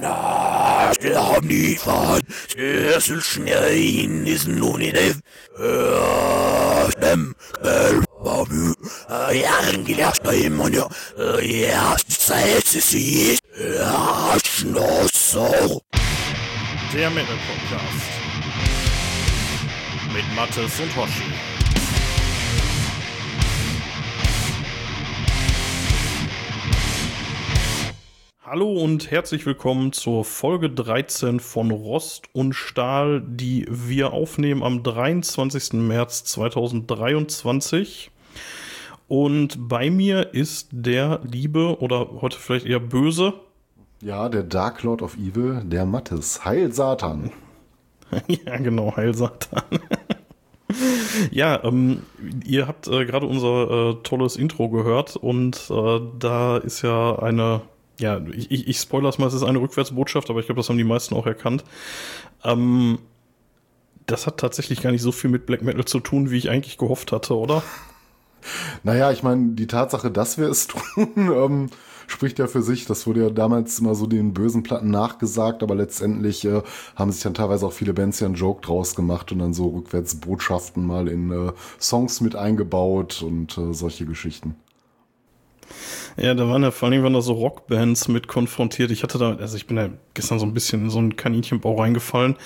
Na, det har ni fan. Skørselsnøyen is nun i det. Dem, var vi. Jeg gilder støymen, ja. Jeg sætter sig. Jeg schnosser. Der Metal Podcast. Mit Mattes und Hoshi. Hallo und herzlich willkommen zur Folge 13 von Rost und Stahl, die wir aufnehmen am 23. März 2023. Und bei mir ist der liebe oder heute vielleicht eher böse. Ja, der Dark Lord of Evil, der Mattes. Heil Satan. ja, genau, Heil Satan. ja, ähm, ihr habt äh, gerade unser äh, tolles Intro gehört und äh, da ist ja eine ja, ich, ich, ich spoilere es mal, es ist eine Rückwärtsbotschaft, aber ich glaube, das haben die meisten auch erkannt. Ähm, das hat tatsächlich gar nicht so viel mit Black Metal zu tun, wie ich eigentlich gehofft hatte, oder? Naja, ich meine, die Tatsache, dass wir es tun, ähm, spricht ja für sich. Das wurde ja damals immer so den bösen Platten nachgesagt, aber letztendlich äh, haben sich dann teilweise auch viele Bands ja einen Joke draus gemacht und dann so Rückwärtsbotschaften mal in äh, Songs mit eingebaut und äh, solche Geschichten. Ja, da waren ja vor allem waren da so Rockbands mit konfrontiert. Ich hatte da, also ich bin da gestern so ein bisschen in so einen Kaninchenbau reingefallen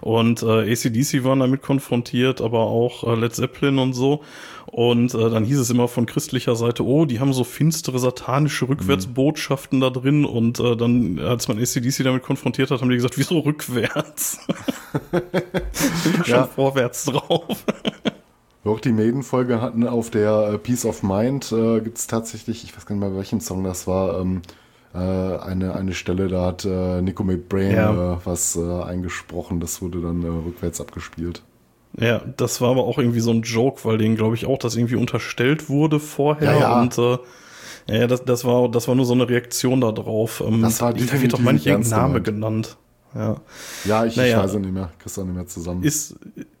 und äh, ACDC waren damit konfrontiert, aber auch äh, Led Zeppelin und so. Und äh, dann hieß es immer von christlicher Seite, oh, die haben so finstere, satanische Rückwärtsbotschaften mhm. da drin. Und äh, dann, als man ACDC damit konfrontiert hat, haben die gesagt, wieso rückwärts? ja. Schon vorwärts drauf. Auch die Maiden-Folge hatten auf der äh, Peace of Mind äh, gibt es tatsächlich, ich weiß gar nicht mehr, welchen Song das war, ähm, äh, eine, eine Stelle, da hat äh, Nico McBrain ja. äh, was äh, eingesprochen, das wurde dann äh, rückwärts abgespielt. Ja, das war aber auch irgendwie so ein Joke, weil denen, glaube ich, auch das irgendwie unterstellt wurde vorher ja, ja. und ja, das, das, war, das war nur so eine Reaktion darauf. Ähm, das war da wird doch manchmal Name genannt. Ja, ja ich, naja, ich weiß es nicht mehr. Kriegst du nicht mehr zusammen. Ist,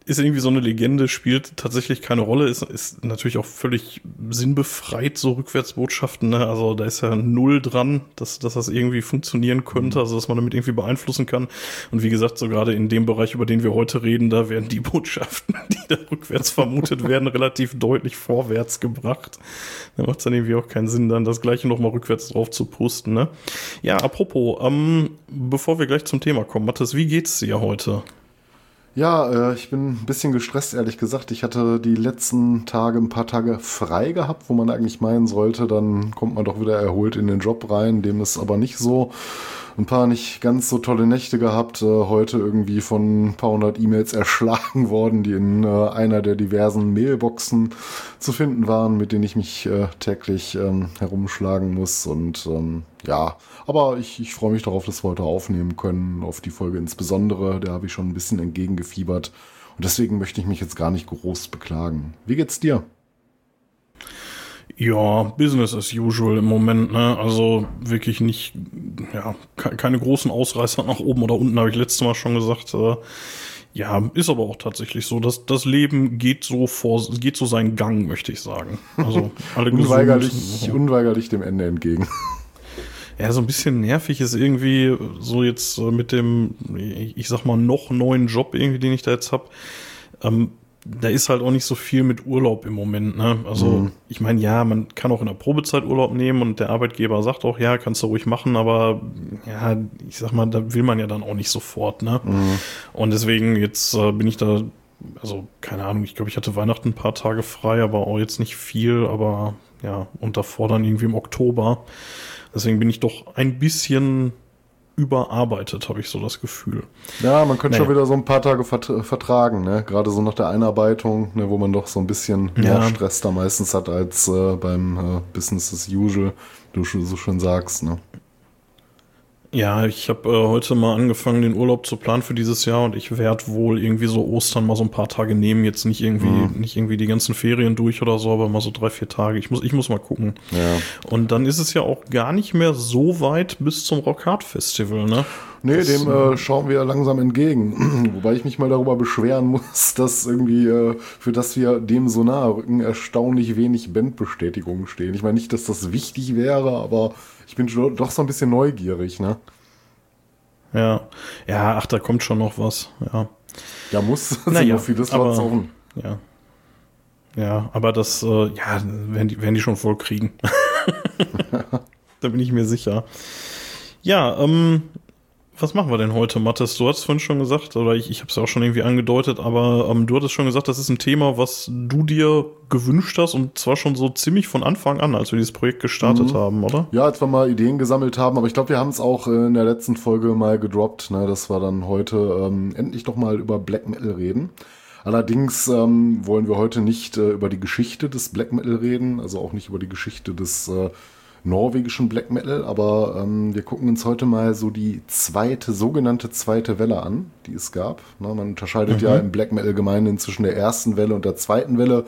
ist irgendwie so eine Legende, spielt tatsächlich keine Rolle, ist, ist natürlich auch völlig sinnbefreit, so Rückwärtsbotschaften. Ne? Also da ist ja null dran, dass, dass das irgendwie funktionieren könnte, also dass man damit irgendwie beeinflussen kann. Und wie gesagt, so gerade in dem Bereich, über den wir heute reden, da werden die Botschaften, die da rückwärts vermutet werden, relativ deutlich vorwärts gebracht. Da macht es dann irgendwie auch keinen Sinn, dann das gleiche nochmal rückwärts drauf zu pusten. Ne? Ja, apropos, ähm, bevor wir gleich zum Thema kommen, Mathis, wie geht's dir heute? Ja, äh, ich bin ein bisschen gestresst, ehrlich gesagt. Ich hatte die letzten Tage ein paar Tage frei gehabt, wo man eigentlich meinen sollte, dann kommt man doch wieder erholt in den Job rein. Dem ist aber nicht so ein paar nicht ganz so tolle Nächte gehabt. Äh, heute irgendwie von ein paar hundert E-Mails erschlagen worden, die in äh, einer der diversen Mailboxen zu finden waren, mit denen ich mich äh, täglich ähm, herumschlagen muss. Und ähm, ja, aber ich, ich freue mich darauf, dass wir heute aufnehmen können, auf die Folge insbesondere. Da habe ich schon ein bisschen entgegengefiebert. Und deswegen möchte ich mich jetzt gar nicht groß beklagen. Wie geht's dir? Ja, Business as usual im Moment, ne? Also wirklich nicht, ja, keine großen Ausreißer nach oben oder unten, habe ich letztes Mal schon gesagt. Äh, ja, ist aber auch tatsächlich so, dass das Leben geht so vor, geht so seinen Gang, möchte ich sagen. Also alle unweigerlich, gesund, unweigerlich dem Ende entgegen. Ja, so ein bisschen nervig ist irgendwie so jetzt äh, mit dem, ich sag mal, noch neuen Job irgendwie, den ich da jetzt hab. Ähm, da ist halt auch nicht so viel mit Urlaub im Moment. Ne? Also mhm. ich meine, ja, man kann auch in der Probezeit Urlaub nehmen und der Arbeitgeber sagt auch, ja, kannst du ruhig machen, aber ja, ich sag mal, da will man ja dann auch nicht sofort. Ne? Mhm. Und deswegen jetzt äh, bin ich da, also keine Ahnung, ich glaube, ich hatte Weihnachten ein paar Tage frei, aber auch jetzt nicht viel, aber ja, und davor dann irgendwie im Oktober. Deswegen bin ich doch ein bisschen überarbeitet, habe ich so das Gefühl. Ja, man könnte naja. schon wieder so ein paar Tage vert vertragen, ne? Gerade so nach der Einarbeitung, ne, wo man doch so ein bisschen mehr ja. Stress da meistens hat als äh, beim äh, Business as usual, du so schön sagst, ne? Ja, ich habe äh, heute mal angefangen, den Urlaub zu planen für dieses Jahr und ich werde wohl irgendwie so Ostern mal so ein paar Tage nehmen. Jetzt nicht irgendwie, mhm. nicht irgendwie die ganzen Ferien durch oder so, aber mal so drei, vier Tage. Ich muss, ich muss mal gucken. Ja. Und dann ist es ja auch gar nicht mehr so weit bis zum Rockhard Festival, ne? Nee, das, dem äh, schauen wir langsam entgegen. Wobei ich mich mal darüber beschweren muss, dass irgendwie, äh, für das wir dem so nahe rücken, erstaunlich wenig Bandbestätigungen stehen. Ich meine nicht, dass das wichtig wäre, aber ich bin doch so ein bisschen neugierig, ne? Ja. Ja, ach, da kommt schon noch was. Ja. Ja, muss. Naja, noch viele aber- offen. Ja. Ja, aber das, äh, ja, werden die, werden die schon voll kriegen. da bin ich mir sicher. Ja, ähm, was machen wir denn heute, Mathis? Du hast vorhin schon gesagt, oder ich, ich habe es ja auch schon irgendwie angedeutet, aber ähm, du hattest schon gesagt, das ist ein Thema, was du dir gewünscht hast und zwar schon so ziemlich von Anfang an, als wir dieses Projekt gestartet haben, oder? Ja, als wir mal Ideen gesammelt haben, aber ich glaube, wir haben es auch äh, in der letzten Folge mal gedroppt, ne, dass wir dann heute ähm, endlich noch mal über Black Metal reden. Allerdings ähm, wollen wir heute nicht äh, über die Geschichte des Black Metal reden, also auch nicht über die Geschichte des äh, norwegischen Black Metal, aber ähm, wir gucken uns heute mal so die zweite, sogenannte zweite Welle an, die es gab. Ne, man unterscheidet ja im Black Metal gemeinhin zwischen der ersten Welle und der zweiten Welle.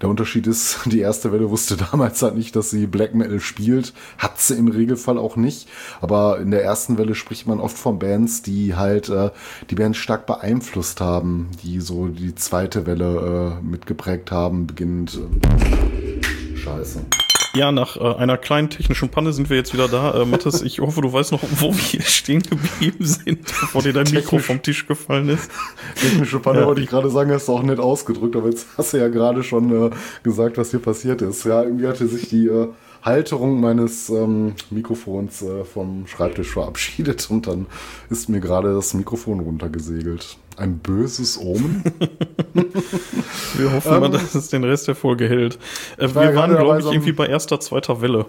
Der Unterschied ist, die erste Welle wusste damals halt nicht, dass sie Black Metal spielt. Hat sie im Regelfall auch nicht. Aber in der ersten Welle spricht man oft von Bands, die halt äh, die Bands stark beeinflusst haben, die so die zweite Welle äh, mitgeprägt haben, beginnend. Äh, Scheiße. Ja, nach äh, einer kleinen technischen Panne sind wir jetzt wieder da. Äh, Mathis, ich hoffe, du weißt noch, wo wir stehen geblieben sind, bevor dir dein Mikro vom Tisch gefallen ist. Technische Panne Ja. wollte ich gerade sagen, hast du auch nett ausgedrückt, aber jetzt hast du ja gerade schon äh, gesagt, was hier passiert ist. Ja, irgendwie hatte sich die äh, Halterung meines ähm, Mikrofons äh, vom Schreibtisch verabschiedet und dann ist mir gerade das Mikrofon runtergesegelt. Ein böses Omen. Wir hoffen mal, dass es den Rest der Folge hält. Äh, war wir waren, glaube ich, so irgendwie bei erster, zweiter Welle.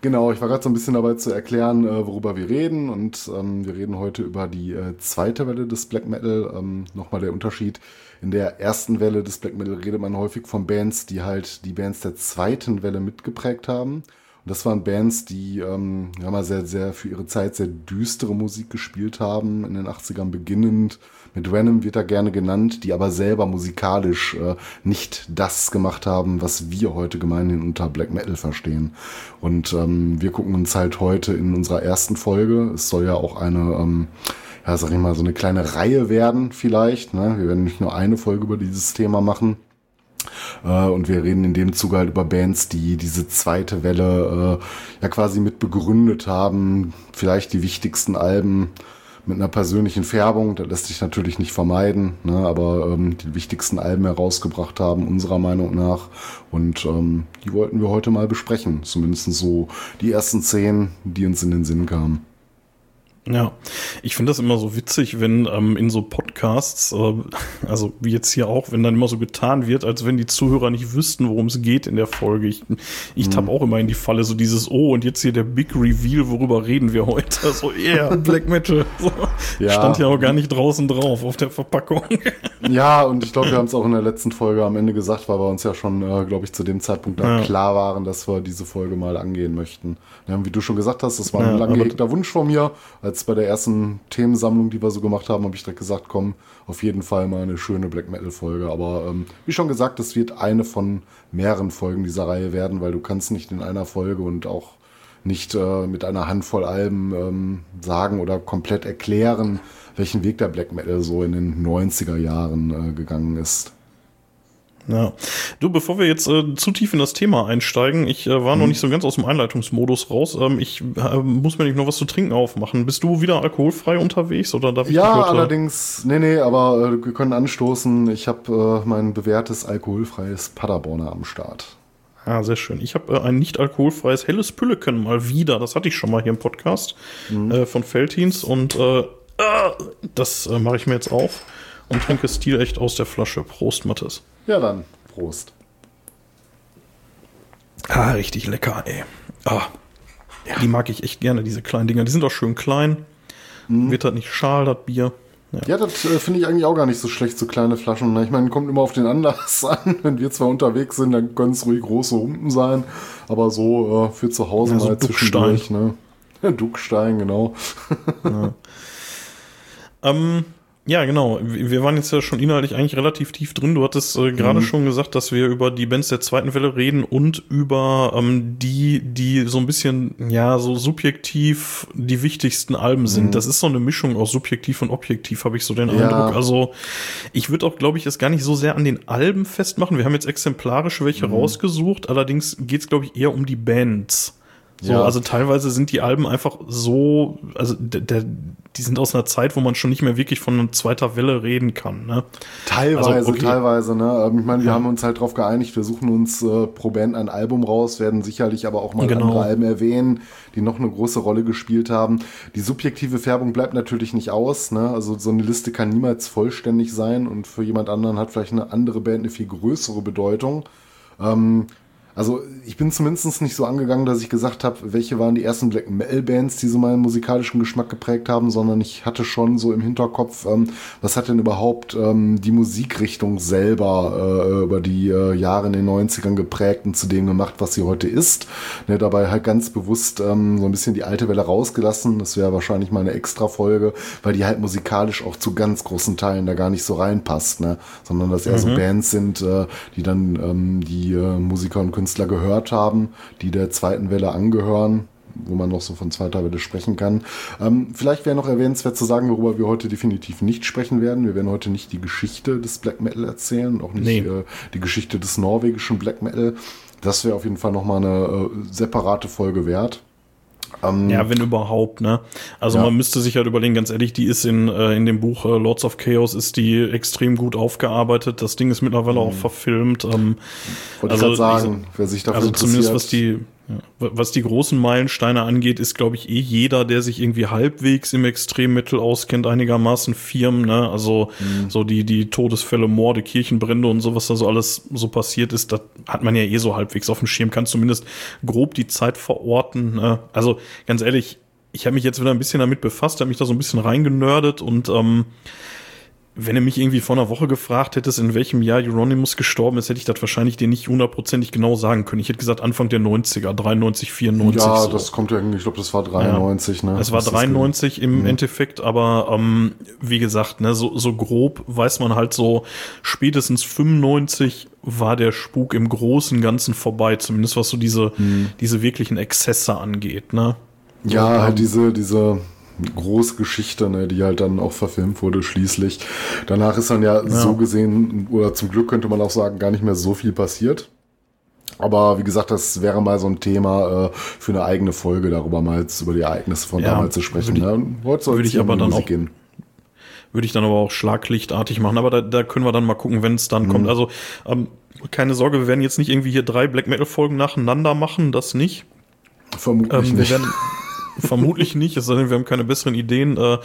Genau, ich war gerade so ein bisschen dabei zu erklären, äh, worüber wir reden. Und ähm, wir reden heute über die äh, zweite Welle des Black Metal. Ähm, Nochmal der Unterschied. In der ersten Welle des Black Metal redet man häufig von Bands, die halt die Bands der zweiten Welle mitgeprägt haben. Und das waren Bands, die ähm, ja mal sehr, sehr für ihre Zeit sehr düstere Musik gespielt haben, in den 80ern beginnend. Mit Venom wird er gerne genannt, die aber selber musikalisch äh, nicht das gemacht haben, was wir heute gemeinhin unter Black Metal verstehen. Und ähm, wir gucken uns halt heute in unserer ersten Folge, es soll ja auch eine, ähm, ja, sag ich mal, so eine kleine Reihe werden vielleicht. Ne? Wir werden nicht nur eine Folge über dieses Thema machen. Äh, und wir reden in dem Zuge halt über Bands, die diese zweite Welle äh, ja quasi mit begründet haben. Vielleicht die wichtigsten Alben mit einer persönlichen Färbung, das lässt sich natürlich nicht vermeiden, ne, aber ähm, die wichtigsten Alben herausgebracht haben, unserer Meinung nach. Und ähm, die wollten wir heute mal besprechen. Zumindest so die ersten zehn, die uns in den Sinn kamen. Ja, ich finde das immer so witzig, wenn ähm, in so Podcasts, äh, also wie jetzt hier auch, wenn dann immer so getan wird, als wenn die Zuhörer nicht wüssten, worum es geht in der Folge. Ich, ich tapp auch immer in die Falle, so dieses, oh, und jetzt hier der Big Reveal, worüber reden wir heute? So, yeah, Black Metal. So, Ja. Stand ja auch gar nicht draußen drauf auf der Verpackung. Ja, und ich glaube, wir haben es auch in der letzten Folge am Ende gesagt, weil wir uns ja schon, äh, glaube ich, zu dem Zeitpunkt da Ja. klar waren, dass wir diese Folge mal angehen möchten. Ja, wie du schon gesagt hast, das war Ja, ein lang aber- gehegter Wunsch von mir. Als bei der ersten Themensammlung, die wir so gemacht haben, habe ich direkt gesagt, komm, auf jeden Fall mal eine schöne Black Metal Folge. Aber ähm, wie schon gesagt, das wird eine von mehreren Folgen dieser Reihe werden, weil du kannst nicht in einer Folge und auch nicht äh, mit einer Handvoll Alben ähm, sagen oder komplett erklären, welchen Weg der Black Metal so in den 90er Jahren äh, gegangen ist. Ja. Du, bevor wir jetzt äh, zu tief in das Thema einsteigen, ich äh, war noch nicht so ganz aus dem Einleitungsmodus raus. Ähm, ich äh, muss mir nicht noch was zu trinken aufmachen. Bist du wieder alkoholfrei unterwegs oder darf ich Ja, allerdings, nee, nee, aber äh, wir können anstoßen. Ich habe äh, mein bewährtes alkoholfreies Paderborner am Start. Ah, sehr schön. Ich habe äh, ein nicht alkoholfreies helles Pülleken mal wieder. Das hatte ich schon mal hier im Podcast äh, von Feltins und äh, ah, das äh, mache ich mir jetzt auf und trinke stilecht aus der Flasche. Prost, Mathis. Ja, dann, Prost. Ah, richtig lecker, ey. Ah, Die mag ich echt gerne, diese kleinen Dinger. Die sind auch schön klein. Wird halt nicht schal, das Bier. Ja. Ja, das äh, finde ich eigentlich auch gar nicht so schlecht, so kleine Flaschen. ne? Ich meine, kommt immer auf den Anlass an. Wenn wir zwar unterwegs sind, dann können es ruhig große Humpen sein. Aber so äh, für zu Hause Ja, so mal Duckstein. zwischendurch, ne? Duckstein, genau. Ähm, ja, genau. Wir waren jetzt ja schon inhaltlich eigentlich relativ tief drin. Du hattest äh, gerade schon gesagt, dass wir über die Bands der zweiten Welle reden und über ähm, die, die so ein bisschen, ja, so subjektiv die wichtigsten Alben sind. Das ist so eine Mischung aus subjektiv und objektiv, habe ich so den Ja. Eindruck. Also ich würde auch, glaube ich, es gar nicht so sehr an den Alben festmachen. Wir haben jetzt exemplarisch welche rausgesucht. Allerdings geht es, glaube ich, eher um die Bands. So, ja. also teilweise sind die Alben einfach so, also der, der, die sind aus einer Zeit, wo man schon nicht mehr wirklich von einer zweiter Welle reden kann. Ne? Teilweise, also, okay. teilweise. Ne? Ähm, ich meine, wir ja. haben uns halt darauf geeinigt, wir suchen uns äh, pro Band ein Album raus, werden sicherlich aber auch mal genau. andere Alben erwähnen, die noch eine große Rolle gespielt haben. Die subjektive Färbung bleibt natürlich nicht aus. Ne? Also so eine Liste kann niemals vollständig sein und für jemand anderen hat vielleicht eine andere Band eine viel größere Bedeutung. Ähm, also ich bin zumindest nicht so angegangen, dass ich gesagt habe, welche waren die ersten Black Metal Bands, die so meinen musikalischen Geschmack geprägt haben, sondern ich hatte schon so im Hinterkopf, ähm, was hat denn überhaupt ähm, die Musikrichtung selber äh, über die äh, Jahre in den 90ern geprägt und zu dem gemacht, was sie heute ist. Ne, dabei halt ganz bewusst ähm, so ein bisschen die alte Welle rausgelassen. Das wäre wahrscheinlich mal eine extra Folge, weil die halt musikalisch auch zu ganz großen Teilen da gar nicht so reinpasst, ne? sondern dass eher mhm. so Bands sind, äh, die dann ähm, die äh, Musiker und Künstler Künstler gehört haben, die der zweiten Welle angehören wo man noch so von zweiter Welle sprechen kann. Ähm, vielleicht wäre noch erwähnenswert zu sagen, worüber wir heute definitiv nicht sprechen werden. Wir werden heute nicht die Geschichte des Black Metal erzählen, auch nicht nee. äh, die Geschichte des norwegischen Black Metal. Das wäre auf jeden Fall nochmal eine äh, separate Folge wert. Ähm, ja, wenn überhaupt, ne? Also ja. man müsste sich halt überlegen, ganz ehrlich, die ist in, äh, in dem Buch äh, Lords of Chaos ist die extrem gut aufgearbeitet. Das Ding ist mittlerweile mhm. auch verfilmt. Ähm, Wollte also, ich sagen, wer sich dafür also zumindest was die ja. Was die großen Meilensteine angeht, ist, glaube ich, eh jeder, der sich irgendwie halbwegs im Extremmittel auskennt, einigermaßen Firmen, ne? Also mhm. so die, die Todesfälle, Morde, Kirchenbrände und so, was da so alles so passiert ist, das hat man ja eh so halbwegs auf dem Schirm, kann zumindest grob die Zeit verorten. Ne? Also ganz ehrlich, ich habe mich jetzt wieder ein bisschen damit befasst, habe mich da so ein bisschen reingenördet und ähm, wenn du mich irgendwie vor einer Woche gefragt hättest, in welchem Jahr Euronymous gestorben ist, hätte ich das wahrscheinlich dir nicht hundertprozentig genau sagen können. Ich hätte gesagt Anfang der 90er, 93, 94. Ja, so. das kommt ja irgendwie, ich glaube, das war 93, ja. ne? Es war das 93 im mhm. Endeffekt, aber ähm, wie gesagt, ne, so, so grob weiß man halt so, spätestens 95 war der Spuk im Großen Ganzen vorbei, zumindest was so diese, mhm. diese wirklichen Exzesse angeht, ne? Ja, halt ähm, diese, diese große Geschichte, ne, die halt dann auch verfilmt wurde schließlich. Danach ist dann ja, ja, so gesehen, oder zum Glück könnte man auch sagen, gar nicht mehr so viel passiert. Aber wie gesagt, das wäre mal so ein Thema äh, für eine eigene Folge, darüber mal jetzt über die Ereignisse von ja, damals zu sprechen. Würde ne? Heute soll ich aber dann Musik auch, gehen. Würde ich dann aber auch schlaglichtartig machen. Aber da, da können wir dann mal gucken, wenn es dann mhm. kommt. Also ähm, keine Sorge, wir werden jetzt nicht irgendwie hier drei Black Metal Folgen nacheinander machen, das nicht. Vermutlich ähm, nicht. Vermutlich nicht, es sei denn, wir haben keine besseren Ideen. Äh,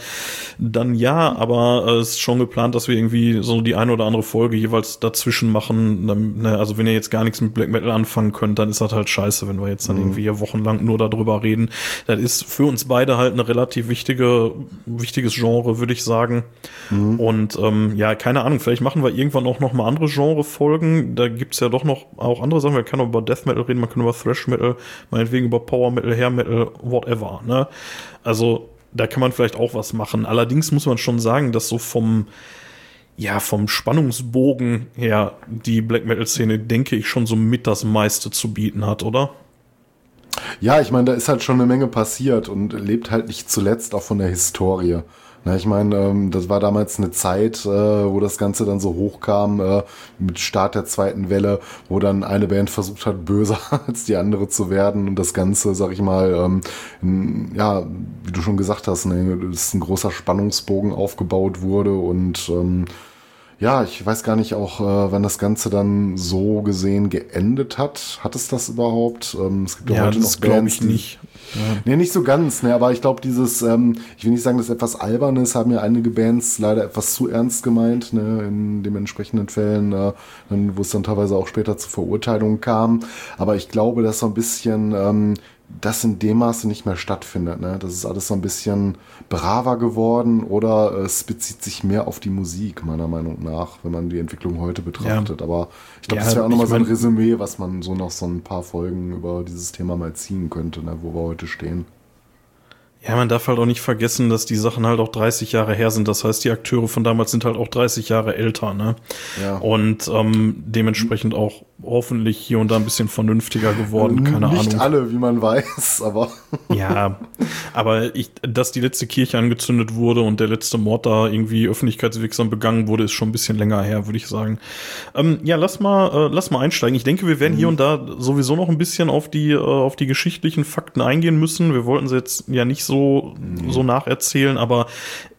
dann ja, aber äh, es ist schon geplant, dass wir irgendwie so die eine oder andere Folge jeweils dazwischen machen. Dann, ne, also wenn ihr jetzt gar nichts mit Black Metal anfangen könnt, dann ist das halt scheiße, wenn wir jetzt dann mhm. irgendwie hier wochenlang nur darüber reden. Das ist für uns beide halt eine relativ wichtige, wichtiges Genre, würde ich sagen. Mhm. Und ähm, ja, keine Ahnung, vielleicht machen wir irgendwann auch noch mal andere Genre-Folgen. Da gibt's ja doch noch auch andere Sachen. Wir können über Death Metal reden, man kann über Thrash Metal, meinetwegen über Power Metal, Hair Metal, whatever. Ne? Also da kann man vielleicht auch was machen. Allerdings muss man schon sagen, dass so vom ja, vom Spannungsbogen her die Black Metal-Szene, denke ich, schon so mit das meiste zu bieten hat, oder? Ja, ich meine, da ist halt schon eine Menge passiert und lebt halt nicht zuletzt auch von der Historie. Na, ich meine, ähm, das war damals eine Zeit, äh, wo das Ganze dann so hochkam, äh, mit Start der zweiten Welle, wo dann eine Band versucht hat, böser als die andere zu werden und das Ganze, sag ich mal, ähm, in, ja, wie du schon gesagt hast, ne, ist ein großer Spannungsbogen aufgebaut wurde und ähm, ja, ich weiß gar nicht auch, äh, wann das Ganze dann so gesehen geendet hat. Hat es das überhaupt? Ähm, es gibt ja, ja heute noch Bands, ich nicht. Ja. Nee, nicht so ganz, ne, aber ich glaube, dieses, ähm, ich will nicht sagen, dass etwas Albernes haben ja einige Bands leider etwas zu ernst gemeint, ne, in den entsprechenden Fällen, äh, wo es dann teilweise auch später zu Verurteilungen kam. Aber ich glaube, dass so ein bisschen ähm, das in dem Maße nicht mehr stattfindet. Ne? Das ist alles so ein bisschen braver geworden oder es bezieht sich mehr auf die Musik, meiner Meinung nach, wenn man die Entwicklung heute betrachtet. Ja. Aber ich glaube, ja, das wäre auch nochmal so ein Resümee, was man so noch so ein paar Folgen über dieses Thema mal ziehen könnte, ne? wo wir heute stehen. Ja, man darf halt auch nicht vergessen, dass die Sachen halt auch 30 Jahre her sind. Das heißt, die Akteure von damals sind halt auch 30 Jahre älter, ne? Ja. Und ähm, dementsprechend auch hoffentlich hier und da ein bisschen vernünftiger geworden, keine Nicht Ahnung. alle, wie man weiß, aber Ja, aber ich, dass die letzte Kirche angezündet wurde und der letzte Mord da irgendwie öffentlichkeitswirksam begangen wurde, ist schon ein bisschen länger her, würde ich sagen. Ähm, ja, lass mal, äh, lass mal einsteigen. Ich denke, wir werden hier und da sowieso noch ein bisschen auf die, äh, auf die geschichtlichen Fakten eingehen müssen. Wir wollten sie jetzt ja nicht so, so nacherzählen, aber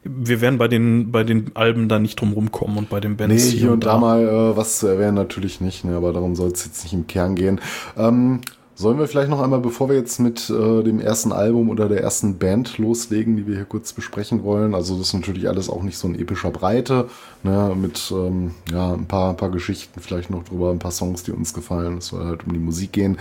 wir werden bei den, bei den Alben da nicht drum rumkommen und bei den nee, Bands hier und da mal äh, was zu erwähnen natürlich nicht, ne, aber darum soll es jetzt nicht im Kern gehen. Ähm, sollen wir vielleicht noch einmal, bevor wir jetzt mit äh, dem ersten Album oder der ersten Band loslegen, die wir hier kurz besprechen wollen, also das ist natürlich alles auch nicht so in epischer Breite, ne, mit ähm, ja, ein paar, ein paar Geschichten vielleicht noch drüber, ein paar Songs, die uns gefallen, es soll halt um die Musik gehen.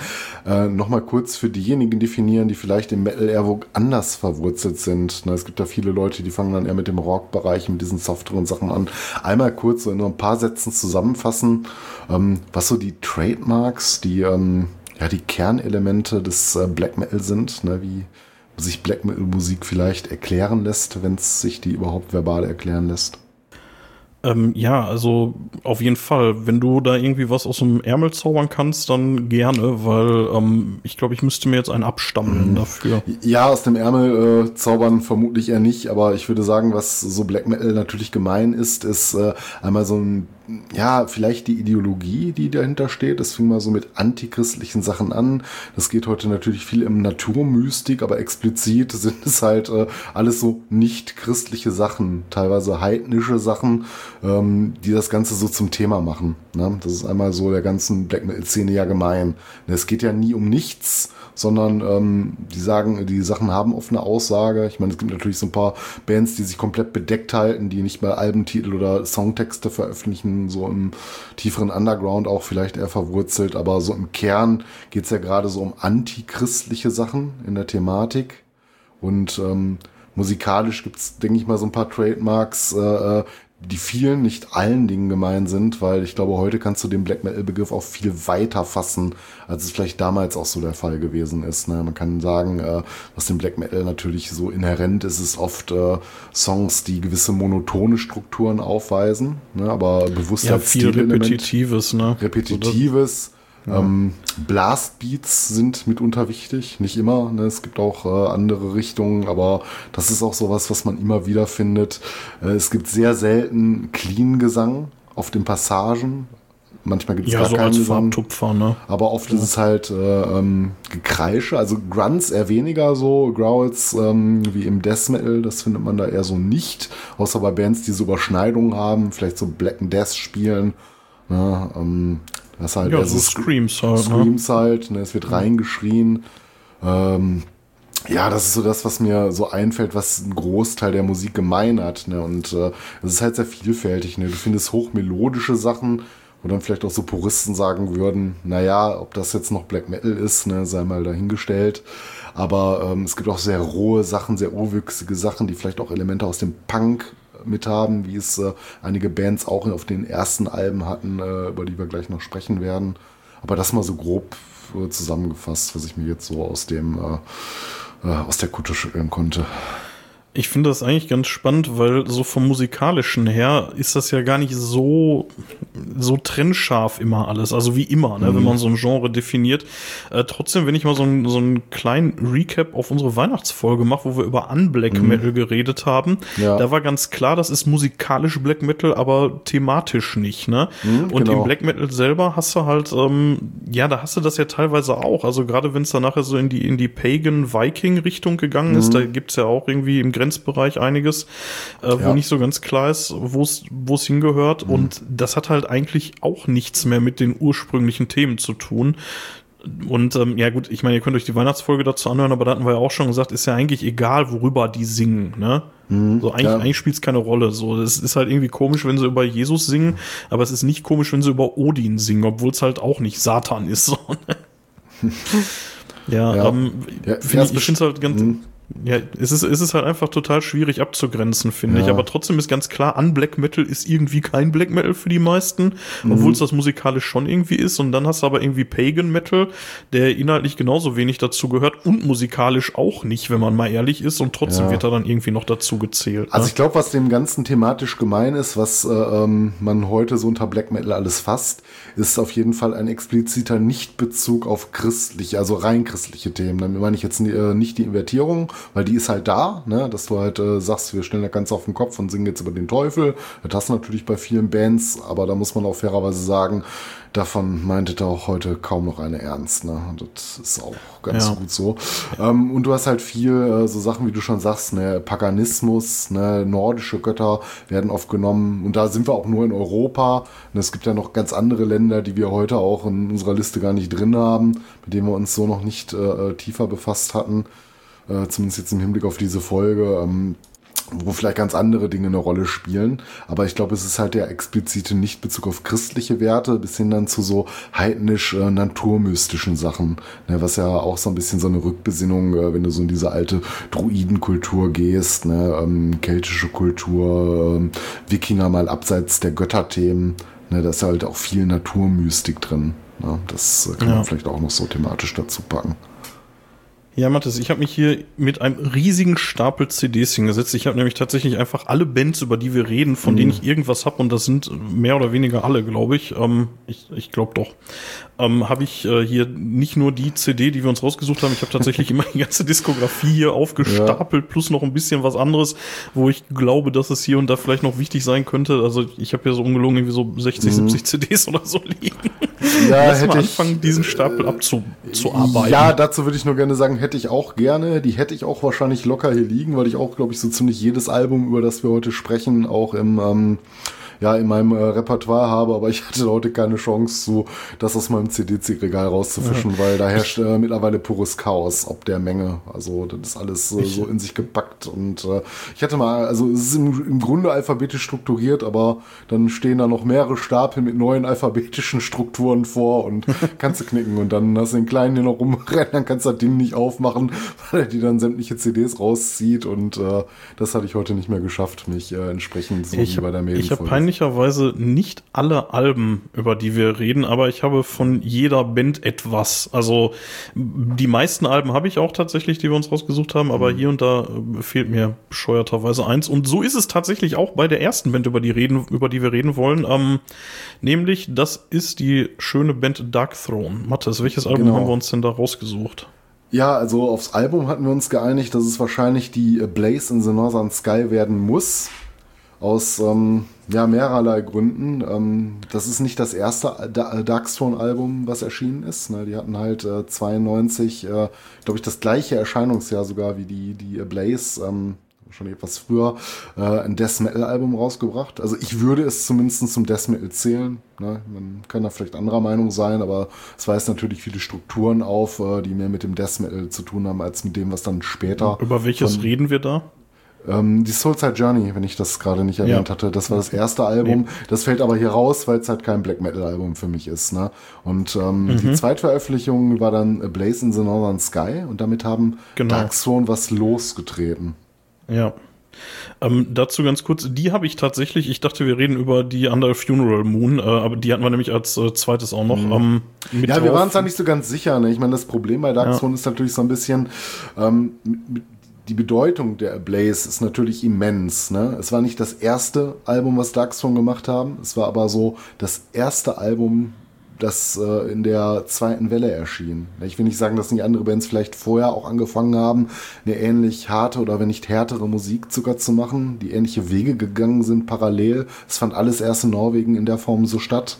Äh, Nochmal kurz für diejenigen definieren, die vielleicht im Metal eher anders verwurzelt sind. Ne, es gibt da viele Leute, die fangen dann eher mit dem Rock-Bereich, mit diesen softeren Sachen an. Einmal kurz so in nur ein paar Sätzen zusammenfassen, ähm, was so die Trademarks, die ähm, ja, die Kernelemente des äh, Black Metal sind, ne, wie sich Black Metal Musik vielleicht erklären lässt, wenn es sich die überhaupt verbal erklären lässt. Ähm, ja, also auf jeden Fall. Wenn du da irgendwie was aus dem Ärmel zaubern kannst, dann gerne, weil ähm, ich glaube, ich müsste mir jetzt einen abstammeln dafür. Ja, aus dem Ärmel äh, zaubern vermutlich eher nicht, aber ich würde sagen, was so Black Metal natürlich gemein ist, ist äh, einmal so ein, ja, vielleicht die Ideologie, die dahinter steht. Das fing mal so mit antichristlichen Sachen an. Das geht heute natürlich viel im Naturmystik, aber explizit sind es halt äh, alles so nicht christliche Sachen, teilweise heidnische Sachen, ähm, die das Ganze so zum Thema machen. Ne? Das ist einmal so der ganzen Black Metal-Szene ja gemein. Es geht ja nie um nichts, sondern ähm, die sagen, die Sachen haben oft eine Aussage. Ich meine, es gibt natürlich so ein paar Bands, die sich komplett bedeckt halten, die nicht mal Albentitel oder Songtexte veröffentlichen, so im tieferen Underground auch vielleicht eher verwurzelt, aber so im Kern geht's ja gerade so um antichristliche Sachen in der Thematik. Und ähm, musikalisch gibt's, denke ich mal, so ein paar Trademarks, äh, äh, die vielen, nicht allen Dingen gemein sind, weil ich glaube, heute kannst du den Black Metal-Begriff auch viel weiter fassen, als es vielleicht damals auch so der Fall gewesen ist. Ne? Man kann sagen, äh, was dem Black Metal natürlich so inhärent ist, ist oft äh, Songs, die gewisse monotone Strukturen aufweisen, ne? aber bewusst Ja, viel. Repetitives, ne? Repetitives. Ähm, Blastbeats sind mitunter wichtig, nicht immer. Ne? Es gibt auch äh, andere Richtungen, aber das ist auch sowas, was man immer wieder findet. Äh, es gibt sehr selten Clean-Gesang auf den Passagen. Manchmal gibt es Ja, gar so keinen als Gesang. Farbtupfer, ne? Aber oft ist es halt äh, ähm, Gekreische, also Grunts eher weniger so, Growls ähm, wie im Death Metal, das findet man da eher so nicht. Außer bei Bands, die so Überschneidungen haben, vielleicht so Black and Death spielen. Ne, ähm, das halt Ja, eher so Screams halt, ne? Screams halt, ne, es wird reingeschrien. Ähm, ja, das ist so das, was mir so einfällt, was ein Großteil der Musik gemein hat. Ne? Und äh, es ist halt sehr vielfältig. Ne? Du findest hochmelodische Sachen, wo dann vielleicht auch so Puristen sagen würden, naja, ob das jetzt noch Black Metal ist, ne, sei mal dahingestellt. Aber ähm, es gibt auch sehr rohe Sachen, sehr urwüchsige Sachen, die vielleicht auch Elemente aus dem Punk mit haben, wie es äh, einige Bands auch auf den ersten Alben hatten, äh, über die wir gleich noch sprechen werden. Aber das mal so grob äh, zusammengefasst, was ich mir jetzt so aus dem äh, äh, aus der Kutte schütteln konnte. Ich finde das eigentlich ganz spannend, weil so vom musikalischen her ist das ja gar nicht so so trennscharf immer alles, also wie immer, ne, Mhm. wenn man so ein Genre definiert. Äh, trotzdem, wenn ich mal so, ein, so einen kleinen Recap auf unsere Weihnachtsfolge mache, wo wir über Unblack Metal geredet haben, Mhm. Ja. da war ganz klar, das ist musikalisch Black Metal, aber thematisch nicht, ne? Und genau. im Black Metal selber hast du halt, ähm, ja, da hast du das ja teilweise auch. Also gerade wenn es dann nachher so in die in die Pagan Viking Richtung gegangen ist, da gibt's ja auch irgendwie im Grenzbereich einiges, äh, Ja. wo nicht so ganz klar ist, wo es hingehört. Und das hat halt eigentlich auch nichts mehr mit den ursprünglichen Themen zu tun. Und ähm, ja gut, ich meine, ihr könnt euch die Weihnachtsfolge dazu anhören, aber da hatten wir ja auch schon gesagt, ist ja eigentlich egal, worüber die singen, ne? so eigentlich, ja. eigentlich spielt es keine Rolle. So, das ist halt irgendwie komisch, wenn sie über Jesus singen, aber es ist nicht komisch, wenn sie über Odin singen, obwohl es halt auch nicht Satan ist. So, ne? ja, Ja. ähm, Ja, find ja, ich, ich finde es halt ganz, Ja, es ist, es ist halt einfach total schwierig abzugrenzen, finde Ja. ich. Aber trotzdem ist ganz klar, an Black Metal ist irgendwie kein Black Metal für die meisten, obwohl es das musikalisch schon irgendwie ist. Und dann hast du aber irgendwie Pagan Metal, der inhaltlich genauso wenig dazu gehört und musikalisch auch nicht, wenn man mal ehrlich ist. Und trotzdem Ja. wird er dann irgendwie noch dazu gezählt. Also ne? ich glaube, was dem Ganzen thematisch gemein ist, was äh, ähm, man heute so unter Black Metal alles fasst, ist auf jeden Fall ein expliziter Nichtbezug auf christliche, also rein christliche Themen. Damit meine ich jetzt äh, nicht die Invertierung, weil die ist halt da, ne? dass du halt äh, sagst, wir stellen das Ganze auf den Kopf und singen jetzt über den Teufel. Das hast du natürlich bei vielen Bands, aber da muss man auch fairerweise sagen, davon meinte da auch heute kaum noch eine ernst. Ne? Und Das ist auch ganz Ja. gut so. Ähm, und du hast halt viel äh, so Sachen, wie du schon sagst, ne, Paganismus, ne, nordische Götter werden oft genommen. Und da sind wir auch nur in Europa. Und es gibt ja noch ganz andere Länder, die wir heute auch in unserer Liste gar nicht drin haben, mit denen wir uns so noch nicht äh, äh, tiefer befasst hatten. Äh, zumindest jetzt im Hinblick auf diese Folge. Ähm, wo vielleicht ganz andere Dinge eine Rolle spielen. Aber ich glaube, es ist halt der explizite Nichtbezug auf christliche Werte bis hin dann zu so heidnisch äh, naturmystischen Sachen. Ne, was ja auch so ein bisschen so eine Rückbesinnung, äh, wenn du so in diese alte Druidenkultur gehst, ne, ähm, keltische Kultur, ähm, Wikinger mal abseits der Götterthemen. Ne, da ist halt auch viel Naturmystik drin. Ne, das äh, kann Ja. man vielleicht auch noch so thematisch dazu packen. Ja, Mathis, ich habe mich hier mit einem riesigen Stapel CDs hingesetzt. Ich habe nämlich tatsächlich einfach alle Bands, über die wir reden, von denen ich irgendwas habe, und das sind mehr oder weniger alle, glaube ich. Ähm, ich ich glaube doch. Ähm, habe ich äh, hier nicht nur die CD, die wir uns rausgesucht haben, ich habe tatsächlich immer die ganze Diskografie hier aufgestapelt, plus noch ein bisschen was anderes, wo ich glaube, dass es hier und da vielleicht noch wichtig sein könnte. Also ich habe hier so ungelogen irgendwie so 60, 70 CDs oder so liegen. Ja, Lass mal hätte ich- anfangen, diesen Stapel abzuarbeiten. Ja, dazu würde ich nur gerne sagen, hätte ich auch gerne. Die hätte ich auch wahrscheinlich locker hier liegen, weil ich auch, glaube ich, so ziemlich jedes Album, über das wir heute sprechen, auch im, ähm, ja, in meinem äh, Repertoire habe. Aber ich hatte heute keine Chance, so das aus meinem CD-Regal rauszufischen, weil da herrscht äh, mittlerweile pures Chaos ob der Menge. Also das ist alles äh, so in sich gepackt. Und äh, ich hatte mal, also es ist im, im Grunde alphabetisch strukturiert, aber dann stehen da noch mehrere Stapel mit neuen alphabetischen Strukturen vor und kannst du knicken und dann hast du den Kleinen hier noch rumrennen, dann kannst du das Ding nicht aufmachen, weil er die dann sämtliche CDs rauszieht und äh, das hatte ich heute nicht mehr geschafft, mich äh, entsprechend so Ich wie bei der habe Mail hab peinlicherweise nicht alle Alben, über die wir reden, aber ich habe von jeder Band etwas. Also die meisten Alben habe ich auch tatsächlich, die wir uns rausgesucht haben, aber hier und da äh, fehlt mir bescheuerterweise eins. Und so ist es tatsächlich auch bei der ersten Band, über die, reden, über die wir reden wollen. Ähm, nämlich, das ist die schöne Band Dark Throne. Mathis, welches Album Genau. haben wir uns denn da rausgesucht? Ja, also aufs Album hatten wir uns geeinigt, dass es wahrscheinlich die Blaze in the Northern Sky werden muss. Aus ähm, ja, mehrerlei Gründen. Ähm, das ist nicht das erste Da- Darkstone-Album, was erschienen ist. Ne? Die hatten halt äh, 92, äh, glaube ich, das gleiche Erscheinungsjahr sogar wie die, die Blaze. Ähm, schon etwas früher äh, ein Death Metal Album rausgebracht. Also ich würde es zumindest zum Death Metal zählen. Ne? Man kann da vielleicht anderer Meinung sein, aber es weist natürlich viele Strukturen auf, äh, die mehr mit dem Death Metal zu tun haben, als mit dem, was dann später. Über welches reden wir da? Ähm, die Soulside Journey, wenn ich das gerade nicht erwähnt Ja. hatte, das war das erste Album. Das fällt aber hier raus, weil es halt kein Black Metal Album für mich ist. Ne? Und ähm, Mhm. die Zweitveröffentlichung war dann A Blaze in the Northern Sky und damit haben Genau. Dark Throne was losgetreten. Ja. Ähm, dazu ganz kurz, die habe ich tatsächlich, ich dachte, wir reden über die Under Funeral Moon, äh, aber die hatten wir nämlich als äh, zweites auch noch. Ähm, mit Mhm. Ja, wir waren uns da nicht so ganz sicher. Ne? Ich meine, das Problem bei Dark Ja. Throne ist natürlich so ein bisschen, ähm, mit- die Bedeutung der Ablaze ist natürlich immens. Ne? Es war nicht das erste Album, was Dark Throne gemacht haben. Es war aber so das erste Album, das äh, in der zweiten Welle erschien. Ich will nicht sagen, dass nicht andere Bands vielleicht vorher auch angefangen haben, eine ähnlich harte oder wenn nicht härtere Musik sogar zu machen, die ähnliche Wege gegangen sind parallel. Es fand alles erst in Norwegen in der Form so statt.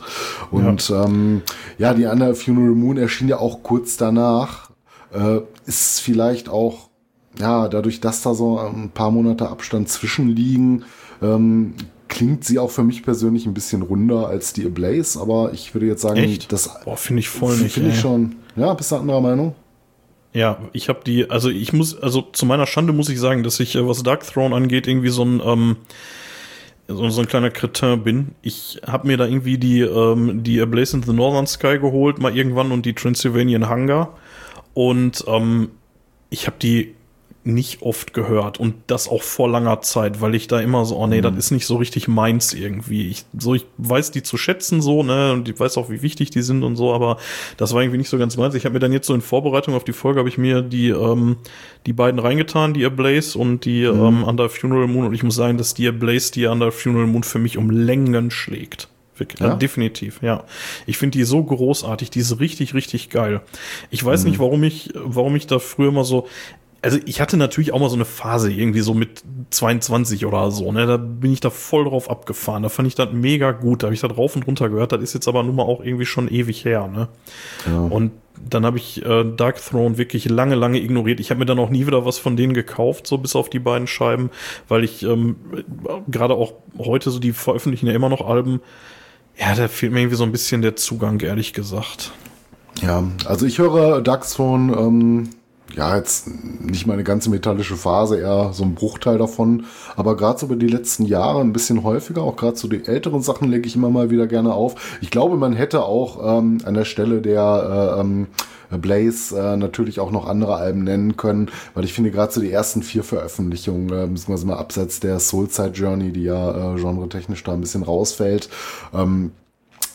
Und ja, ähm, ja die andere Funeral Moon erschien ja auch kurz danach. Äh, ist vielleicht auch, ja, dadurch, dass da so ein paar Monate Abstand zwischenliegen, ähm, klingt sie auch für mich persönlich ein bisschen runder als die Ablaze, aber ich würde jetzt sagen, Echt? das Boah, finde ich voll nicht. finde ich schon. Ja, bist du anderer Meinung? Ja, ich habe die, also ich muss, also zu meiner Schande muss ich sagen, dass ich, äh, was Dark Throne angeht, irgendwie so ein, ähm, so, so ein kleiner Kretin bin. Ich habe mir da irgendwie die, ähm, die A Blaze in the Northern Sky geholt, mal irgendwann und die Transylvanian Hunger. Und ähm, ich habe die nicht oft gehört und das auch vor langer Zeit, weil ich da immer so, oh nee, mhm. das ist nicht so richtig meins irgendwie. Ich, so, ich weiß die zu schätzen so, ne, und ich weiß auch, wie wichtig die sind und so, aber das war irgendwie nicht so ganz meins. Ich habe mir dann jetzt so in Vorbereitung auf die Folge habe ich mir die ähm, die beiden reingetan, die Ablaze und die mhm. ähm, Under Funeral Moon und ich muss sagen, dass die Ablaze die Under Funeral Moon für mich um Längen schlägt. Ja? Definitiv, ja. Ich finde die so großartig, die ist richtig, richtig geil. Ich weiß mhm. nicht, warum ich, warum ich da früher immer so, also ich hatte natürlich auch mal so eine Phase irgendwie so mit 22 oder so, ne, da bin ich da voll drauf abgefahren. Da fand ich das mega gut, da habe ich da drauf und runter gehört. Das ist jetzt aber nun mal auch irgendwie schon ewig her, ne. Ja. Und dann habe ich äh, Dark Throne wirklich lange, lange ignoriert. Ich habe mir dann auch nie wieder was von denen gekauft, so bis auf die beiden Scheiben, weil ich ähm, gerade auch heute so die veröffentlichen ja immer noch Alben. Ja, da fehlt mir irgendwie so ein bisschen der Zugang, ehrlich gesagt. Ja, also ich höre Dark Throne ähm, ja, jetzt nicht mal eine ganze metallische Phase, eher so ein Bruchteil davon. Aber gerade so über die letzten Jahre ein bisschen häufiger, auch gerade so die älteren Sachen lege ich immer mal wieder gerne auf. Ich glaube, man hätte auch ähm, an der Stelle der äh, ähm, Blaze äh, natürlich auch noch andere Alben nennen können, weil ich finde gerade so die ersten vier Veröffentlichungen, äh, beziehungsweise mal abseits der Soulside Journey, die ja äh, genretechnisch da ein bisschen rausfällt, ähm,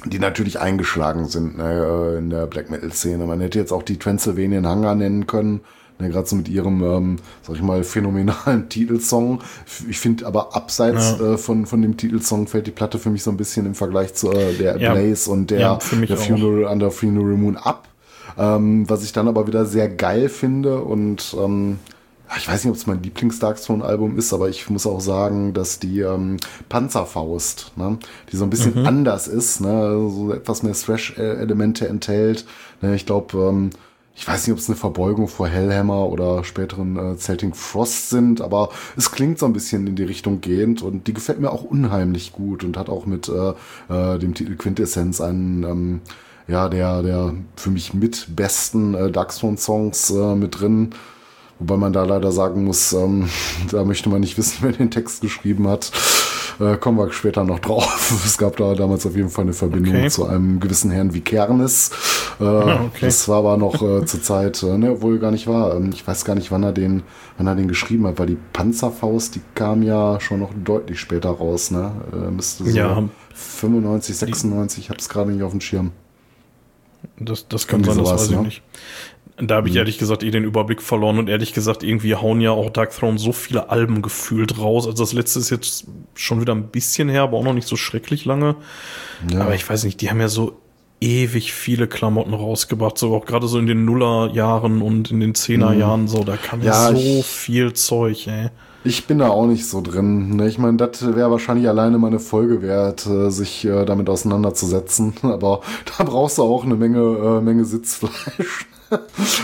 die natürlich eingeschlagen sind ne, äh, in der Black Metal Szene. Man hätte jetzt auch die Transylvanian Hunger nennen können, ne, gerade so mit ihrem, ähm, sag ich mal, phänomenalen Titelsong. Ich finde aber abseits ja. äh, von, von dem Titelsong fällt die Platte für mich so ein bisschen im Vergleich zu äh, der ja. Blaze und der, ja, der Funeral Under Funeral Moon ab. Ähm, was ich dann aber wieder sehr geil finde und ähm, ich weiß nicht, ob es mein Lieblings-Darkstone-Album ist, aber ich muss auch sagen, dass die ähm, Panzerfaust, ne, die so ein bisschen mhm. anders ist, ne, so etwas mehr Thrash-Elemente enthält. Ne, ich glaube, ähm, ich weiß nicht, ob es eine Verbeugung vor Hellhammer oder späteren äh, Celtic Frost sind, aber es klingt so ein bisschen in die Richtung gehend und die gefällt mir auch unheimlich gut und hat auch mit äh, äh, dem Titel Quintessenz einen ähm, ja, der, der für mich mit besten äh, Darkstone-Songs äh, mit drin. Wobei man da leider sagen muss, ähm, da möchte man nicht wissen, wer den Text geschrieben hat. Äh, kommen wir später noch drauf. Es gab da damals auf jeden Fall eine Verbindung okay. zu einem gewissen Herrn wie Kernes. Äh, ah, okay. Das war aber noch äh, zur Zeit, äh, ne, obwohl gar nicht war. Ähm, ich weiß gar nicht, wann er den, wann er den geschrieben hat, weil die Panzerfaust, die kam ja schon noch deutlich später raus, ne? Äh, müsste so ja. 95, 96, ich habe es gerade nicht auf dem Schirm. Das, das kann sein, das weiß ich ne? nicht. Da habe ich mhm. ehrlich gesagt eh den Überblick verloren und ehrlich gesagt, irgendwie hauen ja auch Dark Throne so viele Alben gefühlt raus. Also das letzte ist jetzt schon wieder ein bisschen her, aber auch noch nicht so schrecklich lange. Ja. Aber ich weiß nicht, die haben ja so ewig viele Klamotten rausgebracht, so auch gerade so in den Nullerjahren und in den Zehnerjahren, mhm. so, da kam ja, ja so viel Zeug, ey. Ich bin da auch nicht so drin. Ne? Ich meine, das wäre wahrscheinlich alleine mal eine Folge wert, äh, sich äh, damit auseinanderzusetzen. Aber da brauchst du auch eine Menge, äh, Menge Sitzfleisch.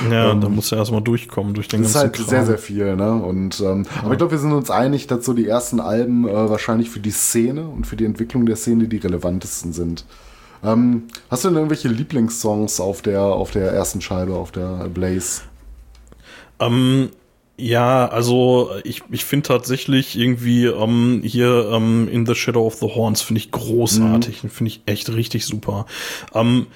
Ja, ähm, da muss ja erstmal durchkommen durch den ganzen Das ist halt Kram. sehr, sehr viel, ne? Und ähm, ja. aber ich glaube, wir sind uns einig, dass so die ersten Alben äh, wahrscheinlich für die Szene und für die Entwicklung der Szene die relevantesten sind. Ähm, hast du denn irgendwelche Lieblingssongs auf der, auf der ersten Scheibe, auf der Blaze? Ähm, ja, also ich, ich finde tatsächlich irgendwie ähm, hier ähm, In the Shadow of the Horns finde ich großartig, mhm. finde ich echt richtig super. Ähm,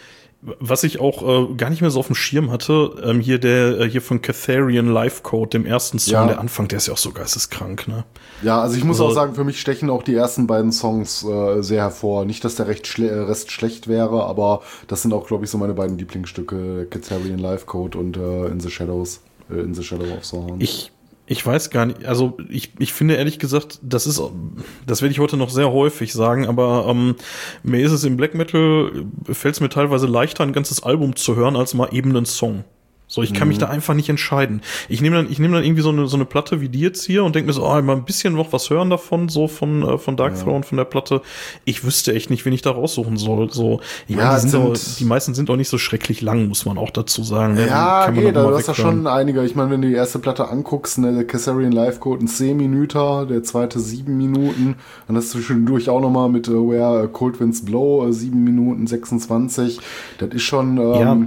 was ich auch äh, gar nicht mehr so auf dem Schirm hatte, ähm, hier der äh, hier von Catharian Life Code, dem ersten Song, ja. der Anfang, der ist ja auch so geisteskrank, ne? Ja, also ich muss also, auch sagen, für mich stechen auch die ersten beiden Songs äh, sehr hervor. Nicht, dass der recht schle äh, Rest schlecht wäre, aber das sind auch, glaube ich, so meine beiden Lieblingsstücke, Catharian Life Code und äh, In the Shadows, äh, In the Shadow of the Horn. Ich ich weiß gar nicht, also ich, ich finde ehrlich gesagt, das ist, das werde ich heute noch sehr häufig sagen, aber ähm, mir ist es im Black Metal, fällt es mir teilweise leichter, ein ganzes Album zu hören, als mal eben einen Song. So, ich kann mhm. mich da einfach nicht entscheiden. Ich nehme dann, ich nehme dann irgendwie so eine, so eine Platte wie die jetzt hier und denke mir so, oh, mal ein bisschen noch was hören davon, so von, äh, von Dark ja. Throne, von der Platte. Ich wüsste echt nicht, wen ich da raussuchen soll. So, ich ja, meine, die, sind auch, die meisten sind auch nicht so schrecklich lang, muss man auch dazu sagen. Ne? Ja, okay, da hast ja schon einige. Ich meine, wenn du die erste Platte anguckst, ne, der Kassarian Live Code ein 10 Minuten, der zweite 7 Minuten, dann hast du zwischendurch auch nochmal mit uh, Where Cold Winds Blow uh, 7 Minuten 26. Das ist schon, ähm, ja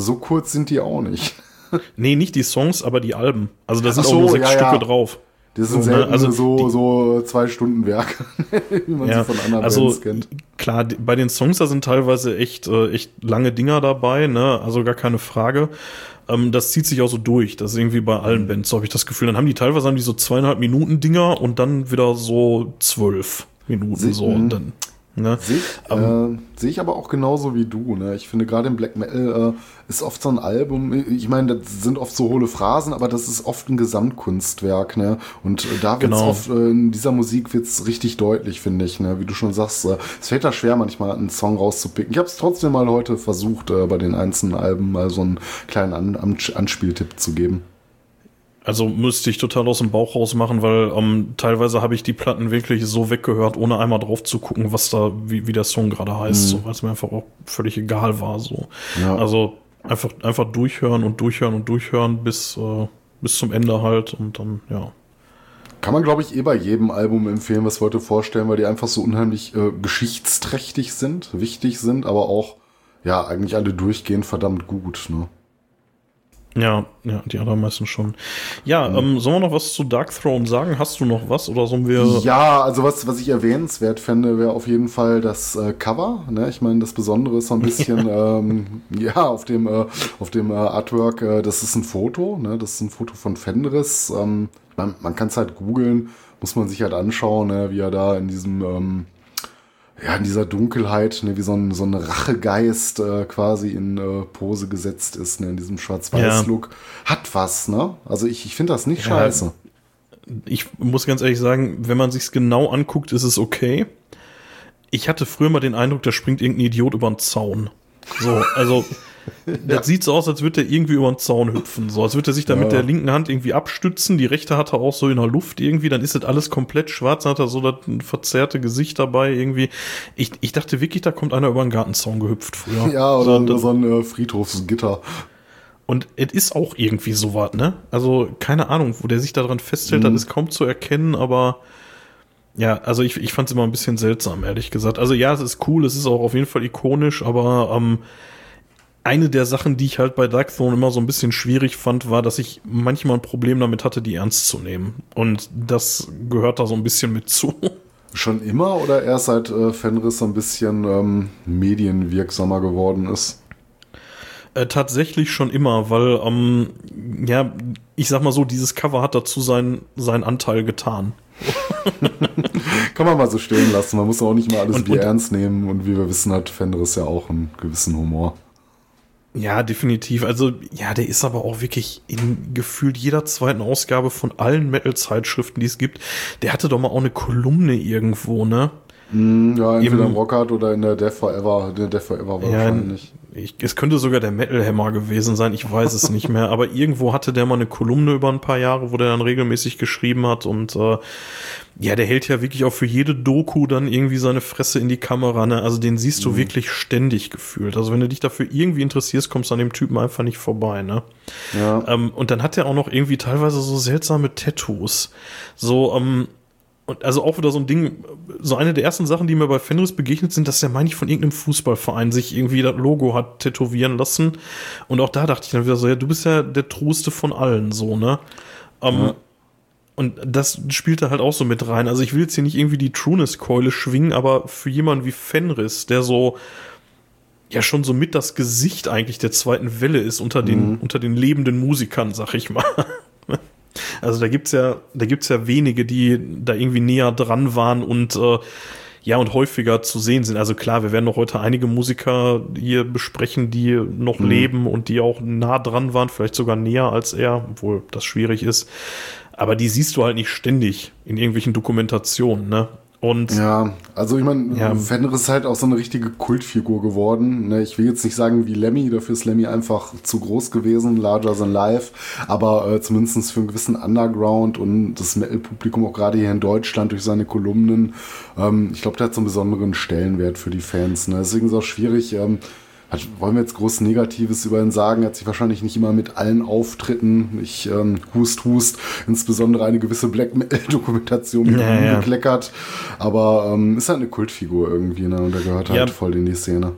so kurz sind die auch nicht. nee, nicht die Songs, aber die Alben. Also da sind so, auch nur sechs ja, Stücke ja. drauf. Das sind so, ne? also so, so zwei Stunden Werke, wie man ja, sie von anderen also, Bands kennt. klar, bei den Songs, da sind teilweise echt, äh, echt lange Dinger dabei, ne? Also gar keine Frage. Ähm, das zieht sich auch so durch. Das ist irgendwie bei allen mhm. Bands, so habe ich das Gefühl. Dann haben die teilweise haben die so zweieinhalb Minuten Dinger und dann wieder so zwölf Minuten Sie, so und dann. Ne? Sehe ähm, äh, seh ich aber auch genauso wie du. Ne? Ich finde gerade im Black Metal äh, ist oft so ein Album, ich meine, das sind oft so hohle Phrasen, aber das ist oft ein Gesamtkunstwerk. Ne? Und äh, da wird genau. oft, äh, in dieser Musik wird's richtig deutlich, finde ich. Ne? Wie du schon sagst, äh, es fällt da schwer, manchmal einen Song rauszupicken. Ich habe es trotzdem mal heute versucht, äh, bei den einzelnen Alben mal so einen kleinen An Anspieltipp zu geben. Also müsste ich total aus dem Bauch raus machen, weil ähm, teilweise habe ich die Platten wirklich so weggehört, ohne einmal drauf zu gucken, was da, wie, wie der Song gerade heißt, mhm. so, weil es mir einfach auch völlig egal war. So. Ja. Also einfach, einfach durchhören und durchhören und durchhören bis, äh, bis zum Ende halt und dann, ja. Kann man, glaube ich, eh bei jedem Album empfehlen, was wir heute vorstellen, weil die einfach so unheimlich äh, geschichtsträchtig sind, wichtig sind, aber auch, ja, eigentlich alle durchgehend verdammt gut, ne? Ja, ja, die allermeisten schon. Ja, mhm. ähm, sollen wir noch was zu Dark Throne sagen? Hast du noch was oder sollen wir. Ja, also was, was ich erwähnenswert fände, wäre auf jeden Fall das äh, Cover. Ne? Ich meine, das Besondere ist so ein bisschen, ähm, ja, auf dem, äh, auf dem äh, Artwork, äh, das ist ein Foto, ne? Das ist ein Foto von Fenris. Ähm, man man kann es halt googeln, muss man sich halt anschauen, ne? wie er da in diesem ähm, ja, in dieser Dunkelheit, ne, wie so ein, so ein Rachegeist äh, quasi in äh, Pose gesetzt ist, ne, in diesem Schwarz-Weiß-Look. Ja. Hat was, ne? Also ich, ich finde das nicht ja, scheiße. Ich muss ganz ehrlich sagen, wenn man sich's genau anguckt, ist es okay. Ich hatte früher mal den Eindruck, da springt irgendein Idiot über den Zaun. So, also Das ja. sieht so aus, als würde er irgendwie über den Zaun hüpfen. So, als würde er sich da ja. mit der linken Hand irgendwie abstützen. Die rechte hat er auch so in der Luft irgendwie. Dann ist das alles komplett schwarz. Dann hat er so das verzerrte Gesicht dabei irgendwie. Ich, ich dachte wirklich, da kommt einer über den Gartenzaun gehüpft früher. Ja, oder so, so ein äh, Friedhofsgitter. Und es ist auch irgendwie so was, ne? Also, keine Ahnung, wo der sich daran festhält, mhm. das ist kaum zu erkennen, aber ja, also ich, ich fand es immer ein bisschen seltsam, ehrlich gesagt. Also ja, es ist cool, es ist auch auf jeden Fall ikonisch, aber ähm, eine der Sachen, die ich halt bei Dark Throne immer so ein bisschen schwierig fand, war, dass ich manchmal ein Problem damit hatte, die ernst zu nehmen. Und das gehört da so ein bisschen mit zu. Schon immer oder erst seit äh, Fenris so ein bisschen ähm, medienwirksamer geworden ist? Äh, tatsächlich schon immer, weil, ähm, ja, ich sag mal so, dieses Cover hat dazu seinen, seinen Anteil getan. Kann man mal so stehen lassen. Man muss auch nicht mal alles und, wie und, ernst nehmen. Und wie wir wissen, hat Fenris ja auch einen gewissen Humor. Ja, definitiv. Also, ja, der ist aber auch wirklich in gefühlt jeder zweiten Ausgabe von allen Metal-Zeitschriften, die es gibt. Der hatte doch mal auch eine Kolumne irgendwo, ne? Mm, ja, entweder Im, im Rockart oder in der Death Forever. Der Death Forever ja, wahrscheinlich. Ich, es könnte sogar der Metal Hammer gewesen sein, ich weiß es nicht mehr. Aber irgendwo hatte der mal eine Kolumne über ein paar Jahre, wo der dann regelmäßig geschrieben hat. Und äh, ja, der hält ja wirklich auch für jede Doku dann irgendwie seine Fresse in die Kamera. Ne? Also den siehst du mhm. wirklich ständig gefühlt. Also wenn du dich dafür irgendwie interessierst, kommst du an dem Typen einfach nicht vorbei. Ne? Ja. Ähm, und dann hat er auch noch irgendwie teilweise so seltsame Tattoos. So, ähm, und also auch wieder so ein Ding, so eine der ersten Sachen, die mir bei Fenris begegnet sind, dass der, meine ich, von irgendeinem Fußballverein sich irgendwie das Logo hat tätowieren lassen. Und auch da dachte ich dann wieder so, ja, du bist ja der Truste von allen, so, ne? Ähm, ja. Und das spielt da halt auch so mit rein. Also ich will jetzt hier nicht irgendwie die Trueness-Keule schwingen, aber für jemanden wie Fenris, der so, ja schon so mit das Gesicht eigentlich der zweiten Welle ist unter den, mhm. unter den lebenden Musikern, sag ich mal. Also da gibt's ja, da gibt's ja wenige, die da irgendwie näher dran waren und äh, ja und häufiger zu sehen sind. Also klar, wir werden noch heute einige Musiker hier besprechen, die noch mhm. leben und die auch nah dran waren, vielleicht sogar näher als er, obwohl das schwierig ist. Aber die siehst du halt nicht ständig in irgendwelchen Dokumentationen, ne? Und ja, also ich meine, ja. Fenris ist halt auch so eine richtige Kultfigur geworden. Ne? Ich will jetzt nicht sagen wie Lemmy, dafür ist Lemmy einfach zu groß gewesen, larger than life, aber äh, zumindest für einen gewissen Underground und das Metal-Publikum auch gerade hier in Deutschland durch seine Kolumnen. Ähm, ich glaube, der hat so einen besonderen Stellenwert für die Fans. Ne? Deswegen ist es auch schwierig, ähm, hat, wollen wir jetzt groß Negatives über ihn sagen? Er hat sich wahrscheinlich nicht immer mit allen Auftritten, ich ähm, hust, hust, insbesondere eine gewisse Black Metal-Dokumentation mit ja, ja. gekleckert. Aber ähm, ist halt eine Kultfigur irgendwie, ne? Und er gehört halt ja. voll in die Szene.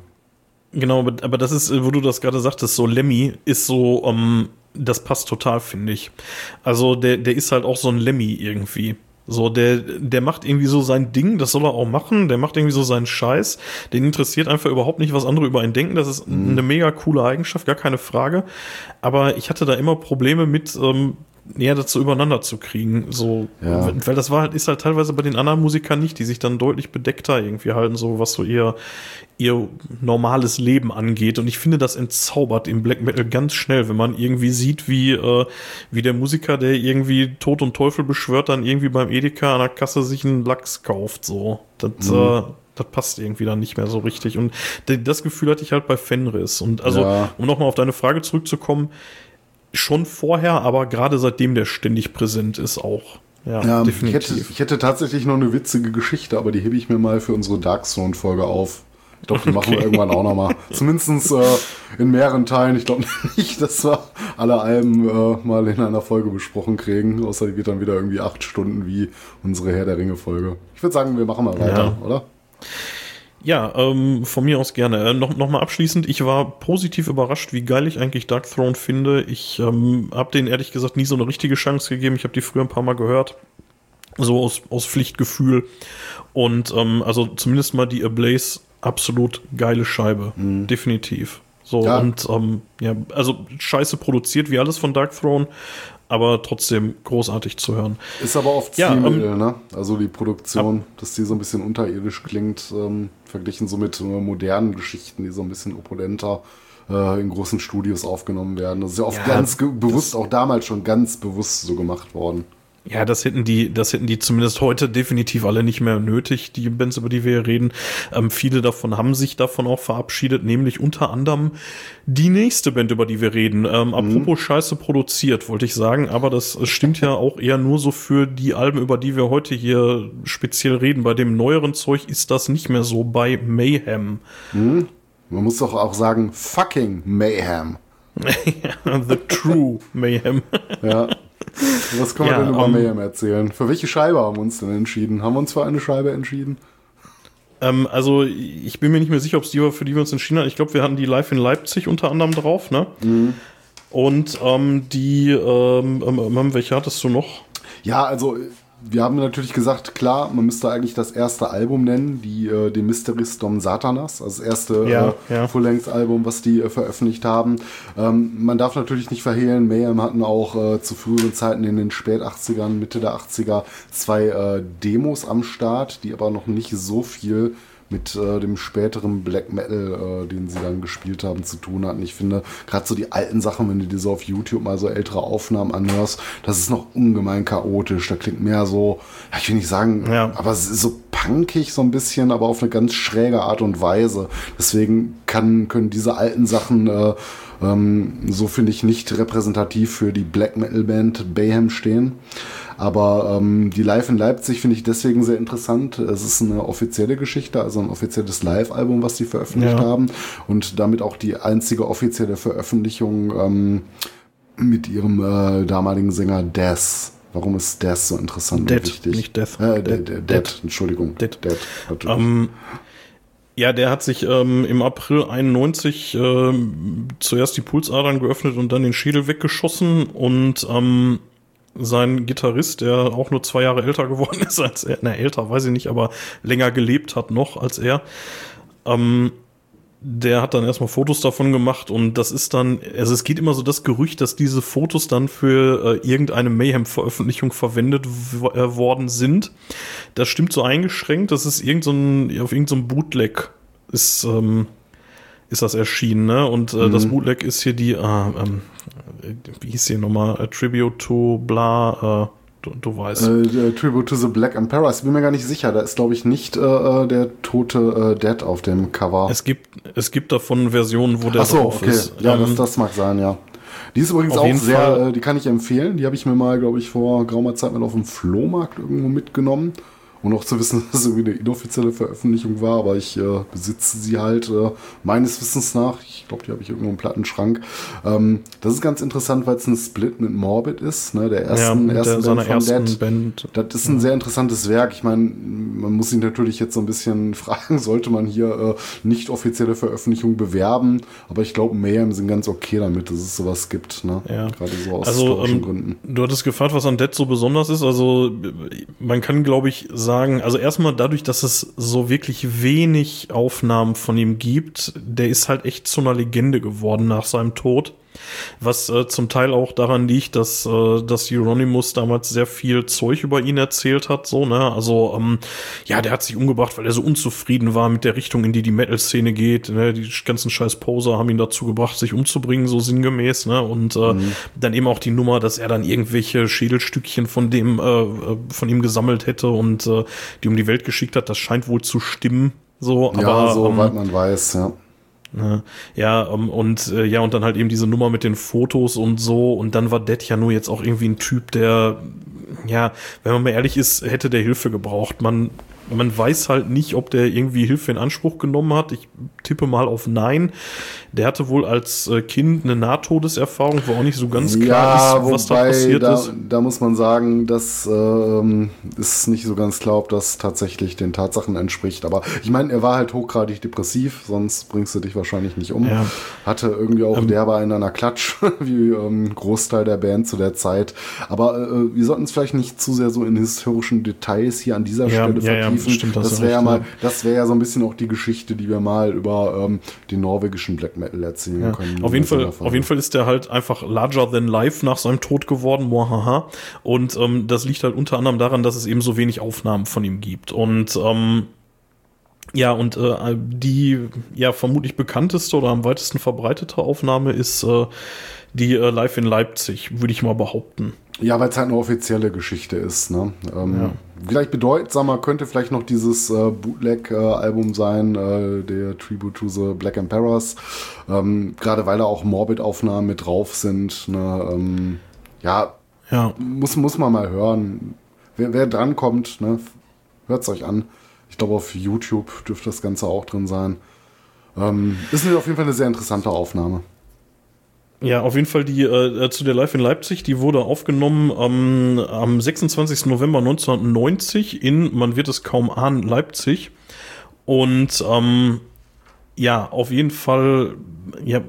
Genau, aber, aber das ist, wo du das gerade sagtest, so Lemmy ist so, um, ähm, das passt total, finde ich. Also der, der ist halt auch so ein Lemmy irgendwie. So, der, der macht irgendwie so sein Ding, das soll er auch machen, der macht irgendwie so seinen Scheiß, den interessiert einfach überhaupt nicht, was andere über ihn denken, das ist mhm. eine mega coole Eigenschaft, gar keine Frage, aber ich hatte da immer Probleme mit, ähm, näher dazu übereinander zu kriegen. So, ja. weil das war halt, ist halt teilweise bei den anderen Musikern nicht, die sich dann deutlich bedeckter irgendwie halten, so was so ihr, ihr normales Leben angeht. Und ich finde, das entzaubert im Black Metal ganz schnell, wenn man irgendwie sieht, wie, äh, wie der Musiker, der irgendwie Tod und Teufel beschwört, dann irgendwie beim Edeka an der Kasse sich einen Lachs kauft. So, das, mhm. äh, das passt irgendwie dann nicht mehr so richtig. Und das Gefühl hatte ich halt bei Fenris. Und also, ja. um nochmal auf deine Frage zurückzukommen, schon vorher, aber gerade seitdem der ständig präsent ist auch. Ja, ja definitiv. Ich hätte, ich hätte, tatsächlich noch eine witzige Geschichte, aber die hebe ich mir mal für unsere Dark Zone-Folge auf. Ich glaube, die okay. machen wir irgendwann auch nochmal. Zumindest äh, in mehreren Teilen. Ich glaube nicht, dass wir alle Alben äh, mal in einer Folge besprochen kriegen. Außer die geht dann wieder irgendwie acht Stunden wie unsere Herr der Ringe-Folge. Ich würde sagen, wir machen mal weiter, ja. oder? Ja, ähm, von mir aus gerne. Äh, noch, noch mal abschließend, ich war positiv überrascht, wie geil ich eigentlich Dark Throne finde. Ich ähm, habe denen ehrlich gesagt nie so eine richtige Chance gegeben. Ich habe die früher ein paar Mal gehört. So aus, aus Pflichtgefühl. Und ähm, also zumindest mal die Ablaze, absolut geile Scheibe. Mhm. Definitiv. So, ja. und ähm, ja, also scheiße produziert wie alles von Dark Throne, aber trotzdem großartig zu hören. Ist aber oft ja, Zielmittel, ähm, ne? Also die Produktion, dass die so ein bisschen unterirdisch klingt, ähm, verglichen so mit äh, modernen Geschichten, die so ein bisschen opulenter äh, in großen Studios aufgenommen werden. Das ist ja oft ja, ganz bewusst, auch damals schon ganz bewusst so gemacht worden. Ja, das hätten die, das hätten die zumindest heute definitiv alle nicht mehr nötig, die Bands, über die wir hier reden. Ähm, viele davon haben sich davon auch verabschiedet, nämlich unter anderem die nächste Band, über die wir reden. Ähm, mhm. Apropos Scheiße produziert, wollte ich sagen, aber das stimmt ja auch eher nur so für die Alben, über die wir heute hier speziell reden. Bei dem neueren Zeug ist das nicht mehr so bei Mayhem. Mhm. Man muss doch auch sagen, fucking Mayhem. The true Mayhem. ja. Was kann man ja, denn über um, Mayhem erzählen? Für welche Scheibe haben wir uns denn entschieden? Haben wir uns für eine Scheibe entschieden? Ähm, also, ich bin mir nicht mehr sicher, ob es die war, für die wir uns entschieden haben. Ich glaube, wir hatten die live in Leipzig unter anderem drauf, ne? Mhm. Und ähm, die, ähm, ähm, ähm welche hattest du noch? Ja, also wir haben natürlich gesagt, klar, man müsste eigentlich das erste Album nennen, die, äh, die Mystery Storm Satanas, also das erste ja, äh, ja. Full-Length-Album, was die äh, veröffentlicht haben. Ähm, man darf natürlich nicht verhehlen, Mayhem hatten auch äh, zu früheren Zeiten in den spät 80ern, Mitte der 80er zwei äh, Demos am Start, die aber noch nicht so viel mit äh, dem späteren Black Metal, äh, den sie dann gespielt haben, zu tun hatten. Ich finde, gerade so die alten Sachen, wenn du dir so auf YouTube mal so ältere Aufnahmen anhörst, das ist noch ungemein chaotisch. Da klingt mehr so, ja, ich will nicht sagen, ja. aber es ist so punkig so ein bisschen, aber auf eine ganz schräge Art und Weise. Deswegen kann, können diese alten Sachen äh, so finde ich nicht repräsentativ für die Black Metal Band Bayhem stehen. Aber ähm, die Live in Leipzig finde ich deswegen sehr interessant. Es ist eine offizielle Geschichte, also ein offizielles Live-Album, was sie veröffentlicht ja. haben. Und damit auch die einzige offizielle Veröffentlichung ähm, mit ihrem äh, damaligen Sänger Death. Warum ist Death so interessant Dead, und wichtig? Nicht Death. Äh, Dead, Dead, Dead, Entschuldigung. Dead. Dead, natürlich. Um, ähm, ja, der hat sich ähm, im April 91 ähm, zuerst die Pulsadern geöffnet und dann den Schädel weggeschossen und ähm, sein Gitarrist, der auch nur zwei Jahre älter geworden ist als er, na älter, weiß ich nicht, aber länger gelebt hat noch als er. Ähm, der hat dann erstmal Fotos davon gemacht und das ist dann, also es geht immer so das Gerücht, dass diese Fotos dann für äh, irgendeine Mayhem-Veröffentlichung verwendet äh, worden sind. Das stimmt so eingeschränkt, das ist irgendein, so auf irgendeinem so Bootleg ist, ähm, ist das erschienen, ne? Und äh, mhm. das Bootleg ist hier die, äh, ähm, wie hieß hier nochmal, A Tribute to bla, äh, du, du weißt. Äh, Tribute to the Black Emperor, ich bin mir gar nicht sicher, da ist glaube ich nicht äh, äh, der tote äh, Dead auf dem Cover. Es gibt, es gibt davon Versionen, wo der Ach so, drauf okay. ist. Ja, ähm, das, das mag sein, ja. Die ist übrigens auch sehr, äh, die kann ich empfehlen. Die habe ich mir mal, glaube ich, vor geraumer Zeit mal auf dem Flohmarkt irgendwo mitgenommen. Und auch zu wissen, dass es irgendwie eine inoffizielle Veröffentlichung war, aber ich äh, besitze sie halt äh, meines Wissens nach. Ich glaube, die habe ich irgendwo im Plattenschrank. Ähm, das ist ganz interessant, weil es ein Split mit Morbid ist, ne? der ersten, ja, ersten der, Band von ersten Dead. Band. Das ist ein sehr interessantes Werk. Ich meine, man muss sich natürlich jetzt so ein bisschen fragen, sollte man hier äh, nicht offizielle Veröffentlichung bewerben? Aber ich glaube, Mayhem sind ganz okay damit, dass es sowas gibt. Ne? Ja. Gerade so aus Also, historischen ähm, Gründen. Du hattest gefragt, was an Dead so besonders ist. Also man kann, glaube ich, sagen, also erstmal dadurch, dass es so wirklich wenig Aufnahmen von ihm gibt, der ist halt echt zu einer Legende geworden nach seinem Tod. Was äh, zum Teil auch daran liegt, dass, äh, dass Euronymous damals sehr viel Zeug über ihn erzählt hat. So, ne? Also, ähm, ja, der hat sich umgebracht, weil er so unzufrieden war mit der Richtung, in die die Metal-Szene geht. Ne? Die ganzen scheiß Poser haben ihn dazu gebracht, sich umzubringen, so sinngemäß. Ne? Und äh, dann eben auch die Nummer, dass er dann irgendwelche Schädelstückchen von dem, äh, äh, von ihm gesammelt hätte und äh, die um die Welt geschickt hat. Das scheint wohl zu stimmen. So, Ja, aber, soweit ähm, man weiß, ja. Ne? Ja, ähm, und äh, ja, und dann halt eben diese Nummer mit den Fotos und so. Und dann war Dead ja nur jetzt auch irgendwie ein Typ, der, ja, wenn man mal ehrlich ist, hätte der Hilfe gebraucht. Man, man weiß halt nicht, ob der irgendwie Hilfe in Anspruch genommen hat. Ich tippe mal auf Nein. Der hatte wohl als äh, Kind eine Nahtodeserfahrung, wo auch nicht so ganz klar ist, was da passiert da, ist. da muss man sagen, das ähm, ist nicht so ganz klar, ob das tatsächlich den Tatsachen entspricht. Aber ich meine, er war halt hochgradig depressiv, sonst bringst du dich wahrscheinlich nicht um. Ja. Hatte irgendwie auch, Ähm. der war in einer Klatsch, wie ähm, Großteil der Band zu der Zeit. Aber äh, wir sollten es vielleicht nicht zu sehr so in historischen Details hier an dieser Ja, Stelle ja, vertiefen. stimmt, das du wäre ja mal, das wäre ja so ein bisschen auch die Geschichte, die wir mal über ähm, den norwegischen Black Metal erzählen Ja, können. auf jeden Fall, auf jeden Fall ist der halt einfach larger than life nach seinem Tod geworden, mohaha. Und ähm, das liegt halt unter anderem daran, dass es eben so wenig Aufnahmen von ihm gibt. Und ähm, ja, und äh, die ja vermutlich bekannteste oder am weitesten verbreitete Aufnahme ist äh, die äh, Live in Leipzig, würde ich mal behaupten. Ja, weil es halt eine offizielle Geschichte ist. Ne? Ähm, Ja. Vielleicht bedeutsamer könnte vielleicht noch dieses äh, Bootleg-Album sein, äh, der Tribute to the Black Emperors. Ähm, Gerade weil da auch Morbid-Aufnahmen mit drauf sind. Ne? Ähm, ja, Ja, muss, muss man mal hören. Wer, wer drankommt, ne? hört es euch an. Ich glaube, auf YouTube dürfte das Ganze auch drin sein. Ähm, ist auf jeden Fall eine sehr interessante Aufnahme. Ja, auf jeden Fall die äh, zu der Live in Leipzig, die wurde aufgenommen ähm, am 26. November 1990 in, man wird es kaum ahnen, Leipzig. Und ähm, ja, auf jeden Fall, ja,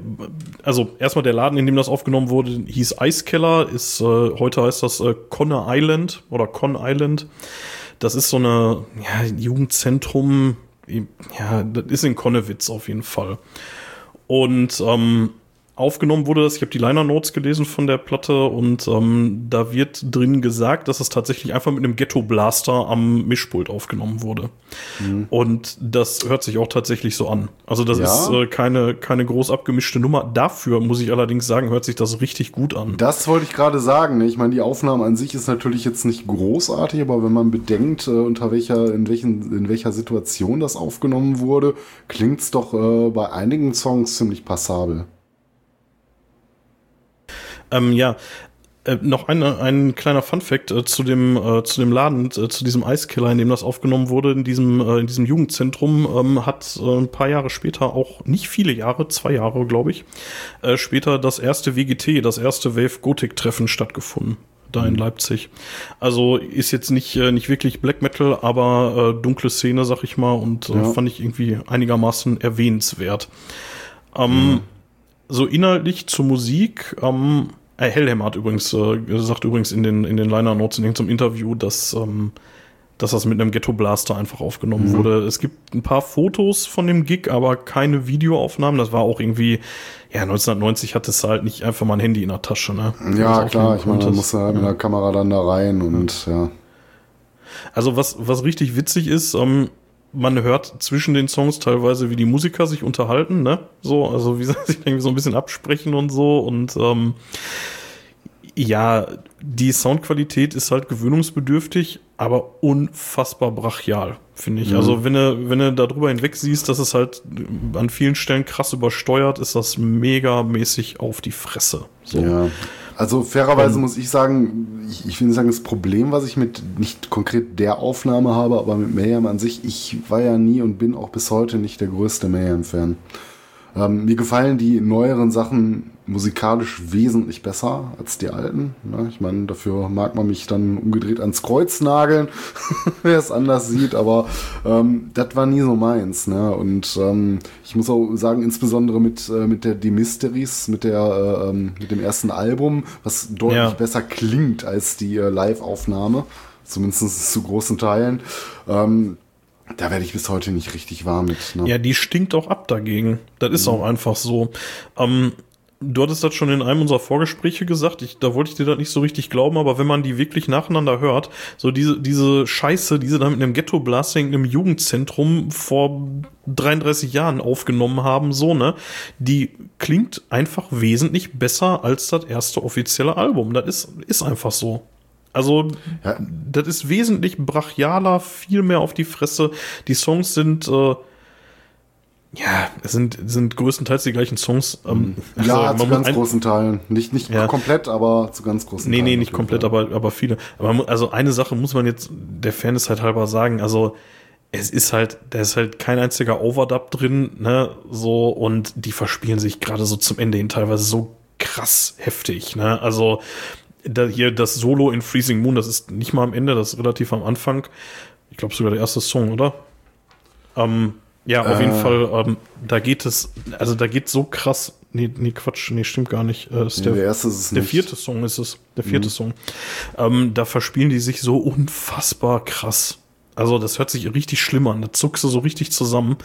also erstmal der Laden, in dem das aufgenommen wurde, hieß Eiskeller, ist, äh, heute heißt das äh, Conne Island oder Con Island. Das ist so eine, ja, Jugendzentrum, ja, das ist in Konnewitz auf jeden Fall. Und ähm, aufgenommen wurde das, ich habe die Liner Notes gelesen von der Platte und ähm, da wird drin gesagt, dass es tatsächlich einfach mit einem Ghetto Blaster am Mischpult aufgenommen wurde. Und das hört sich auch tatsächlich so an. Also das Ja? ist äh, keine, keine groß abgemischte Nummer. Dafür muss ich allerdings sagen, hört sich das richtig gut an. Das wollte ich gerade sagen. Ne? Ich meine, die Aufnahme an sich ist natürlich jetzt nicht großartig, aber wenn man bedenkt, äh, unter welcher, in, welchen, in welcher Situation das aufgenommen wurde, klingt es doch äh, bei einigen Songs ziemlich passabel. Ähm, ja, äh, noch ein, ein kleiner Funfact äh, zu dem äh, zu dem Laden, äh, zu diesem Eiskiller, in dem das aufgenommen wurde, in diesem äh, in diesem Jugendzentrum, ähm, hat äh, ein paar Jahre später auch nicht viele Jahre, zwei Jahre glaube ich, äh, später das erste WGT, das erste Wave Gothic Treffen stattgefunden. Da in Leipzig. Also ist jetzt nicht, äh, nicht wirklich Black Metal, aber äh, dunkle Szene, sag ich mal, und äh, Ja. fand ich irgendwie einigermaßen erwähnenswert. Ähm, so inhaltlich zur Musik, ähm, äh, Hellhammer hat übrigens, äh, sagt übrigens in den, in den Liner Notes in irgendeinem Interview, dass, ähm, dass das mit einem Ghetto Blaster einfach aufgenommen wurde. Es gibt ein paar Fotos von dem Gig, aber keine Videoaufnahmen. Das war auch irgendwie, ja, 1990 hatte es halt nicht einfach mal ein Handy in der Tasche, ne? Ja, klar. Ich meine, man konntest. muss halt mit der Kamera dann da rein und ja. Also was, was richtig witzig ist, ähm, man hört zwischen den Songs teilweise, wie die Musiker sich unterhalten, ne? So, also wie sie sich irgendwie so ein bisschen absprechen und so. Und ähm, ja, die Soundqualität ist halt gewöhnungsbedürftig, aber unfassbar brachial, finde ich. Also wenn du, wenn du darüber hinweg siehst, dass es halt an vielen Stellen krass übersteuert, ist das mega mäßig auf die Fresse. So. Ja. Also fairerweise um, muss ich sagen, ich, ich will nicht sagen, das Problem, was ich mit nicht konkret der Aufnahme habe, aber mit Mayhem an sich, ich war ja nie und bin auch bis heute nicht der größte Mayhem-Fan. Ähm, mir gefallen die neueren Sachen musikalisch wesentlich besser als die alten. Ne? Ich meine, dafür mag man mich dann umgedreht ans Kreuz nageln, wer es anders sieht, aber ähm, das war nie so meins. Ne? Und ähm, ich muss auch sagen, insbesondere mit, äh, mit der Die Mysteries, mit, der, äh, ähm, mit dem ersten Album, was deutlich ja. besser klingt als die äh, Live-Aufnahme, zumindest zu großen Teilen. Ähm, da werde ich bis heute nicht richtig warm mit. Ne? Ja, die stinkt auch ab dagegen. Das ist mhm. auch einfach so. Ähm, du hattest das schon in einem unserer Vorgespräche gesagt. Ich, da wollte ich dir das nicht so richtig glauben, aber wenn man die wirklich nacheinander hört, so diese, diese Scheiße, die sie da mit einem Ghetto-Blasting im Jugendzentrum vor 33 Jahren aufgenommen haben, so, ne, die klingt einfach wesentlich besser als das erste offizielle Album. Das ist, ist einfach so. Also, ja. das ist wesentlich brachialer, viel mehr auf die Fresse. Die Songs sind, äh, ja, es sind, sind größtenteils die gleichen Songs. Ähm, mhm. ja, also, zu ganz großen Teilen. Nicht, nicht ja. komplett, aber zu ganz großen nee, Teilen. Nee, nee, nicht komplett, aber, aber viele. Aber also eine Sache muss man jetzt der Fairness halt halber sagen. Also, es ist halt, da ist halt kein einziger Overdub drin, ne, so, und die verspielen sich gerade so zum Ende hin teilweise so krass heftig, ne, also, da hier das Solo in Freezing Moon, das ist nicht mal am Ende, das ist relativ am Anfang. Ich glaube sogar der erste Song, oder? Ähm, ja, auf äh. jeden Fall, ähm, da geht es, also da geht so krass. Nee, nee, Quatsch, nee, stimmt gar nicht. Äh, ist nee, der, der erste ist es Der nicht. vierte Song ist es. Der vierte mhm. Song. Ähm, da verspielen die sich so unfassbar krass. Also das hört sich richtig schlimm an. Da zuckst du so richtig zusammen.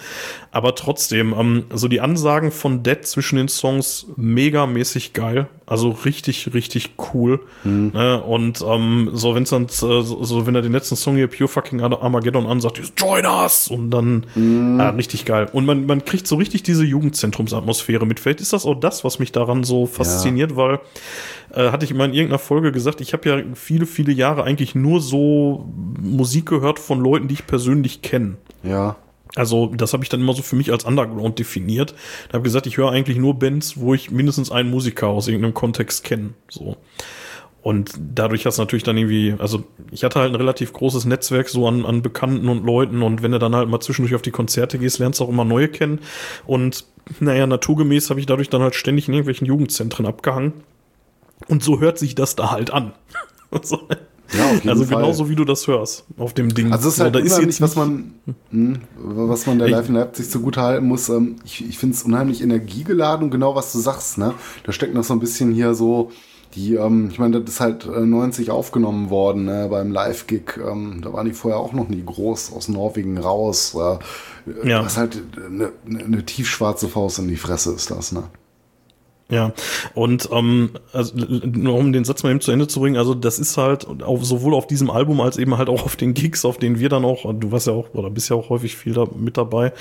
Aber trotzdem, ähm, also die Ansagen von Dead zwischen den Songs megamäßig geil. Also richtig, richtig cool. Mhm. Ne? Und ähm, so, wenn es dann, äh, so, wenn er den letzten Song hier Pure Fucking Armageddon ansagt, Join us! Und dann mhm. äh, richtig geil. Und man, man kriegt so richtig diese Jugendzentrumsatmosphäre mit. Vielleicht ist das auch das, was mich daran so fasziniert, ja. weil äh, hatte ich immer in irgendeiner Folge gesagt, ich habe ja viele, viele Jahre eigentlich nur so Musik gehört von Leuten, die ich persönlich kenne. Ja. Also, das habe ich dann immer so für mich als Underground definiert. Ich habe gesagt, ich höre eigentlich nur Bands, wo ich mindestens einen Musiker aus irgendeinem Kontext kenne. So. Und dadurch hast du natürlich dann irgendwie, also ich hatte halt ein relativ großes Netzwerk so an, an Bekannten und Leuten und wenn du dann halt mal zwischendurch auf die Konzerte gehst, lernst du auch immer neue kennen. Und naja, naturgemäß habe ich dadurch dann halt ständig in irgendwelchen Jugendzentren abgehangen. Und so hört sich das da halt an. Ja, also Fall. genauso wie du das hörst auf dem Ding. Also es ist halt da ist jetzt was man, hm, was man der Live in Leipzig zugute halten muss. Ähm, ich, ich finde es unheimlich energiegeladen und genau was du sagst. Ne, da steckt noch so ein bisschen hier so die, ähm, ich meine, das ist halt 90 äh, aufgenommen worden ne, beim Live-Gig. Ähm, da waren die vorher auch noch nie groß aus Norwegen raus. Äh, ja. Das ist halt eine, eine tiefschwarze Faust in die Fresse ist das, ne? Ja, und ähm, also, nur um den Satz mal eben zu Ende zu bringen, also das ist halt auf, sowohl auf diesem Album als eben halt auch auf den Gigs, auf denen wir dann auch, du warst ja auch, oder bist ja auch häufig viel da mit dabei,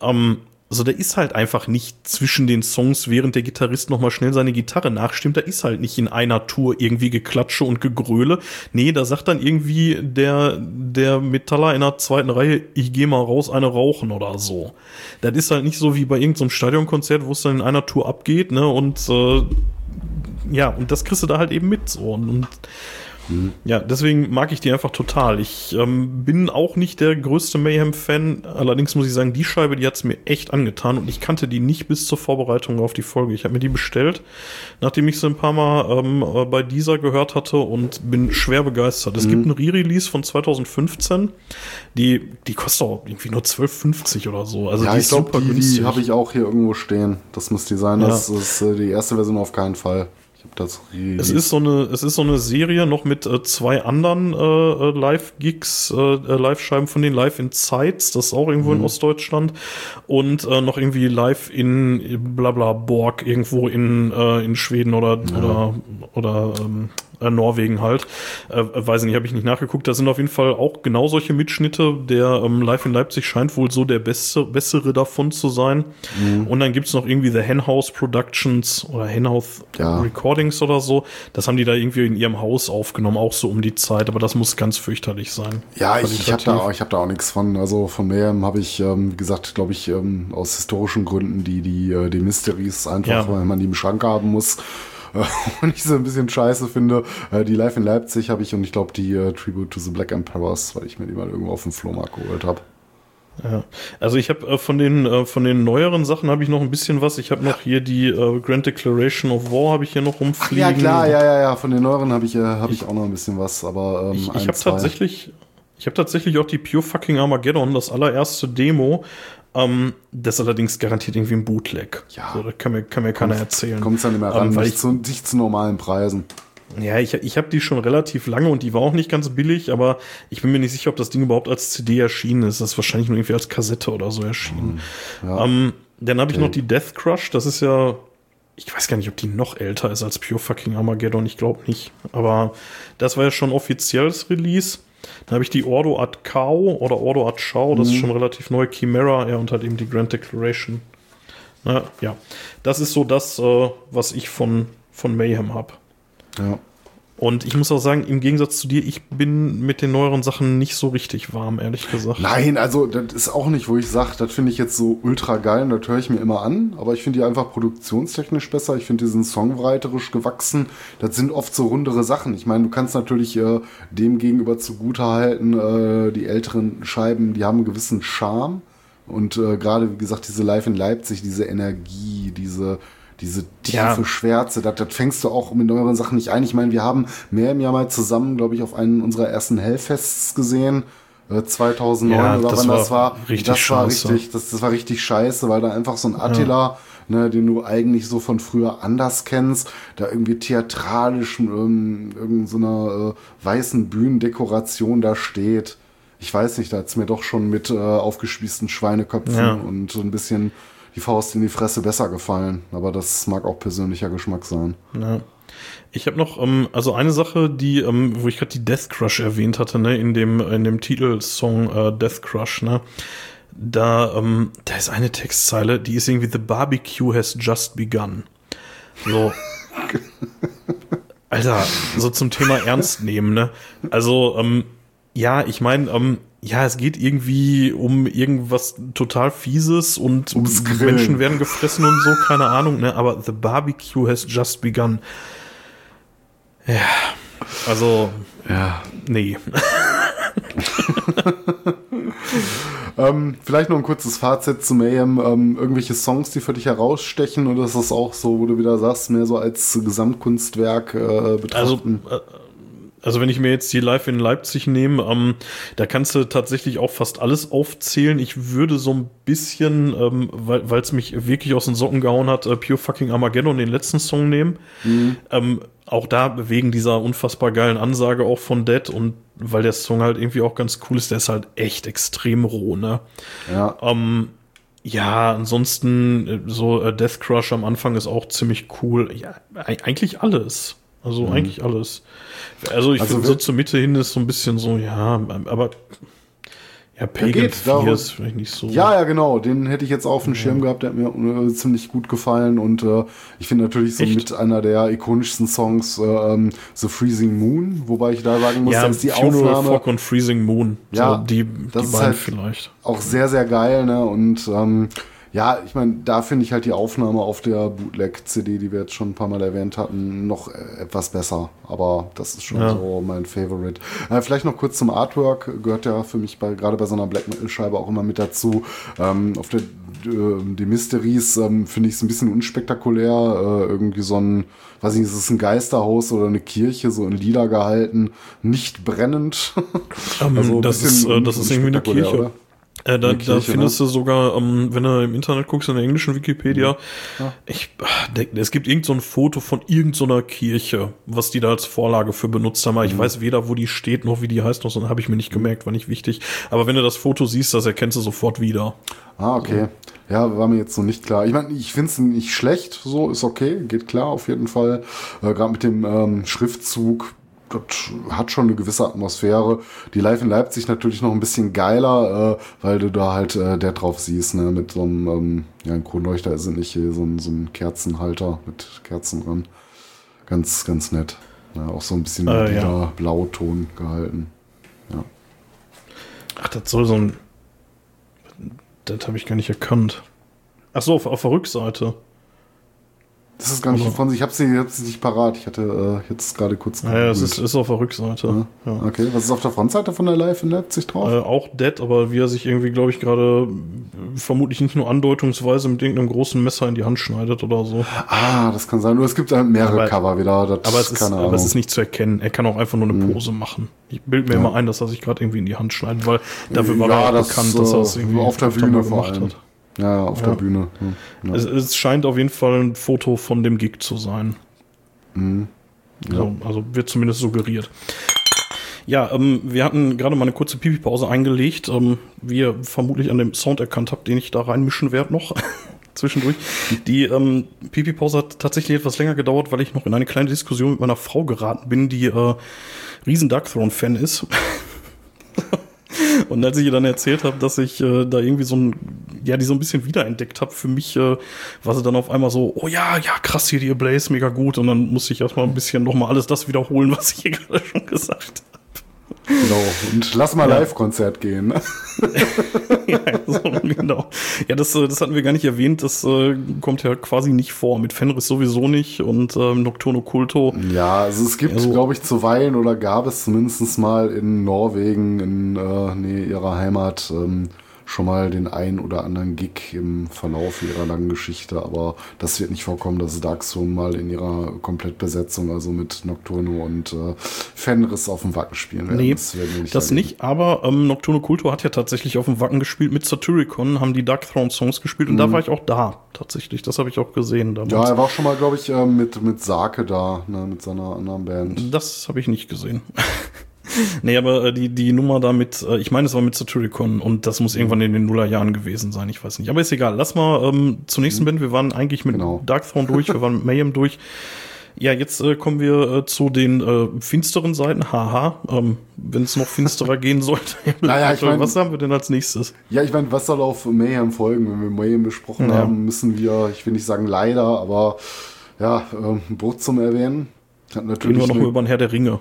ähm, also da ist halt einfach nicht zwischen den Songs, während der Gitarrist nochmal schnell seine Gitarre nachstimmt, da ist halt nicht in einer Tour irgendwie Geklatsche und Gegröle. Nee, da sagt dann irgendwie der, der Metaller in der zweiten Reihe, ich geh mal raus, eine rauchen oder so. Das ist halt nicht so wie bei irgendeinem Stadionkonzert, wo es dann in einer Tour abgeht, ne, und äh, ja, und das kriegst du da halt eben mit so. Und, und Mhm. Ja, deswegen mag ich die einfach total. Ich ähm, bin auch nicht der größte Mayhem-Fan, allerdings muss ich sagen, die Scheibe, die hat's mir echt angetan und ich kannte die nicht bis zur Vorbereitung auf die Folge. Ich habe mir die bestellt, nachdem ich sie ein paar Mal ähm, äh, bei dieser gehört hatte und bin schwer begeistert. Es mhm. gibt ein Re-Release von 2015, die, die kostet auch irgendwie nur 12,50 oder so. Also ja, die ich glaube, die, die habe ich auch hier irgendwo stehen. Das muss die sein. Das ja. ist äh, die erste Version auf keinen Fall das es ist so eine, es ist so eine Serie noch mit äh, zwei anderen äh, äh Live-Gigs, äh, äh, Live-Scheiben von den Live in Zeitz, das ist auch irgendwo mhm. in Ostdeutschland und äh, noch irgendwie Live in Blabla Borg irgendwo in äh, in Schweden oder ja. oder oder ähm, äh, Norwegen halt. Äh, weiß nicht, habe ich nicht nachgeguckt. Da sind auf jeden Fall auch genau solche Mitschnitte. Der ähm, Live in Leipzig scheint wohl so der beste, bessere davon zu sein. Mhm. Und dann gibt's noch irgendwie The Henhouse Productions oder Henhouse ja. Recordings oder so. Das haben die da irgendwie in ihrem Haus aufgenommen, auch so um die Zeit. Aber das muss ganz fürchterlich sein. Ja, ich, ich habe da, ich hab da auch nichts von. Also von mehr habe ich, ähm, wie gesagt, glaube ich, ähm, aus historischen Gründen die, die, äh, die Mysteries einfach, ja. weil man die im Schrank haben muss. und ich so ein bisschen scheiße finde. Äh, die Live in Leipzig habe ich und ich glaube die äh, Tribute to the Black Emperors, weil ich mir die mal irgendwo auf dem Flohmarkt geholt habe. Ja. Also ich habe äh, von den äh, von den neueren Sachen habe ich noch ein bisschen was. Ich habe noch hier die äh, Grand Declaration of War habe ich hier noch rumfliegen. Ach, ja klar, ja ja ja. Von den neueren habe ich äh, habe ich, ich, auch noch ein bisschen was. Aber ähm, ich, ich habe tatsächlich ich habe tatsächlich auch die Pure Fucking Armageddon, das allererste Demo. Ähm, das allerdings garantiert irgendwie ein Bootleg. Ja. So, das kann mir, kann mir keiner erzählen. Kommt es dann immer ran, ähm, weil nicht, ich, zu, nicht zu normalen Preisen. Ja, ich, ich habe die schon relativ lange und die war auch nicht ganz billig, aber ich bin mir nicht sicher, ob das Ding überhaupt als CD erschienen ist. Das ist wahrscheinlich nur irgendwie als Kassette oder so erschienen. Hm, ja. Ähm, dann habe ich okay. noch die Death Crush, das ist ja, ich weiß gar nicht, ob die noch älter ist als Pure Fucking Armageddon, ich glaube nicht. Aber das war ja schon offizielles Release. Dann habe ich die Ordo Ad Cow oder Ordo Ad Chao, das mhm. ist schon relativ neu, Chimera, ja, und halt eben die Grand Declaration. Na, ja, das ist so das, äh, was ich von, von Mayhem habe. Ja. Und ich muss auch sagen, im Gegensatz zu dir, ich bin mit den neueren Sachen nicht so richtig warm, ehrlich gesagt. Nein, also das ist auch nicht, wo ich sage, das finde ich jetzt so ultra geil und das höre ich mir immer an. Aber ich finde die einfach produktionstechnisch besser. Ich finde diesen songwriterisch gewachsen. Das sind oft so rundere Sachen. Ich meine, du kannst natürlich äh, dem gegenüber zugute halten, äh, die älteren Scheiben, die haben einen gewissen Charme. Und äh, gerade, wie gesagt, diese Live in Leipzig, diese Energie, diese diese tiefe ja. Schwärze, das, das fängst du auch mit euren Sachen nicht ein. Ich meine, wir haben mehr im Jahr mal zusammen, glaube ich, auf einen unserer ersten Hellfests gesehen. 2009 äh, ja, oder wann das war. Richtig das scheiße. war richtig, das, das war richtig scheiße, weil da einfach so ein Attila, ja. ne, den du eigentlich so von früher anders kennst, da irgendwie theatralisch ähm, irgendeiner so einer, äh, weißen Bühnendekoration da steht. Ich weiß nicht, da hat's mir doch schon mit äh, aufgespießten Schweineköpfen ja. und so ein bisschen die Faust in die Fresse besser gefallen. Aber das mag auch persönlicher Geschmack sein. Ja. Ich habe noch, ähm, also eine Sache, die, ähm, wo ich gerade die Death Crush erwähnt hatte, ne, in dem, in dem Titelsong äh, Death Crush, ne, da, ähm, da ist eine Textzeile, die ist irgendwie The Barbecue has just begun. So. Alter, so zum Thema Ernst nehmen, ne? Also, ähm, ja, ich meine, ähm, ja, es geht irgendwie um irgendwas total Fieses und Ums Menschen werden gefressen und so, keine Ahnung, ne? Aber the barbecue has just begun. Ja, also, ja, nee. ähm, vielleicht noch ein kurzes Fazit zum AM. Ähm, irgendwelche Songs, die für dich herausstechen oder ist das auch so, wo du wieder sagst, mehr so als Gesamtkunstwerk äh, betrachten? Also, äh, also wenn ich mir jetzt die Live in Leipzig nehme, ähm, da kannst du tatsächlich auch fast alles aufzählen. Ich würde so ein bisschen, ähm, weil es mich wirklich aus den Socken gehauen hat, äh, Pure Fucking Armageddon den letzten Song nehmen. Mhm. Ähm, auch da wegen dieser unfassbar geilen Ansage auch von Dead und weil der Song halt irgendwie auch ganz cool ist, der ist halt echt extrem roh, ne? Ja. Ähm, ja, ansonsten äh, so äh, Death Crush am Anfang ist auch ziemlich cool. Ja, eigentlich alles. Also mhm. eigentlich alles. Also ich also finde so zur Mitte hin ist so ein bisschen so, ja, aber ja, Pagan geht, 4 ist vielleicht nicht so. Ja, ja, genau. Den hätte ich jetzt auf dem Schirm gehabt, der hat mir äh, ziemlich gut gefallen. Und äh, ich finde natürlich so Echt? mit einer der ikonischsten Songs äh, ähm, The Freezing Moon, wobei ich da sagen muss, ja, dass die Funeral Aufnahme. Fog und Freezing Moon. Ja, so, die, das die ist halt vielleicht. Auch sehr, sehr geil, ne? Und ähm, ja, ich meine, da finde ich halt die Aufnahme auf der Bootleg-CD, die wir jetzt schon ein paar Mal erwähnt hatten, noch äh, etwas besser. Aber das ist schon ja. so mein Favorite. Äh, vielleicht noch kurz zum Artwork. Gehört ja für mich bei, gerade bei so einer Black Metal-Scheibe auch immer mit dazu. Ähm, auf der äh, die Mysteries ähm, finde ich es ein bisschen unspektakulär. Äh, irgendwie so ein, weiß nicht, ist es ein Geisterhaus oder eine Kirche, so in Lila gehalten, nicht brennend. Ähm, also das, ist, äh, das ist irgendwie eine Kirche. Oder? Äh, da, Kirche, da findest ne? du sogar, ähm, wenn du im Internet guckst, in der englischen Wikipedia, ja. ich, es gibt irgend so ein Foto von irgendeiner so Kirche, was die da als Vorlage für benutzt haben. Mhm. Ich weiß weder, wo die steht, noch wie die heißt, noch so habe ich mir nicht mhm. gemerkt, war nicht wichtig. Aber wenn du das Foto siehst, das erkennst du sofort wieder. Ah, okay. So. Ja, war mir jetzt so nicht klar. Ich meine, ich finde es nicht schlecht, so ist okay, geht klar auf jeden Fall. Äh, Gerade mit dem ähm, Schriftzug das hat schon eine gewisse Atmosphäre. Die Live in Leipzig natürlich noch ein bisschen geiler, äh, weil du da halt äh, der drauf siehst, ne, mit so einem, ähm, ja, ein Kronleuchter ist nicht hier, so ein, so ein Kerzenhalter mit Kerzen dran. Ganz, ganz nett. Ja, auch so ein bisschen äh, ja. Blauton gehalten. Ja. Ach, das soll so ein. Das habe ich gar nicht erkannt. Ach so, auf, auf der Rückseite. Das ist gar nicht von sich. Ich habe sie, hab sie nicht parat. Ich hatte äh, jetzt gerade kurz. Ja, es ist, ist auf der Rückseite. Ja. Ja. Okay, was ist auf der Frontseite von der Live in Leipzig drauf? Äh, auch Dead, aber wie er sich irgendwie, glaube ich, gerade vermutlich nicht nur andeutungsweise mit irgendeinem großen Messer in die Hand schneidet oder so. Ah, das kann sein. Nur es gibt halt mehrere Aber- Cover wieder. Das, Aber es, ist, aber es ist nicht zu erkennen. Er kann auch einfach nur eine Mhm. Pose machen. Ich bilde mir Ja. immer ein, dass er sich gerade irgendwie in die Hand schneidet, weil dafür war Ja, er das, bekannt, dass er es äh, irgendwie auf der Bühne vor allem. Ja, auf Ja. der Bühne. Hm. Ja. Es, es scheint auf jeden Fall ein Foto von dem Gig zu sein. Mhm. Ja. So, also wird zumindest suggeriert. Ja, ähm, wir hatten gerade mal eine kurze Pipi-Pause eingelegt, ähm, wie ihr vermutlich an dem Sound erkannt habt, den ich da reinmischen werde noch zwischendurch. Die ähm, Pipi-Pause hat tatsächlich etwas länger gedauert, weil ich noch in eine kleine Diskussion mit meiner Frau geraten bin, die äh, riesen Dark Throne-Fan ist. Und als ich ihr dann erzählt habe, dass ich äh, da irgendwie so ein, ja, die so ein bisschen wiederentdeckt habe, für mich äh, war sie dann auf einmal so, oh ja, ja, krass hier, die Blaze, mega gut. Und dann musste ich erstmal ein bisschen nochmal alles das wiederholen, was ich hier gerade schon gesagt. Genau. Und lass mal Ja. Live-Konzert gehen. ja, so, genau. Ja, das, äh, das hatten wir gar nicht erwähnt. Das äh, kommt ja quasi nicht vor. Mit Fenris sowieso nicht und ähm, Nocturno Culto. Ja, also es gibt, Ja, so- glaube ich, zuweilen oder gab es zumindest mal in Norwegen, in äh, Nähe ihrer Heimat, ähm, schon mal den ein oder anderen Gig im Verlauf ihrer langen Geschichte, aber das wird nicht vorkommen, dass Darkzone mal in ihrer Komplettbesetzung, also mit Nocturno und äh, Fenris auf dem Wacken spielen werden. Nee, werden wir Das nicht, aber ähm, Nocturno Culto hat ja tatsächlich auf dem Wacken gespielt. Mit Satyricon haben die Dark Throne Songs gespielt und da war ich auch da, tatsächlich. Das habe ich auch gesehen damals. Mhm. Ja, er war auch schon mal, glaube ich, äh, mit, mit Sake da, ne, mit seiner anderen Band. Das habe ich nicht gesehen. nee, aber äh, die, die Nummer da mit, äh, ich meine, es war mit Satyricon und das muss irgendwann in den Nullerjahren gewesen sein, ich weiß nicht. Aber ist egal. Lass mal ähm, zur nächsten Band. Wir waren eigentlich mit Genau. Darkthrone durch, wir waren mit Mayhem durch. Ja, jetzt äh, kommen wir äh, zu den äh, finsteren Seiten. Haha, ähm, wenn es noch finsterer gehen sollte. Naja, ich mein- was haben wir denn als nächstes? Ja, ich meine, was soll auf Mayhem folgen? Wenn wir Mayhem besprochen Ja. haben, müssen wir, ich will nicht sagen leider, aber ja, ähm, Burzum erwähnen. Hat Reden natürlich wir noch eine- über den Herr der Ringe.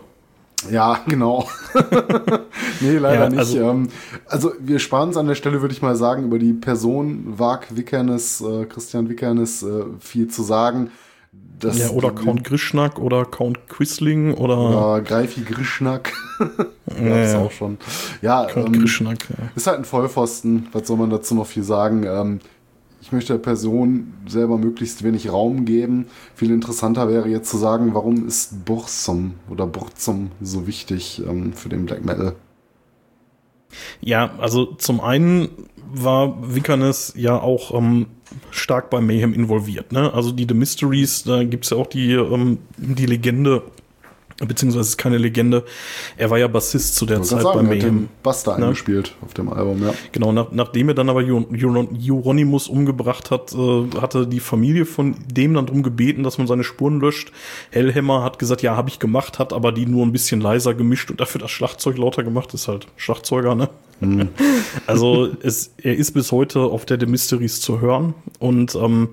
Ja, genau. nee, leider Ja, nicht. also- ähm, also wir sparen es an der Stelle, würde ich mal sagen, über die Person Wag Wickernes, äh, Christian Wickernes, äh, viel zu sagen. Das, Ja, oder Count Grischnack oder Count Quisling oder Oder Greifi Grischnack. Gab's ja. auch schon. Ja, Count ähm, Grischnack. Ja. ist halt ein Vollpfosten. Was soll man dazu noch viel sagen? Ähm, ich möchte der Person selber möglichst wenig Raum geben. Viel interessanter wäre jetzt zu sagen, warum ist Burzum oder Burzum so wichtig ähm, für den Black Metal? Ja, also zum einen war Wickernes ja auch ähm, stark bei Mayhem involviert. Ne? Also die The Mysteries, da gibt's ja auch die, ähm, die Legende, beziehungsweise es ist keine Legende, er war ja Bassist zu der Zeit bei sagen, hat Mayhem. den Buster Ne? eingespielt auf dem Album, ja. Genau, nach, nachdem er dann aber Euronymous umgebracht hat, äh, hatte die Familie von dem dann drum gebeten, dass man seine Spuren löscht. Hellhammer hat gesagt, ja, habe ich gemacht, hat aber die nur ein bisschen leiser gemischt und dafür das Schlagzeug lauter gemacht. Ist halt Schlagzeuger, ne? also es, er ist bis heute auf der The Mysteries zu hören und ähm,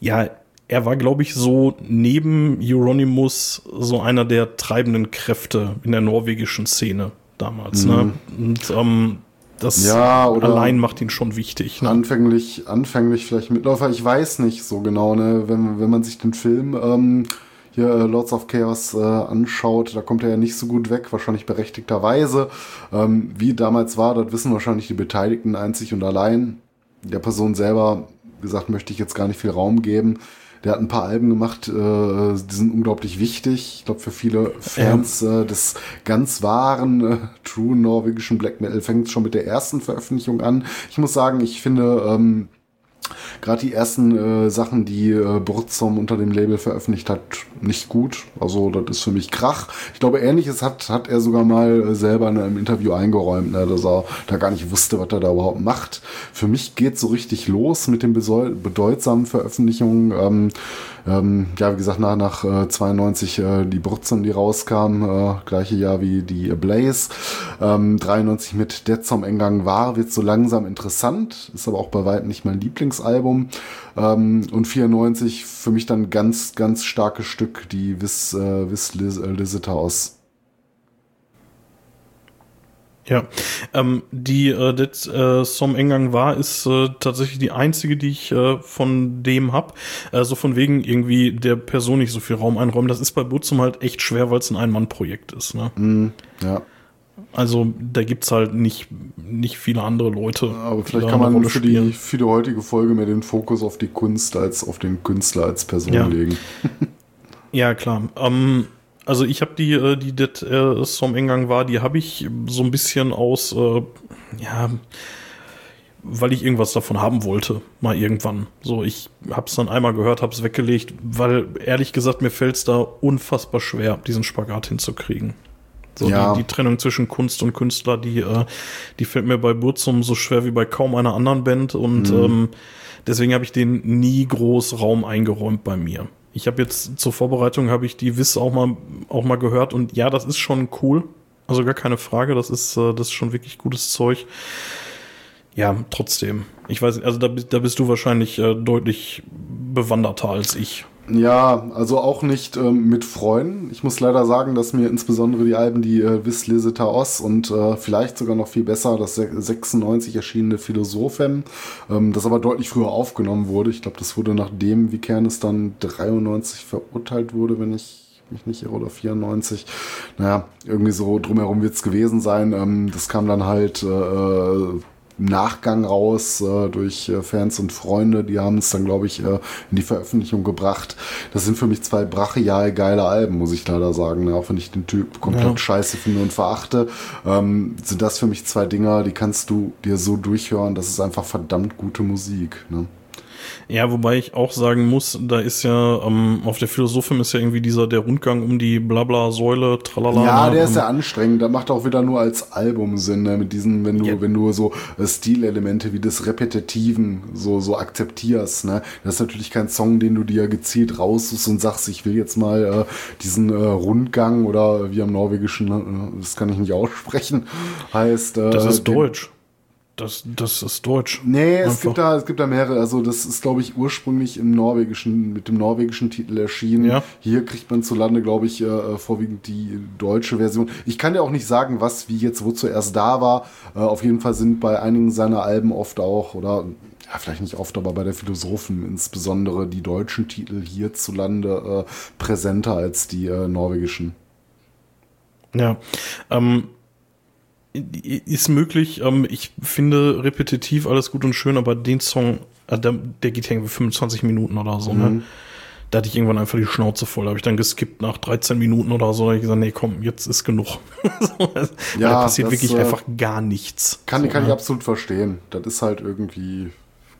ja, er war, glaube ich, so neben Euronymous so einer der treibenden Kräfte in der norwegischen Szene damals. Ne? Und ähm, das Ja, oder- allein macht ihn schon wichtig. Ne? Anfänglich, anfänglich vielleicht Mitläufer, ich weiß nicht so genau, ne? wenn, wenn man sich den Film ähm, hier äh, Lords of Chaos äh, anschaut, da kommt er ja nicht so gut weg, wahrscheinlich berechtigterweise. Ähm, wie damals war, das wissen wahrscheinlich die Beteiligten einzig und allein. Der Person selber, wie gesagt, möchte ich jetzt gar nicht viel Raum geben. Der hat ein paar Alben gemacht, äh, die sind unglaublich wichtig. Ich glaube, für viele Fans äh, des ganz wahren, äh, true norwegischen Black Metal fängt es schon mit der ersten Veröffentlichung an. Ich muss sagen, ich finde ähm, gerade die ersten äh, Sachen, die äh, Burzum unter dem Label veröffentlicht hat, nicht gut. Also das ist für mich Krach. Ich glaube, ähnliches hat, hat er sogar mal äh, selber in einem Interview eingeräumt, ne, dass er da gar nicht wusste, was er da überhaupt macht. Für mich geht so richtig los mit den bedeutsamen Veröffentlichungen. Ähm, ähm, ja, wie gesagt, nach, nach äh, 92 äh, die Burzum, die rauskam, äh, gleiche Jahr wie die Blaze. Ähm, 93 mit Dead zum Engang war, wird so langsam interessant, ist aber auch bei weitem nicht mein Lieblingsalbum. Ähm, und 94 für mich dann ganz, ganz starkes Stück, die Wiss, äh, Wiss Liz, äh, Liziter aus Ja, ähm, die äh, das äh, Som Engang war, ist äh, tatsächlich die einzige, die ich äh, von dem hab. Also von wegen irgendwie der Person nicht so viel Raum einräumen. Das ist bei Butzum halt echt schwer, weil es ein Ein-Mann-Projekt ist. Ne? Mm, ja. Also da gibt's halt nicht, nicht viele andere Leute. Aber vielleicht kann man für die, für die heutige Folge mehr den Fokus auf die Kunst als auf den Künstler als Person Ja. legen. Ja, klar. Ähm, also ich habe die, äh, die das äh, Som Engang war, die habe ich so ein bisschen aus, äh, ja, weil ich irgendwas davon haben wollte, mal irgendwann. So, ich habe es dann einmal gehört, habe es weggelegt, weil ehrlich gesagt mir fällt es da unfassbar schwer, diesen Spagat hinzukriegen. So Ja. die, die Trennung zwischen Kunst und Künstler, die, äh, die fällt mir bei Burzum so schwer wie bei kaum einer anderen Band und ähm, deswegen habe ich den nie groß Raum eingeräumt bei mir. Ich habe jetzt zur Vorbereitung habe ich die Wiss auch mal auch mal gehört und ja, das ist schon cool. Also gar keine Frage, das ist äh, das ist schon wirklich gutes Zeug. Ja, trotzdem. Ich weiß, also da, da bist du wahrscheinlich äh, deutlich bewanderter als ich. Ja, also auch nicht ähm, mit Freuden. Ich muss leider sagen, dass mir insbesondere die Alben, die äh, Vis Liseta Os und äh, vielleicht sogar noch viel besser das se- 96 erschienene Philosophem, ähm, das aber deutlich früher aufgenommen wurde. Ich glaube, das wurde nachdem Vikernes dann 93 verurteilt wurde, wenn ich mich nicht irre, oder 94. Naja, irgendwie so drumherum wird es gewesen sein. Ähm, das kam dann halt äh, im Nachgang raus äh, durch äh, Fans und Freunde. Die haben es dann, glaube ich, äh, in die Veröffentlichung gebrachial Das sind für mich zwei brachial geile Alben, muss ich leider sagen. Ne? Auch wenn ich den Typ komplett Ja. scheiße finde und verachte, ähm, sind das für mich zwei Dinger, die kannst du dir so durchhören. Das ist einfach verdammt gute Musik. Ne? Ja, wobei ich auch sagen muss, da ist ja ähm, auf der Philosophin ist ja irgendwie dieser der Rundgang um die Blabla-Säule, tralala. Ja, der ist ja anstrengend. Der macht auch wieder nur als Album Sinn, ne? mit diesen, wenn du, Ja. wenn du so äh, Stilelemente wie des Repetitiven so, so akzeptierst, ne? Das ist natürlich kein Song, den du dir gezielt raussuchst und sagst, ich will jetzt mal äh, diesen äh, Rundgang oder wie am Norwegischen, äh, das kann ich nicht aussprechen, heißt. Äh, Das ist den- Deutsch. Das, das ist Deutsch. Nee, es Einfach. gibt, da, es gibt da mehrere. Also das ist, glaube ich, ursprünglich im norwegischen, mit dem norwegischen Titel erschienen. Ja. Hier kriegt man zu Lande, glaube ich, äh, vorwiegend die deutsche Version. Ich kann dir auch nicht sagen, was wie jetzt wo zuerst da war. Äh, auf jeden Fall sind bei einigen seiner Alben oft auch, oder ja, vielleicht nicht oft, aber bei der Philosophen insbesondere die deutschen Titel hierzulande äh, präsenter als die äh, norwegischen. Ja. Ähm, ist möglich. Ähm, ich finde repetitiv alles gut und schön, aber den Song, äh, der, der geht ja irgendwie 25 Minuten oder so, ne? Da hatte ich irgendwann einfach die Schnauze voll. Da habe ich dann geskippt nach 13 Minuten oder so. Da hab ich gesagt, nee, komm, jetzt ist genug. so, Weil Ja, da passiert das, wirklich äh, einfach gar nichts. Kann, so, kann ich ne? absolut verstehen. Das ist halt irgendwie,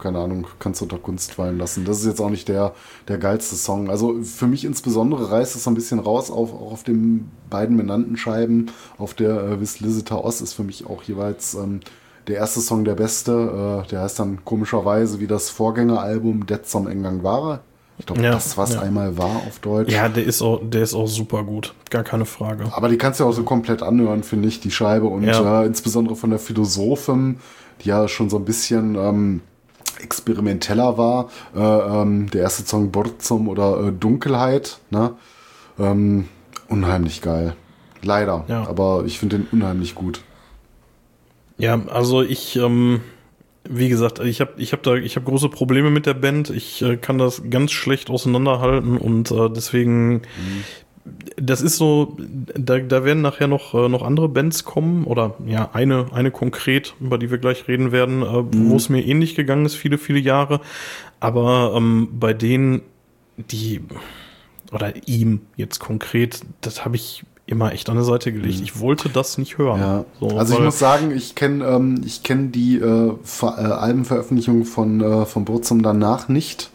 keine Ahnung, kannst du unter Kunst fallen lassen. Das ist jetzt auch nicht der, der geilste Song. Also für mich insbesondere reißt es so ein bisschen raus, auf, auch auf den beiden benannten Scheiben. Auf der äh, Vis Lisita Oss ist für mich auch jeweils ähm, der erste Song der beste. Äh, der heißt dann komischerweise wie das Vorgängeralbum Dead Som Engang Ware. Ich glaube, Ja, das, was ja. einmal war auf Deutsch. Ja, der ist auch, der ist auch super gut. Gar keine Frage. Aber die kannst du ja auch so komplett anhören, finde ich, die Scheibe. Und Ja. äh, insbesondere von der Philosophin, die ja schon so ein bisschen ähm, experimenteller war. Äh, ähm, der erste Song Borzum oder äh, Dunkelheit. Ne? Ähm, unheimlich geil. Leider. Ja. Aber ich finde den unheimlich gut. Ja, also ich, ähm, wie gesagt, ich habe ich hab da, ich habe große Probleme mit der Band. Ich äh, kann das ganz schlecht auseinanderhalten und äh, deswegen, das ist so, da, da werden nachher noch äh, noch andere Bands kommen oder ja eine eine konkret, über die wir gleich reden werden, äh, wo es mir ähnlich gegangen ist viele viele Jahre. Aber ähm, bei denen, die oder ihm jetzt konkret, das habe ich immer echt an der Seite gelegt. Ich wollte das nicht hören. Ja. So, also ich muss sagen, ich kenne ähm, ich kenn die äh, Ver äh, Albenveröffentlichung von, äh, von Burzum danach nicht,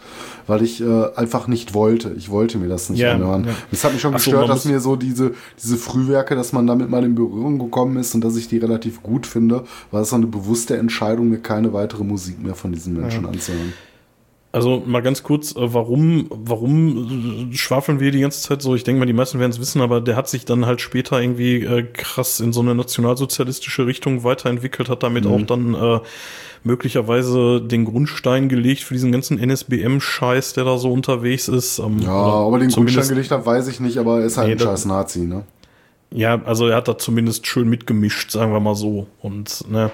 weil ich äh, einfach nicht wollte. Ich wollte mir das nicht Ja, anhören. ja. Es hat mich schon Ach so, gestört, man dass mir so diese, diese Frühwerke, dass man damit mal in Berührung gekommen ist und dass ich die relativ gut finde, war es so eine bewusste Entscheidung, mir keine weitere Musik mehr von diesen Menschen anzuhören. Also mal ganz kurz, äh, warum, warum schwafeln wir die ganze Zeit so? Ich denke mal, die meisten werden es wissen, aber der hat sich dann halt später irgendwie äh, krass in so eine nationalsozialistische Richtung weiterentwickelt, hat damit auch dann äh, möglicherweise den Grundstein gelegt für diesen ganzen NSBM-Scheiß, der da so unterwegs ist. Ähm, Ja, aber den Grundstein gelegt habe, weiß ich nicht, aber er ist halt Nee, ein scheiß Nazi, ne? Ja, also er hat da zumindest schön mitgemischt, sagen wir mal so. Und ne,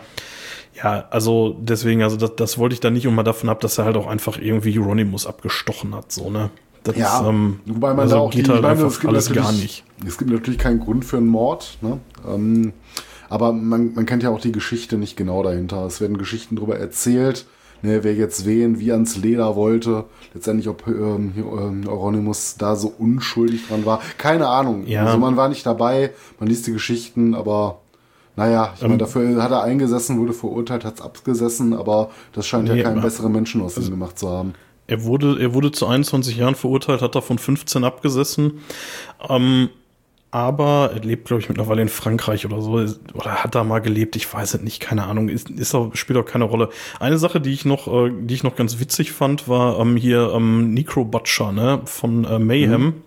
ja, also deswegen, also das, das wollte ich da nicht und mal davon ab, dass er halt auch einfach irgendwie Euronymous abgestochen hat, so, ne? Das ja, ist, ähm, wobei man also da auch geht die, halt meine, einfach alles gar nicht. Es gibt natürlich keinen Grund für einen Mord, ne? Ähm, aber man, man kennt ja auch die Geschichte nicht genau dahinter. Es werden Geschichten darüber erzählt, ne, wer jetzt wen wie ans Leder wollte. Letztendlich, ob ähm, ähm, Euronymous da so unschuldig dran war. Keine Ahnung. Ja. Also man war nicht dabei, man liest die Geschichten, aber naja, ich meine, Ähm, dafür hat er eingesessen, wurde verurteilt, hat es abgesessen, aber das scheint Nee, ja keinen besseren Menschen aus ihm gemacht zu haben. Er wurde, er wurde zu 21 Jahren verurteilt, hat davon 15 abgesessen. Ähm, aber er lebt, glaube ich, mittlerweile in Frankreich oder so. Oder hat da mal gelebt, ich weiß es nicht, keine Ahnung. Ist, ist auch, spielt auch keine Rolle. Eine Sache, die ich noch, äh, die ich noch ganz witzig fand, war ähm, hier ähm, Necro Butcher, ne, von äh, Mayhem.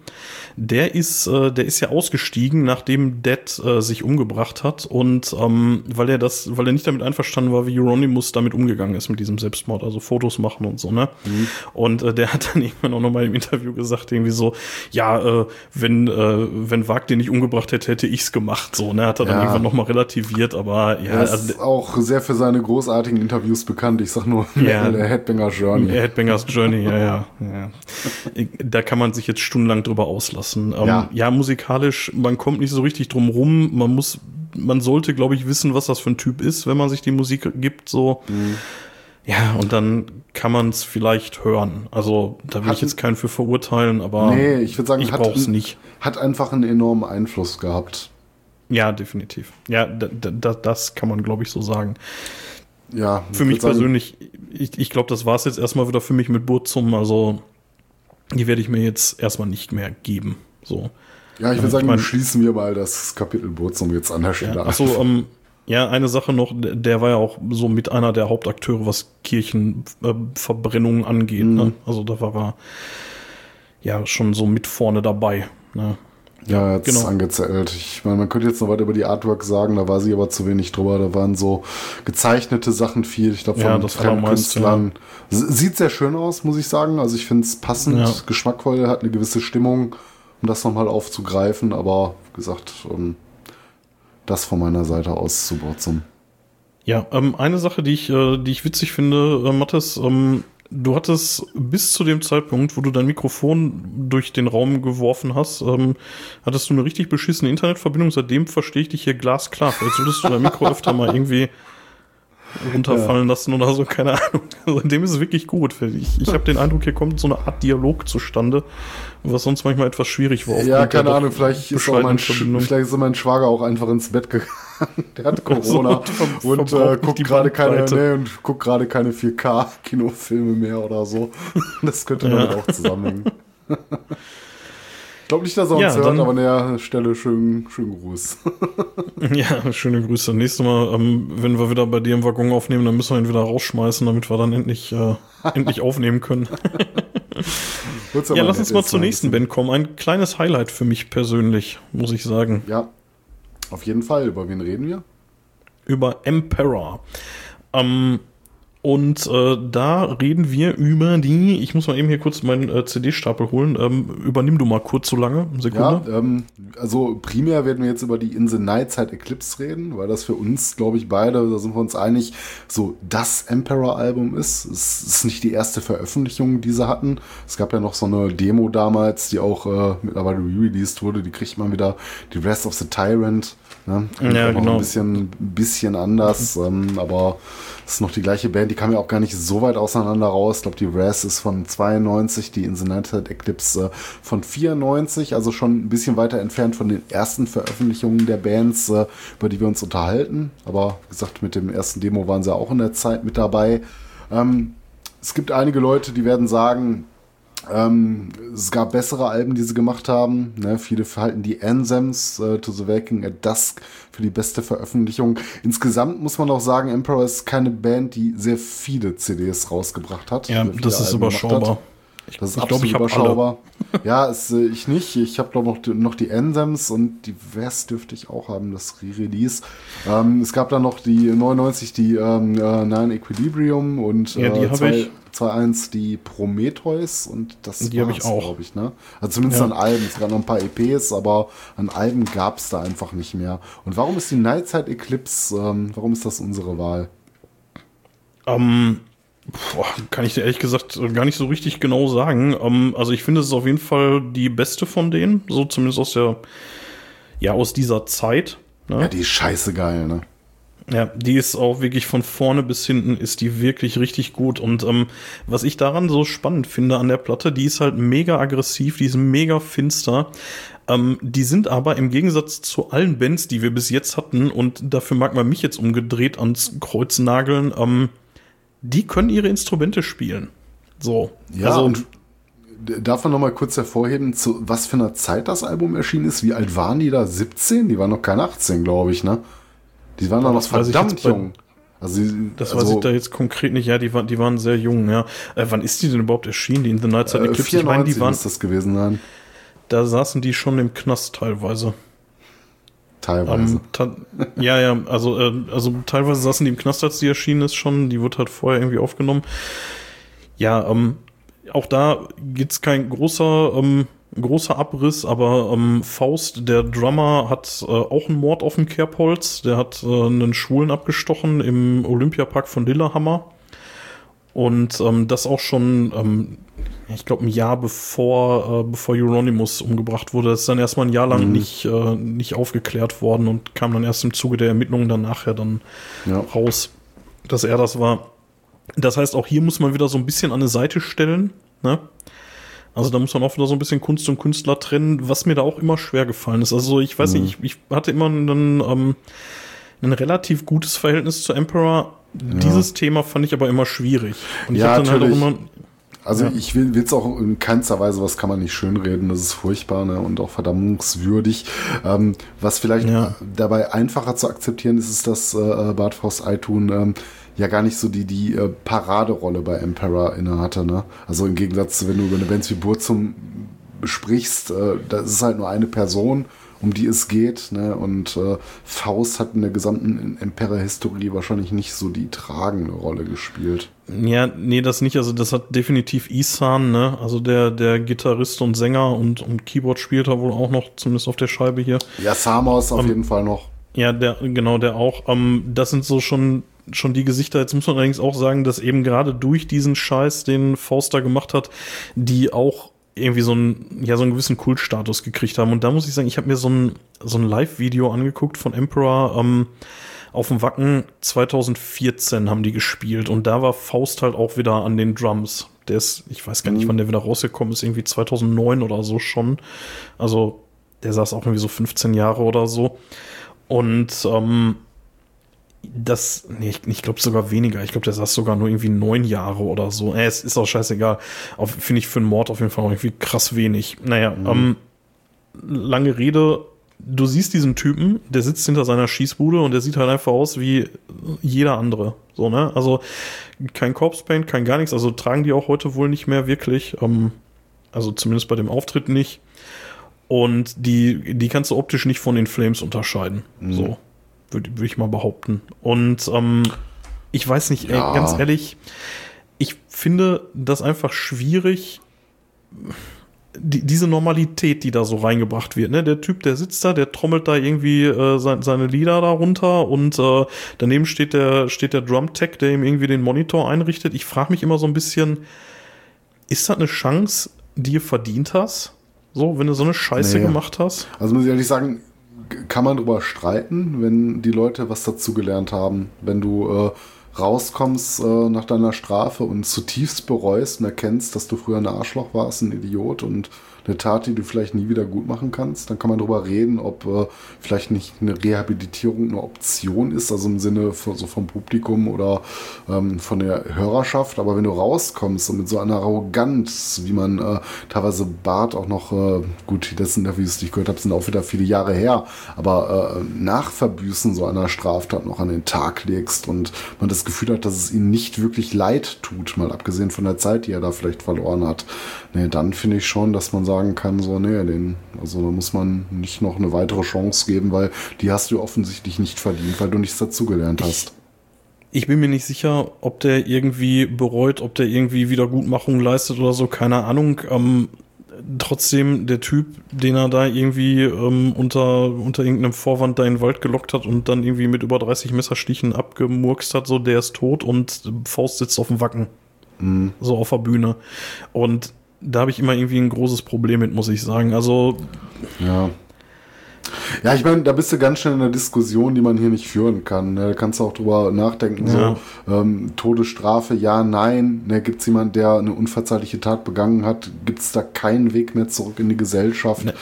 Der ist, äh, der ist ja ausgestiegen, nachdem Dead äh, sich umgebracht hat und ähm, weil er das, weil er nicht damit einverstanden war, wie Euronymous damit umgegangen ist mit diesem Selbstmord, also Fotos machen und so, ne? Und äh, der hat dann irgendwann auch nochmal im Interview gesagt, irgendwie so, ja, äh, wenn, äh, wenn Wag den nicht umgebracht hätte, hätte ich's gemacht, so, ne? Hat er dann Ja. irgendwann nochmal relativiert, aber ja, Er ist also, auch sehr für seine großartigen Interviews bekannt. Ich sag nur, Ja. der Headbanger Journey. Headbangers Journey, ja, ja, ja. Da kann man sich jetzt stundenlang drüber auslassen. Ähm, ja. Ja. musikalisch, man kommt nicht so richtig drum rum. Man muss, man sollte, glaube ich, wissen, was das für ein Typ ist, wenn man sich die Musik gibt, so. Ja, und dann kann man es vielleicht hören. Also, da will ich Hat- jetzt keinen für verurteilen, aber Nee, ich würde sagen, ich hat, brauch's nicht. hat einfach einen enormen Einfluss gehabt. Ja, definitiv. Ja, da, da, das kann man, glaube ich, so sagen. Ja, ich Für mich sagen, persönlich, ich, ich glaube, das war es jetzt erstmal wieder für mich mit Burzum. Also, die werde ich mir jetzt erstmal nicht mehr geben. So. Ja, ich würde sagen, ich mein- schließen wir mal das Kapitel Burzum jetzt an der Stelle Ja, achso, ähm, ja, eine Sache noch, der- war ja auch so mit einer der Hauptakteure, was Kirchenverbrennungen angeht. Mhm. Ne? Also da war er ja schon so mit vorne dabei. Ne? Ja, jetzt Genau. angezählt. Ich meine, man könnte jetzt noch weiter über die Artwork sagen, da war sie aber zu wenig drüber. Da waren so gezeichnete Sachen viel. Ich glaube, Ja, von das fremden Künstlern. Sieht sehr schön aus, muss ich sagen. Also ich finde es passend, Ja. geschmackvoll, hat eine gewisse Stimmung, um das nochmal aufzugreifen. Aber wie gesagt, das von meiner Seite aus zu Burzum. Ja, ähm, eine Sache, die ich, äh, die ich witzig finde, äh, Mathis, ähm, du hattest bis zu dem Zeitpunkt, wo du dein Mikrofon durch den Raum geworfen hast, ähm, hattest du eine richtig beschissene Internetverbindung. Seitdem verstehe ich dich hier glasklar. Vielleicht solltest du dein Mikro öfter mal irgendwie runterfallen lassen oder so, keine Ahnung. Seitdem ist es wirklich gut. Ich, ich habe den Eindruck, hier kommt so eine Art Dialog zustande, was sonst manchmal etwas schwierig war. Ja, keine Ahnung, vielleicht ist, mein, vielleicht ist mein Schwager auch einfach ins Bett gegangen. Der hat Corona So, ver- und äh, guckt gerade keine, nee, und guckt gerade keine 4K-Kinofilme mehr oder so. Das könnte damit Ja. auch zusammenhängen. Ich glaube nicht, dass er uns Ja, hört, aber an der Stelle schönen, schönen Gruß. Ja, schöne Grüße. Nächstes Mal, ähm, wenn wir wieder bei dir im Waggon aufnehmen, dann müssen wir ihn wieder rausschmeißen, damit wir dann endlich, äh, endlich aufnehmen können. Ja, lass uns mal zur nächsten. Band kommen. Ein kleines Highlight für mich persönlich, muss ich sagen. Ja, auf jeden Fall. Über wen reden wir? Über Emperor. Ähm, und äh, da reden wir über die, ich muss mal eben hier kurz meinen äh, CD-Stapel holen. Ähm, übernimm du mal kurz so lange, Sekunde. Ja, ähm, also primär werden wir jetzt über die In the Night Side Eclipse reden, weil das für uns, glaube ich, beide, da sind wir uns einig, so das Emperor-Album ist. Es ist nicht die erste Veröffentlichung, die sie hatten. Es gab ja noch so eine Demo damals, die auch äh, mittlerweile re-released wurde. Die kriegt man wieder. Die Rest of the Tyrant. Ne? Ja, genau. Ein bisschen, bisschen anders, ähm, aber es ist noch die gleiche Band. Die kam ja auch gar nicht so weit auseinander raus. Ich glaube, die Raz ist von 92, die In the Night Side Eclipse äh, von 94, also schon ein bisschen weiter entfernt von den ersten Veröffentlichungen der Bands, äh, über die wir uns unterhalten. Aber wie gesagt, mit dem ersten Demo waren sie auch in der Zeit mit dabei. Ähm, es gibt einige Leute, die werden sagen, ähm, es gab bessere Alben, die sie gemacht haben. Ne, viele halten die Anthems äh, to the Waking at Dusk für die beste Veröffentlichung. Insgesamt muss man auch sagen, Emperor ist keine Band, die sehr viele CDs rausgebracht hat. Ja, das ist überschaubar. Hat. Das ist ich absolut glaub, ich überschaubar. ja, es, äh, ich nicht. Ich habe noch, die- noch die Ensems und die West dürfte ich auch haben, das Re-Release. Ähm, es gab dann noch die 99, die ähm, äh, Nine Equilibrium und Ja, die äh, zwei- ich. 2.1 die Prometheus und das Die hab ich auch. glaube ich. Ne? Also zumindest Ja. an Alben. Es gab noch ein paar EPs, aber an Alben gab es da einfach nicht mehr. Und warum ist die Nightside Eclipse, ähm, warum ist das unsere Wahl? Ähm, boah, kann ich dir ehrlich gesagt gar nicht so richtig genau sagen. Ähm, also ich finde, es ist auf jeden Fall die beste von denen, so zumindest aus der, ja, aus dieser Zeit. Ne? Ja, die ist scheiße geil, ne? Ja, die ist auch wirklich von vorne bis hinten ist die wirklich richtig gut. Und ähm, was ich daran so spannend finde an der Platte, die ist halt mega aggressiv, die ist mega finster. Ähm, die sind aber im Gegensatz zu allen Bands, die wir bis jetzt hatten, und dafür mag man mich jetzt umgedreht ans Kreuz nageln, ähm, die können ihre Instrumente spielen. So. Ja, also, und darf man noch mal kurz hervorheben, zu was für einer Zeit das Album erschienen ist? Wie alt waren die da? 17? Die waren noch keine 18, glaube ich, ne? Die waren doch noch ich verdammt jung. Also, das also, weiß ich da jetzt konkret nicht. Ja, die, waren die waren sehr jung, ja. Äh, wann ist die denn überhaupt erschienen, die in The Night Side äh, Eclipse? Ich meine, 94 die waren, muss das gewesen sein. da saßen die schon im Knast teilweise. Teilweise. Ähm, ja, ja, also, äh, also teilweise saßen die im Knast, als die erschienen ist schon. Die wird halt vorher irgendwie aufgenommen. Ja, ähm, auch da gibt's kein großer, ähm, großer Abriss, aber ähm, Faust, der Drummer, hat äh, auch einen Mord auf dem Kerbholz. Der hat äh, einen Schwulen abgestochen im Olympiapark von Lillehammer. Und ähm, das auch schon, ähm, ich glaube, ein Jahr bevor, äh, bevor Euronymous umgebracht wurde. Das ist dann erstmal ein Jahr lang nicht, äh, nicht aufgeklärt worden und kam dann erst im Zuge der Ermittlungen dann nachher dann Ja. raus, dass er das war. Das heißt, auch hier muss man wieder so ein bisschen an eine Seite stellen. Ne? Also da muss man auch wieder so ein bisschen Kunst und Künstler trennen, was mir da auch immer schwer gefallen ist. Also ich weiß nicht, ich, ich hatte immer einen, ähm, ein relativ gutes Verhältnis zu Emperor. Dieses Thema fand ich aber immer schwierig. Und ich Ja, hab dann halt auch natürlich. immer. Also Ja. ich will es auch in keinster Weise, was kann man nicht schönreden, das ist furchtbar ne, und auch verdammungswürdig. Ähm, was vielleicht Ja. dabei einfacher zu akzeptieren ist, ist, dass äh, Bart Faust Eitun ähm, ja gar nicht so die, die äh, Paraderolle bei Emperor inne hatte. Ne? Also im Gegensatz zu, wenn du über eine Band wie Burzum sprichst, äh, das ist halt nur eine Person, um die es geht. Ne? Und äh, Faust hat in der gesamten Emperor-Historie wahrscheinlich nicht so die tragende Rolle gespielt. Ja, nee, das nicht. Also das hat definitiv Isan, ne? Also der, der Gitarrist und Sänger und, und Keyboard spielt er wohl auch noch, zumindest auf der Scheibe hier. Ja, Samos Ähm, auf jeden Fall noch. Ja, der, genau, der auch. Ähm, das sind so schon, schon die Gesichter. Jetzt muss man allerdings auch sagen, dass eben gerade durch diesen Scheiß, den Forster gemacht hat, die auch irgendwie so einen, ja, so einen gewissen Kultstatus gekriegt haben. Und da muss ich sagen, ich habe mir so ein, so ein Live-Video angeguckt von Emperor, ähm, auf dem Wacken 2014 haben die gespielt und da war Faust halt auch wieder an den Drums. Der ist, ich weiß gar nicht, wann der wieder rausgekommen ist, irgendwie 2009 oder so schon. Also der saß auch irgendwie so 15 Jahre oder so. Und ähm, das, nee, ich, ich glaube sogar weniger. Ich glaube, der saß sogar nur irgendwie neun Jahre oder so. Äh, es ist auch scheißegal. Finde ich für einen Mord auf jeden Fall auch irgendwie krass wenig. Naja, ähm, lange Rede. Du siehst diesen Typen, der sitzt hinter seiner Schießbude und der sieht halt einfach aus wie jeder andere. So, ne? Also kein Corpse Paint, kein gar nichts. Also tragen die auch heute wohl nicht mehr wirklich. Ähm, also zumindest bei dem Auftritt nicht. Und die, die kannst du optisch nicht von den Flames unterscheiden. So, würde würd ich mal behaupten. Und ähm, ich weiß nicht, Ja. ey, ganz ehrlich, ich finde das einfach schwierig, die, diese Normalität, die da so reingebracht wird. Ne? Der Typ, der sitzt da, der trommelt da irgendwie äh, sein, seine Lieder da runter und äh, daneben steht der, steht der Drum-Tech, der ihm irgendwie den Monitor einrichtet. Ich frage mich immer so ein bisschen, ist das eine Chance, die du verdient hast? So, wenn du so eine Scheiße Nee. gemacht hast? Also muss ich ehrlich sagen, kann man drüber streiten, wenn die Leute was dazugelernt haben. Wenn du äh, rauskommst äh, nach deiner Strafe und zutiefst bereust und erkennst, dass du früher ein Arschloch warst, ein Idiot und eine Tat, die du vielleicht nie wieder gut machen kannst. Dann kann man darüber reden, ob äh, vielleicht nicht eine Rehabilitierung eine Option ist, also im Sinne von, so vom Publikum oder ähm, von der Hörerschaft. Aber wenn du rauskommst und mit so einer Arroganz, wie man äh, teilweise Bart auch noch, äh, gut, die letzten Interviews, die ich gehört habe, sind auch wieder viele Jahre her, aber äh, nach Verbüßen so einer Straftat noch an den Tag legst und man das Gefühl hat, dass es ihnen nicht wirklich leid tut, mal abgesehen von der Zeit, die er da vielleicht verloren hat, nee, dann finde ich schon, dass man sagen kann, so, nee, den, also da muss man nicht noch eine weitere Chance geben, weil die hast du offensichtlich nicht verdient, weil du nichts dazugelernt hast. Ich, ich bin mir nicht sicher, ob der irgendwie bereut, ob der irgendwie Wiedergutmachung leistet oder so, keine Ahnung. Ähm, trotzdem der Typ, den er da irgendwie ähm, unter, unter irgendeinem Vorwand da in den Wald gelockt hat und dann irgendwie mit über 30 Messerstichen abgemurkst hat, so der ist tot und Faust sitzt auf dem Wacken. Mhm. So auf der Bühne. Und da habe ich immer irgendwie ein großes Problem mit, muss ich sagen. Also. Ja. Ja, ich meine, da bist du ganz schnell in einer Diskussion, die man hier nicht führen kann. Ne? Da kannst du auch drüber nachdenken, ja. so ähm, Todesstrafe, ja, nein. Ne, Gibt es jemanden, der eine unverzeihliche Tat begangen hat, gibt es da keinen Weg mehr zurück in die Gesellschaft. Ne,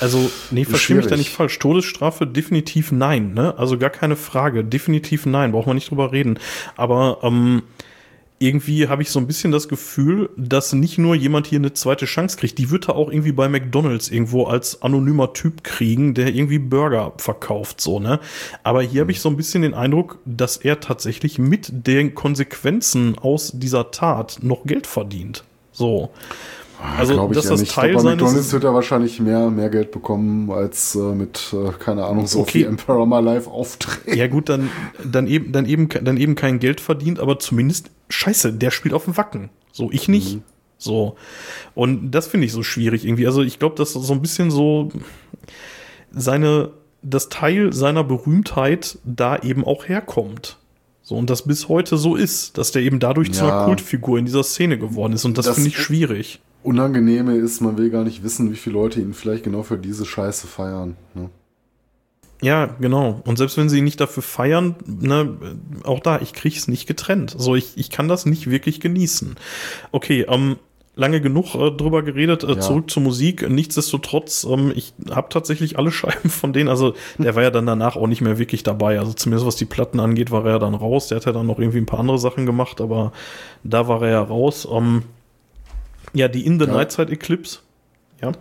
also, nee, verstehe mich da nicht falsch. Todesstrafe definitiv nein, ne? Also gar keine Frage. Definitiv nein, braucht man nicht drüber reden. Aber ähm, irgendwie habe ich so ein bisschen das Gefühl, dass nicht nur jemand hier eine zweite Chance kriegt, die wird er auch irgendwie bei McDonalds irgendwo als anonymer Typ kriegen, der irgendwie Burger verkauft, so, ne? Aber hier habe ich so ein bisschen den Eindruck, dass er tatsächlich mit den Konsequenzen aus dieser Tat noch Geld verdient. So. Ah, also, dass das nicht. Teil glaub, bei McDonalds wird er wahrscheinlich mehr, mehr Geld bekommen als äh, mit, äh, keine Ahnung, so okay. Emperor My Life auftreten. Ja, gut, dann, dann eben, dann eben, dann eben kein Geld verdient, aber zumindest, scheiße, der spielt auf dem Wacken. So, ich nicht. Mhm. So. Und das finde ich so schwierig irgendwie. Also, ich glaube, dass so ein bisschen so seine, das Teil seiner Berühmtheit da eben auch herkommt. So, und das bis heute so ist, dass der eben dadurch ja. zu einer Kultfigur in dieser Szene geworden ist. Und das, das finde ich schwierig. Unangenehme ist, man will gar nicht wissen, wie viele Leute ihn vielleicht genau für diese Scheiße feiern. Ne? Ja, genau. Und selbst wenn sie ihn nicht dafür feiern, ne, auch da, ich krieg's nicht getrennt. So, ich, ich kann das nicht wirklich genießen. Okay, ähm, lange genug äh, drüber geredet, äh, ja. zurück zur Musik. Nichtsdestotrotz, ähm, ich habe tatsächlich alle Scheiben von denen, also der war ja dann danach auch nicht mehr wirklich dabei. Also zumindest was die Platten angeht, war er ja dann raus. Der hat ja dann noch irgendwie ein paar andere Sachen gemacht, aber da war er ja raus. Ähm, ja, die In the ja. Nightside Eclipse. Ja.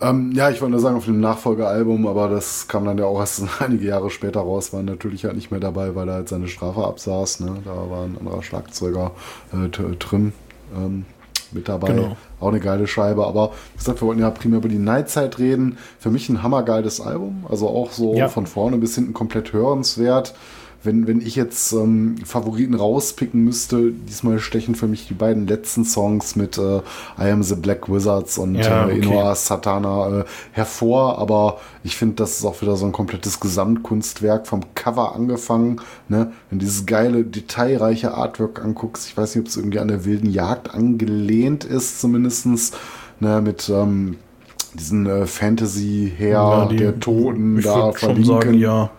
Ähm, ja, ich wollte nur sagen, auf dem Nachfolgealbum, aber das kam dann ja auch erst einige Jahre später raus, war natürlich halt nicht mehr dabei, weil er halt seine Strafe absaß. Ne? Da war ein anderer Schlagzeuger, äh, Trim, ähm, mit dabei. Genau. Auch eine geile Scheibe. Aber wie gesagt, wir wollten ja primär über die Nightside reden. Für mich ein hammergeiles Album. Also auch so ja. von vorne bis hinten komplett hörenswert wenn, wenn ich jetzt ähm, Favoriten rauspicken müsste, diesmal stechen für mich die beiden letzten Songs mit äh, I Am the Black Wizards und ja, äh, okay. Inoa Satana äh, hervor, aber ich finde, das ist auch wieder so ein komplettes Gesamtkunstwerk vom Cover angefangen. Ne? Wenn dieses geile, detailreiche Artwork anguckst, ich weiß nicht, ob es irgendwie an der wilden Jagd angelehnt ist, zumindestens ne? mit ähm, diesen äh, Fantasy her ja, die, der Toten da verlinken. Sagen, ja.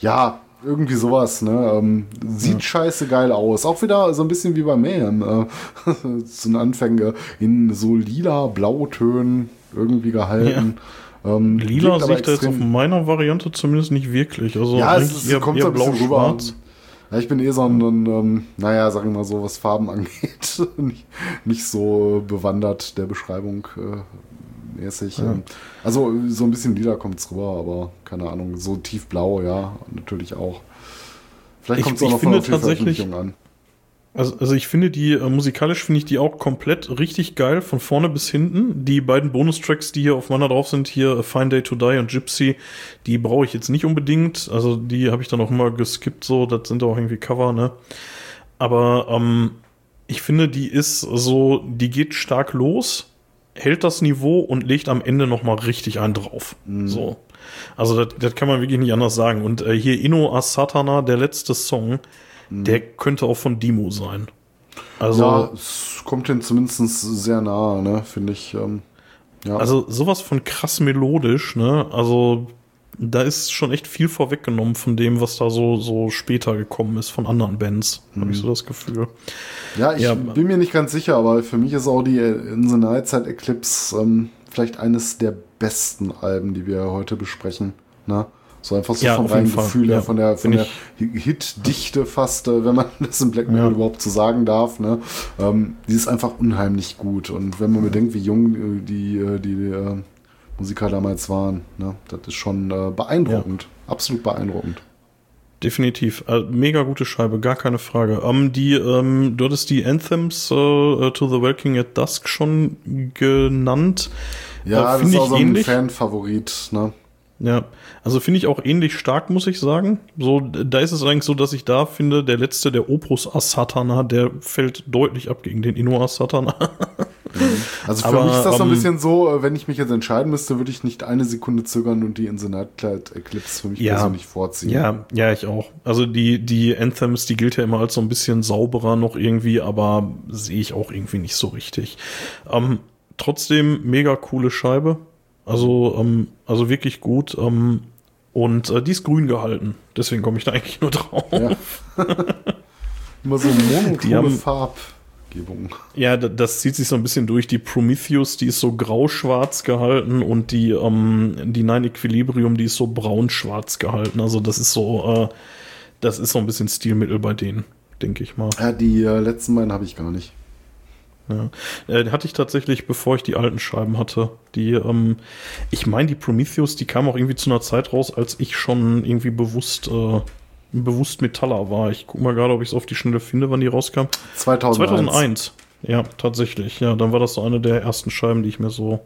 Ja, irgendwie sowas, ne? Ähm, sieht ja. scheiße geil aus. Auch wieder so ein bisschen wie bei Mayhem. Äh, zu den Anfängen in so lila Blautönen irgendwie gehalten. Ja. Ähm, lila sehe ich da jetzt auf meiner Variante zumindest nicht wirklich. Also ja, es, es eher, kommt eher so ein bisschen rüber. Ja, ich bin eh so ein, ähm, naja, sag ich mal so, was Farben angeht, nicht, nicht, so bewandert der Beschreibung äh, mäßig. Ja. Ähm, also so ein bisschen lila kommt es rüber, aber keine Ahnung, so tiefblau, ja, natürlich auch. Vielleicht kommt es auch noch von der Veröffentlichung an. Also, also ich finde die, äh, musikalisch finde ich die auch komplett richtig geil, von vorne bis hinten. Die beiden Bonustracks, die hier auf meiner drauf sind, hier A Fine Day to Die und Gypsy, die brauche ich jetzt nicht unbedingt. Also die habe ich dann auch immer geskippt, so, das sind auch irgendwie Cover, ne? Aber ähm, ich finde, die ist so, die geht stark los hält das Niveau und legt am Ende noch mal richtig einen drauf. Mhm. So. Also das, kann man wirklich nicht anders sagen. Und äh, hier Inno Asatana, der letzte Song, mhm. der könnte auch von Dimo sein. Also ja, es kommt den zumindest sehr nahe, ne, finde ich. Ähm, ja. Also sowas von krass melodisch, ne? Also da ist schon echt viel vorweggenommen von dem, was da so, so später gekommen ist von anderen Bands, mhm. habe ich so das Gefühl. Ja, ich ja, bin mir nicht ganz sicher, aber für mich ist auch die In the Night Side Eclipse ähm, vielleicht eines der besten Alben, die wir heute besprechen. Ne? So einfach so ja, vom reinen Gefühl her, ja. von der, von der Hit-Dichte fast, äh, wenn man das im Black Metal ja. überhaupt so sagen darf. Ne? Ähm, die ist einfach unheimlich gut. Und wenn man bedenkt, wie jung äh, die, äh, die, die äh, Musiker damals waren, ne? das ist schon äh, beeindruckend. Absolut beeindruckend. Definitiv. Äh, mega gute Scheibe, gar keine Frage. Ähm, die, ähm, du hattest die Anthems äh, To the Walking at Dusk schon genannt. Ja, äh, das ist auch so ein Fan-Favorit, ne? Ja, also finde ich auch ähnlich stark, muss ich sagen. So, da ist es eigentlich so, dass ich da finde, der letzte, der Opus Asatana, der fällt deutlich ab gegen den Inno Asatana. also für Aber, mich ist das so ein ähm, bisschen so, äh, wenn ich mich jetzt entscheiden müsste, würde ich nicht eine Sekunde zögern und die in Nightcloud Eclipse für mich ja, persönlich vorziehen. Ja, ja, ich auch. Also die, die Anthems, die gilt ja immer als so ein bisschen sauberer noch irgendwie, aber sehe ich auch irgendwie nicht so richtig. Ähm, trotzdem mega coole Scheibe. Also, ähm, also wirklich gut. Ähm, und äh, die ist grün gehalten. Deswegen komme ich da eigentlich nur drauf. Ja. Immer so monochrome Farbgebung. Ja, das zieht sich so ein bisschen durch. Die Prometheus, die ist so grau-schwarz gehalten und die, ähm, die Nine Equilibrium, die ist so braun-schwarz gehalten. Also das ist so, äh, das ist so ein bisschen Stilmittel bei denen, denke ich mal. Ja, die äh, letzten beiden habe ich gar nicht. Ja. Äh, hatte ich tatsächlich, bevor ich die alten Scheiben hatte. Die, ähm, ich meine, die Prometheus, die kam auch irgendwie zu einer Zeit raus, als ich schon irgendwie bewusst, äh, bewusst Metaller war. Ich guck mal gerade, ob ich es auf die Schnelle finde, wann die rauskam. 2001. 2001. Ja, tatsächlich. Ja, dann war das so eine der ersten Scheiben, die ich mir so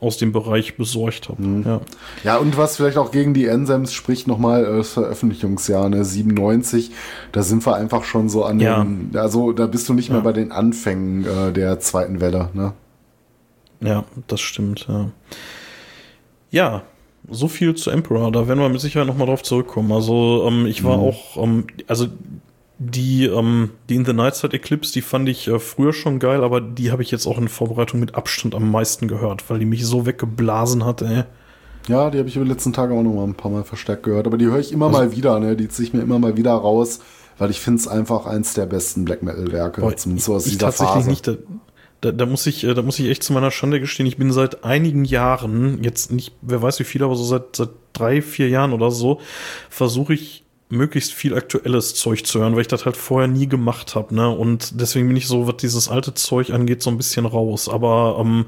aus dem Bereich besorgt habe. Mhm. Ja. ja, und was vielleicht auch gegen die Ensems spricht, nochmal äh, das Veröffentlichungsjahr, ne, 97, da sind wir einfach schon so an ja. den, also da bist du nicht ja. mehr bei den Anfängen äh, der zweiten Welle, ne? Ja, das stimmt, ja. Ja, so viel zu Emperor, da werden wir mit Sicherheit nochmal drauf zurückkommen. Also ähm, ich war mhm. auch, ähm, also die, ähm, die In the Night Side Eclipse, die fand ich äh, früher schon geil, aber die habe ich jetzt auch in Vorbereitung mit Abstand am meisten gehört, weil die mich so weggeblasen hat, ey. Ja, die habe ich über die letzten Tage auch noch mal ein paar Mal verstärkt gehört, aber die höre ich immer also, mal wieder, ne? Die ziehe ich mir immer mal wieder raus, weil ich finde es einfach eins der besten Black Metal Werke, boah, zumindest so aus ich dieser tatsächlich Phase. Nicht, da, da, muss ich, äh, da muss ich echt zu meiner Schande gestehen, ich bin seit einigen Jahren, jetzt nicht, wer weiß wie viel, aber so seit, seit drei, vier Jahren oder so, versuche ich möglichst viel aktuelles Zeug zu hören, weil ich das halt vorher nie gemacht habe, ne? Und deswegen bin ich so, was dieses alte Zeug angeht, so ein bisschen raus. Aber ähm,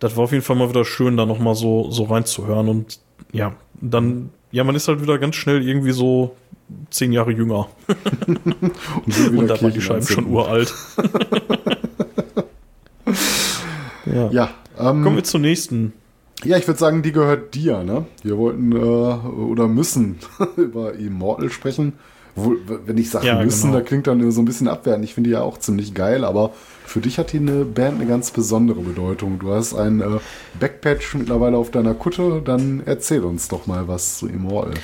das war auf jeden Fall mal wieder schön, da nochmal so, so reinzuhören. Und ja, dann, ja, man ist halt wieder ganz schnell irgendwie so zehn Jahre jünger. und, und da war die Scheiben schon uralt. ja. ja ähm, Kommen wir zur nächsten ja, ich würde sagen, die gehört dir, ne? Wir wollten äh, oder müssen über Immortal sprechen. Wo, wenn ich sage ja, müssen, genau. da klingt dann so ein bisschen abwertend. Ich finde die ja auch ziemlich geil, aber für dich hat die eine Band eine ganz besondere Bedeutung. Du hast ein äh, Backpatch mittlerweile auf deiner Kutte, dann erzähl uns doch mal was zu Immortal.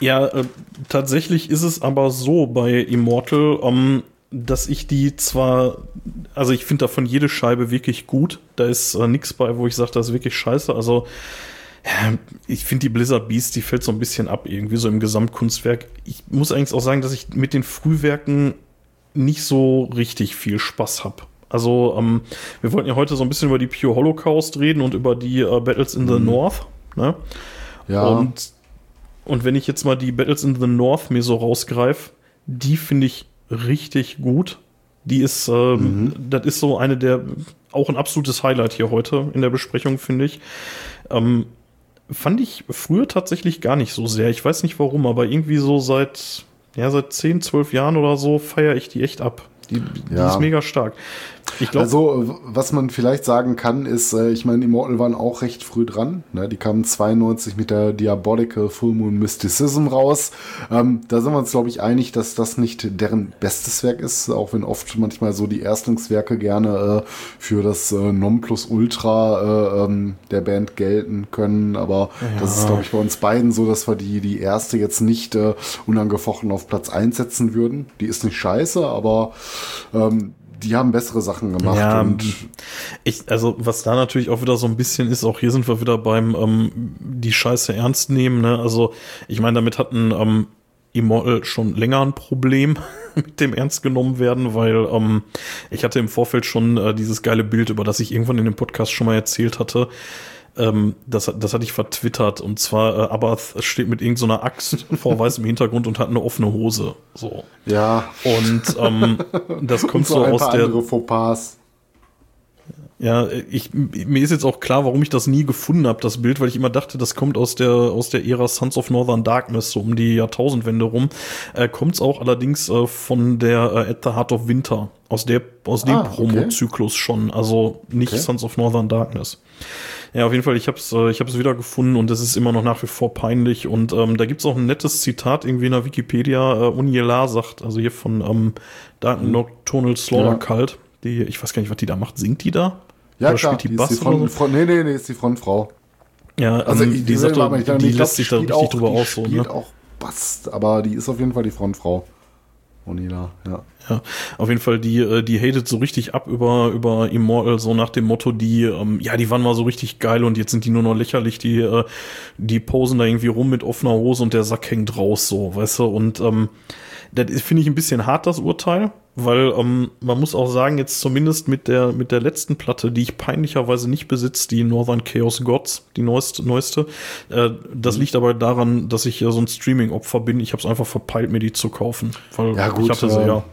Ja, äh, tatsächlich ist es aber so bei Immortal, ähm, dass ich die zwar, also ich finde davon jede Scheibe wirklich gut. Da ist äh, nichts bei, wo ich sage, das ist wirklich scheiße. Also ja, ich finde die Blizzard Beast, die fällt so ein bisschen ab irgendwie so im Gesamtkunstwerk. Ich muss eigentlich auch sagen, dass ich mit den Frühwerken nicht so richtig viel Spaß habe. Also ähm, wir wollten ja heute so ein bisschen über die Pure Holocaust reden und über die äh, Battles in the mhm. North. Ne? Ja. Und, und wenn ich jetzt mal die Battles in the North mir so rausgreife, die finde ich richtig gut. Die ist, ähm, mhm. das ist so eine der, auch ein absolutes Highlight hier heute in der Besprechung, finde ich. Ähm, fand ich früher tatsächlich gar nicht so sehr. Ich weiß nicht warum, aber irgendwie so seit, ja, seit 10, 12 Jahren oder so feiere ich die echt ab. Die, die ja. ist mega stark. Ich glaub, also, was man vielleicht sagen kann, ist, äh, ich meine, Immortal waren auch recht früh dran. Ne? Die kamen 92 mit der Diabolical Full Moon Mysticism raus. Ähm, da sind wir uns, glaube ich, einig, dass das nicht deren bestes Werk ist, auch wenn oft manchmal so die Erstlingswerke gerne äh, für das äh, Nonplusultra äh, ähm, der Band gelten können. Aber ja. das ist, glaube ich, bei uns beiden so, dass wir die, die erste jetzt nicht äh, unangefochten auf Platz 1 setzen würden. Die ist nicht scheiße, aber ähm, die haben bessere Sachen gemacht. Ja, und ich, also was da natürlich auch wieder so ein bisschen ist, auch hier sind wir wieder beim ähm, die Scheiße ernst nehmen. Ne? Also ich meine, damit hatten ähm, Immortal schon länger ein Problem mit dem ernst genommen werden, weil ähm, ich hatte im Vorfeld schon äh, dieses geile Bild, über das ich irgendwann in dem Podcast schon mal erzählt hatte. Ähm, das, das hatte ich vertwittert und zwar äh, Abath steht mit irgendeiner so Axt vor weißem Hintergrund und hat eine offene Hose. So. ja, Und ähm, das kommt und so, so aus der andere Fauxpas. Ja, ich, mir ist jetzt auch klar, warum ich das nie gefunden habe, das Bild, weil ich immer dachte, das kommt aus der, aus der Ära Sons of Northern Darkness, so um die Jahrtausendwende rum. Äh, kommt es auch allerdings äh, von der äh, At the Heart of Winter, aus der, aus dem Ah, okay. Promo-Zyklus schon, also nicht Okay. Sons of Northern Darkness. Ja, auf jeden Fall, ich habe es äh, ich hab's wieder gefunden und es ist immer noch nach wie vor peinlich. Und ähm, da gibt's auch ein nettes Zitat irgendwie in der Wikipedia. Äh, Unjelar sagt, also hier von ähm, Dark Nocturnal Slaughter. Cult, die, ich weiß gar nicht, was die da macht. Singt die da? Ja, Oder klar, spielt die die ist Bass die oder Front? Front, nee, nee, nee, ist die Frontfrau. Ja, Also ähm, die, ich- sagt, ich glaube, die lässt sich da richtig auch- drüber die aus. So, spielt ne? auch Bass, aber die ist auf jeden Fall die Frontfrau. Onila, ja. Ja, auf jeden Fall, die, äh, die hatet so richtig ab über, über Immortal, so nach dem Motto, die, ähm, ja, die waren mal so richtig geil und jetzt sind die nur noch lächerlich, die, äh, die posen da irgendwie rum mit offener Hose und der Sack hängt raus, so, weißt du, und ähm, das ist, finde ich ein bisschen hart, das Urteil, weil ähm, man muss auch sagen, jetzt zumindest mit der, mit der letzten Platte, die ich peinlicherweise nicht besitze, die Northern Chaos Gods, die neueste, neueste äh, das Mhm. liegt aber daran, dass ich ja so ein Streaming-Opfer bin. Ich habe es einfach verpeilt, mir die zu kaufen, weil Ja, gut, ich hatte sie ja.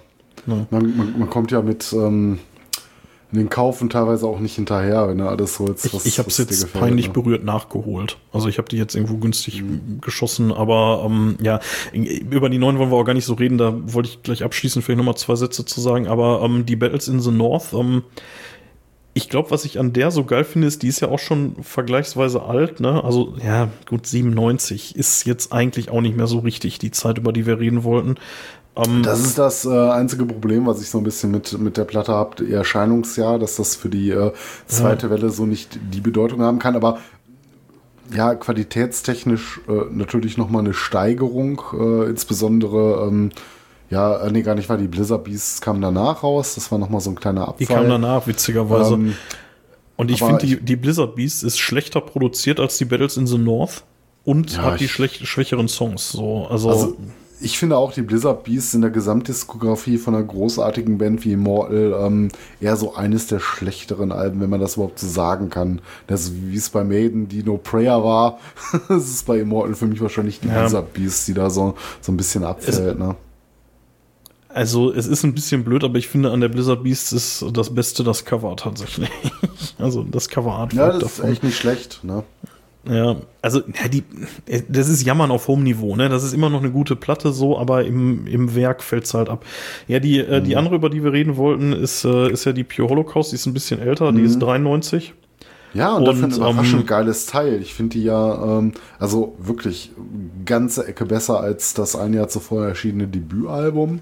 Ne? Man, man, man kommt ja mit ähm, den Kaufen teilweise auch nicht hinterher, wenn du alles holst, Ich, ich habe es jetzt gefällt, peinlich ne? berührt nachgeholt. Also ich habe die jetzt irgendwo günstig Mhm. geschossen, aber ähm, ja, über die neuen wollen wir auch gar nicht so reden. Da wollte ich gleich abschließen, vielleicht nochmal zwei Sätze zu sagen. Aber ähm, die Battles in the North, ähm, ich glaube, was ich an der so geil finde, ist, die ist ja auch schon vergleichsweise alt, ne? Also, ja, gut, 97 ist jetzt eigentlich auch nicht mehr so richtig die Zeit, über die wir reden wollten. Ähm, Das ist das äh, einzige Problem, was ich so ein bisschen mit, mit der Platte habe, ihr Erscheinungsjahr, dass das für die äh, zweite Welle so nicht die Bedeutung haben kann. Aber ja, qualitätstechnisch äh, natürlich nochmal eine Steigerung, äh, insbesondere, ähm, ja, äh, nee, gar nicht, weil die Blizzard Beasts kamen danach raus. Das war nochmal so ein kleiner Abfall. die kam danach, witzigerweise. Ähm, Und ich finde, die, die Blizzard Beast ist schlechter produziert als die Battles in the North und Ja, hat die schlecht, schwächeren Songs. So, also, Also, ich finde auch die Blizzard Beasts in der Gesamtdiskografie von einer großartigen Band wie Immortal ähm, eher so eines der schlechteren Alben, wenn man das überhaupt so sagen kann. Das, wie es bei Maiden die No Prayer war, das ist bei Immortal für mich wahrscheinlich die Ja. Blizzard Beasts, die da so, so ein bisschen abfällt. Ne? also es ist ein bisschen blöd, aber ich finde, an der Blizzard Beast ist das Beste das Cover tatsächlich. also das Cover Art Ja, das ist echt nicht schlecht. Ne? Ja, also ja, die, das ist Jammern auf hohem Niveau, ne? Das ist immer noch eine gute Platte so, aber im, im Werk fällt's halt ab. Ja, die, äh, Mhm. die andere, über die wir reden wollten, ist, äh, ist ja die Pure Holocaust, die ist ein bisschen älter, die Mhm. ist 93. Ja, und, dafür ein Und, überraschend ähm, geiles Teil. Ich finde die ja, ähm, also wirklich ganze Ecke besser als das ein Jahr zuvor erschienene Debütalbum.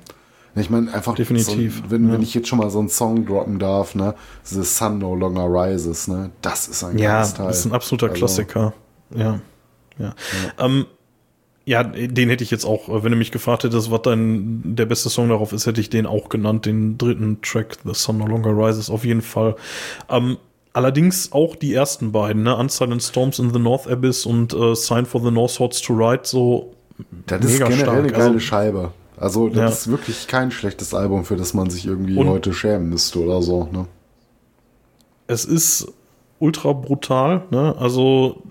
Ich meine, einfach Definitiv, So, wenn, ja. wenn ich jetzt schon mal so einen Song droppen darf, ne, The Sun No Longer Rises, ne, das ist ein Ja, Teil. das ist ein absoluter Also, Klassiker. Ja. Ja. Ähm, ja, den hätte ich jetzt auch, äh, wenn du mich gefragt hättest, was dein der beste Song darauf ist, hätte ich den auch genannt, den dritten Track, The Sun No Longer Rises, auf jeden Fall. Ähm, allerdings auch die ersten beiden, ne, Unsilent Storms in the North Abyss und äh, Sign for the North Swords to Ride, so Das ist mega generell stark. eine geile Also- Scheibe. Also, das Ja. ist wirklich kein schlechtes Album, für das man sich irgendwie Und- heute schämen müsste oder so, ne? es ist ultra brutal, ne? Also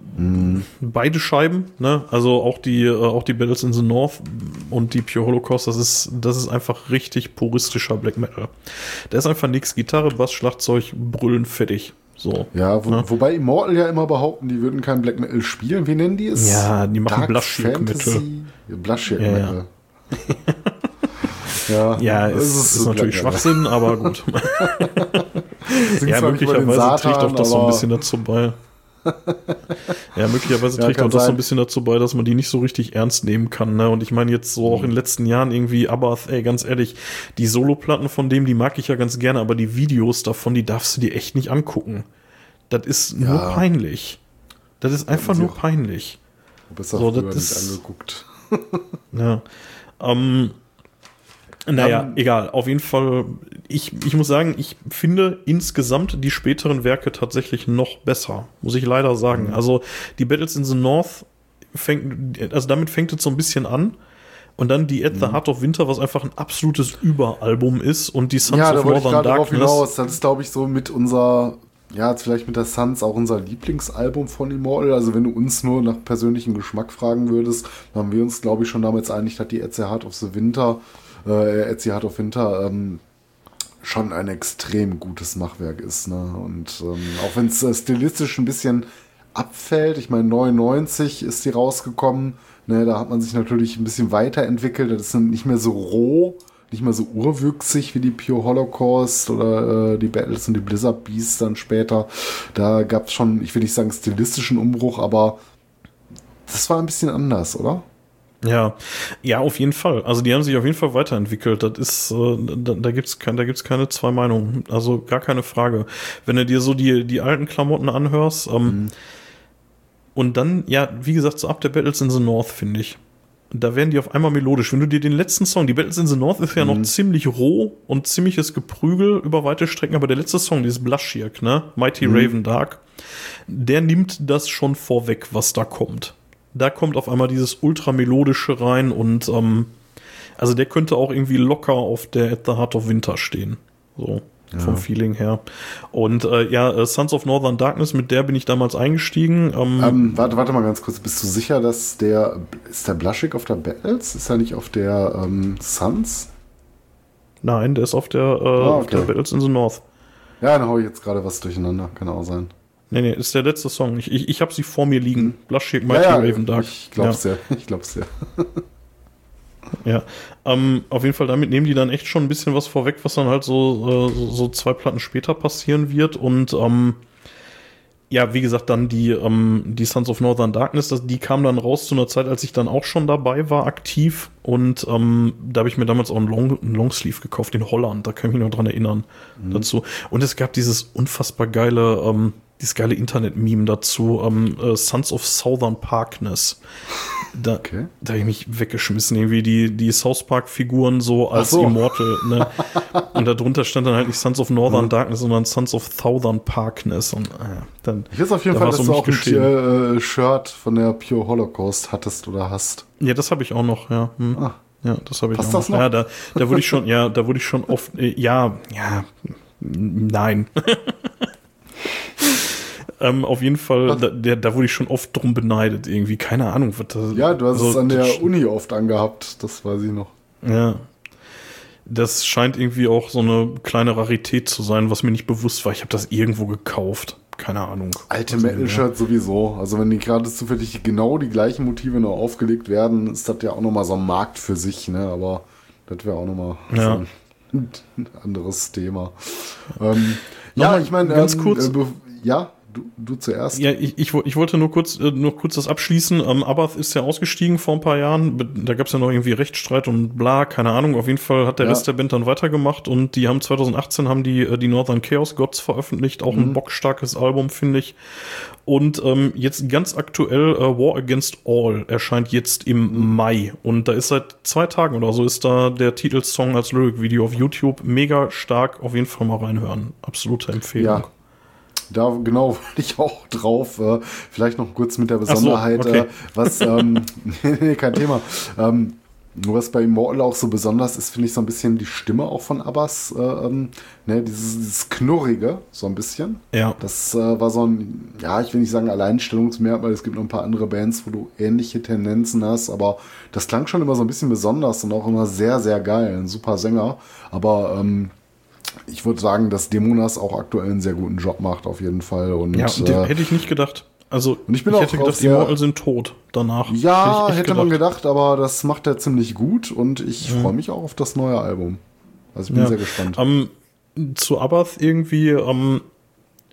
beide Scheiben, ne? Also auch die äh, auch die Battles in the North und die Pure Holocaust, das ist das ist einfach richtig puristischer Black Metal. Da ist einfach nix Gitarre, Bass, Schlagzeug, Brüllen fertig. So. Ja, wo, Ne? wobei Immortal ja immer behaupten, die würden kein Black Metal spielen. Wie nennen die es? Ja, die machen Dark Blushirk Metal. Ja, ja. Metal. Ja, Ja, das es ist, so natürlich Black Metal. Schwachsinn, aber gut. Ja, möglicherweise trägt Satan, auch das so ein bisschen dazu bei. ja, möglicherweise Ja, trägt kann auch das so sein. ein bisschen dazu bei, dass man die nicht so richtig ernst nehmen kann. Ne? Und ich meine jetzt so Mhm. auch in den letzten Jahren irgendwie, aber ey, ganz ehrlich, die Soloplatten von dem, die mag ich ja ganz gerne, aber die Videos davon, die darfst du dir echt nicht angucken. Das ist nur Ja. peinlich. Das ist einfach nur auch- peinlich. Besser So, früher das nicht ist- angeguckt. Ja. Ähm, Naja, um, egal. Auf jeden Fall, ich, ich muss sagen, ich finde insgesamt die späteren Werke tatsächlich noch besser, muss ich leider sagen. Mhm. Also die Battles in the North fängt, also damit fängt es so ein bisschen an. Und dann die At the mhm. Heart of Winter, was einfach ein absolutes Überalbum ist. Und die Sons ja, of Northern Darkness. Hinaus. Das ist, glaube ich, so mit unser, ja, jetzt vielleicht mit der Suns auch unser Lieblingsalbum von Immortal. Also wenn du uns nur nach persönlichem Geschmack fragen würdest, dann haben wir uns, glaube ich, schon damals einig, dass die the Heart of the Winter, äh, the Heart of Winter, ähm, schon ein extrem gutes Machwerk ist. Ne? Und ähm, auch wenn es äh, stilistisch ein bisschen abfällt, ich meine 99 ist die rausgekommen, Ne, da hat man sich natürlich ein bisschen weiterentwickelt. Das ist nicht mehr so roh, nicht mehr so urwüchsig wie die Pure Holocaust oder äh, die Battles und die Blizzard Beasts dann später. Da gab es schon, ich will nicht sagen stilistischen Umbruch, aber das war ein bisschen anders, oder? Ja, ja, auf jeden Fall. Also die haben sich auf jeden Fall weiterentwickelt. Das ist, äh, da, da gibt's kein, da gibt's keine zwei Meinungen. Also gar keine Frage. Wenn du dir so die die alten Klamotten anhörst, ähm, mhm und dann, ja, wie gesagt, so ab der Battles in the North, finde ich. Da werden die auf einmal melodisch. Wenn du dir den letzten Song, die Battles in the North ist ja mhm. noch ziemlich roh und ziemliches Geprügel über weite Strecken, aber der letzte Song, dieses Blushirk, ne? Mighty mhm. Raven Dark, der nimmt das schon vorweg, was da kommt. Da kommt auf einmal dieses ultramelodische rein und ähm, also der könnte auch irgendwie locker auf der At the Heart of Winter stehen. So ja. vom Feeling her. Und äh, ja, äh, Sons of Northern Darkness, mit der bin ich damals eingestiegen. Ähm, ähm, warte, warte mal ganz kurz. Bist du sicher, dass der, ist der Blushig auf der Battles? Ist er nicht auf der ähm, Suns? Nein, der ist auf der, äh, ah, okay. auf der Battles in the North. Ja, dann hau ich jetzt gerade was durcheinander. Kann auch sein. Nee, nee, ist der letzte Song. Ich, ich, ich habe sie vor mir liegen. Hm. Blushig Mighty ja, ja, Raven Dark. Ich glaub's ja. ja. Ich glaub's ja. Ja, ähm, auf jeden Fall damit nehmen die dann echt schon ein bisschen was vorweg, was dann halt so, äh, so zwei Platten später passieren wird. Und ähm, ja, wie gesagt, dann die, ähm, die Sons of Northern Darkness, das, die kam dann raus zu einer Zeit, als ich dann auch schon dabei war, aktiv. Und ähm, da habe ich mir damals auch einen, Long, einen Longsleeve gekauft in Holland, da kann ich mich noch dran erinnern mhm. dazu. Und es gab dieses unfassbar geile ähm, dieses geile Internet-Meme dazu, ähm, äh, Sons of Southern Parkness. Da, okay. da habe ich mich weggeschmissen, irgendwie die, die South Park-Figuren so als so. Immortal, ne? Und darunter stand dann halt nicht Sons of Northern mhm. Darkness, sondern Sons of Southern Parkness. Und äh, dann. Ich weiß auf jeden Fall, dass du auch ein äh, Shirt von der Pure Holocaust hattest oder hast. Ja, das habe ich auch noch, ja. Hm. Ah. Ja, das habe ich Passt auch noch. noch. Ja, da, da wurde ich schon, ja, da wurde ich schon oft, äh, ja, ja, nein. Ähm, auf jeden Fall, da, der, da wurde ich schon oft drum beneidet, irgendwie. Keine Ahnung, was das. Ja, du hast also, es an der Uni oft angehabt, das weiß ich noch. Ja. Das scheint irgendwie auch so eine kleine Rarität zu sein, was mir nicht bewusst war. Ich habe das irgendwo gekauft. Keine Ahnung. Alte Metal-Shirts sowieso. Also wenn die gerade zufällig genau die gleichen Motive noch aufgelegt werden, ist das ja auch nochmal so ein Markt für sich, ne? Aber das wäre auch nochmal ja. so ein anderes Thema. Ähm, ja, ich meine, ganz ähm, kurz. Äh, ja. Du, du zuerst. Ja, ich, ich, ich wollte nur kurz, äh, nur kurz das abschließen. Ähm, Abath ist ja ausgestiegen vor ein paar Jahren. Da gab es ja noch irgendwie Rechtsstreit und bla, keine Ahnung. Auf jeden Fall hat der ja. Rest der Band dann weitergemacht und die haben 2018 haben die, äh, die Northern Chaos Gods veröffentlicht. Auch mhm. ein bockstarkes Album, finde ich. Und ähm, jetzt ganz aktuell äh, War Against All erscheint jetzt im. Mai. Und da ist seit zwei Tagen oder so ist da der Titelsong als Lyric-Video auf YouTube. Mega stark. Auf jeden Fall mal reinhören. Absolute Empfehlung. Ja da genau wollte ich auch drauf. Äh, vielleicht noch kurz mit der Besonderheit, so, okay. äh, was, ähm, nee, kein Thema. Ähm, nur was bei Immortal auch so besonders ist, finde ich so ein bisschen die Stimme auch von Abbas, äh, ähm, ne, dieses, dieses, Knurrige, so ein bisschen. Ja. Das äh, war so ein, ja, ich will nicht sagen Alleinstellungsmerkmal, es gibt noch ein paar andere Bands, wo du ähnliche Tendenzen hast, aber das klang schon immer so ein bisschen besonders und auch immer sehr, sehr geil. Ein super Sänger, aber ähm, ich würde sagen, dass Demonas auch aktuell einen sehr guten Job macht, auf jeden Fall. Und, ja, äh, hätte ich nicht gedacht. Also, und ich, bin ich auch hätte gedacht, die Mortal sind tot danach. Ja, hätte, hätte man gedacht, aber das macht er ziemlich gut und ich ja. freue mich auch auf das neue Album. Also ich bin ja. sehr gespannt. Um, zu Abath irgendwie, um,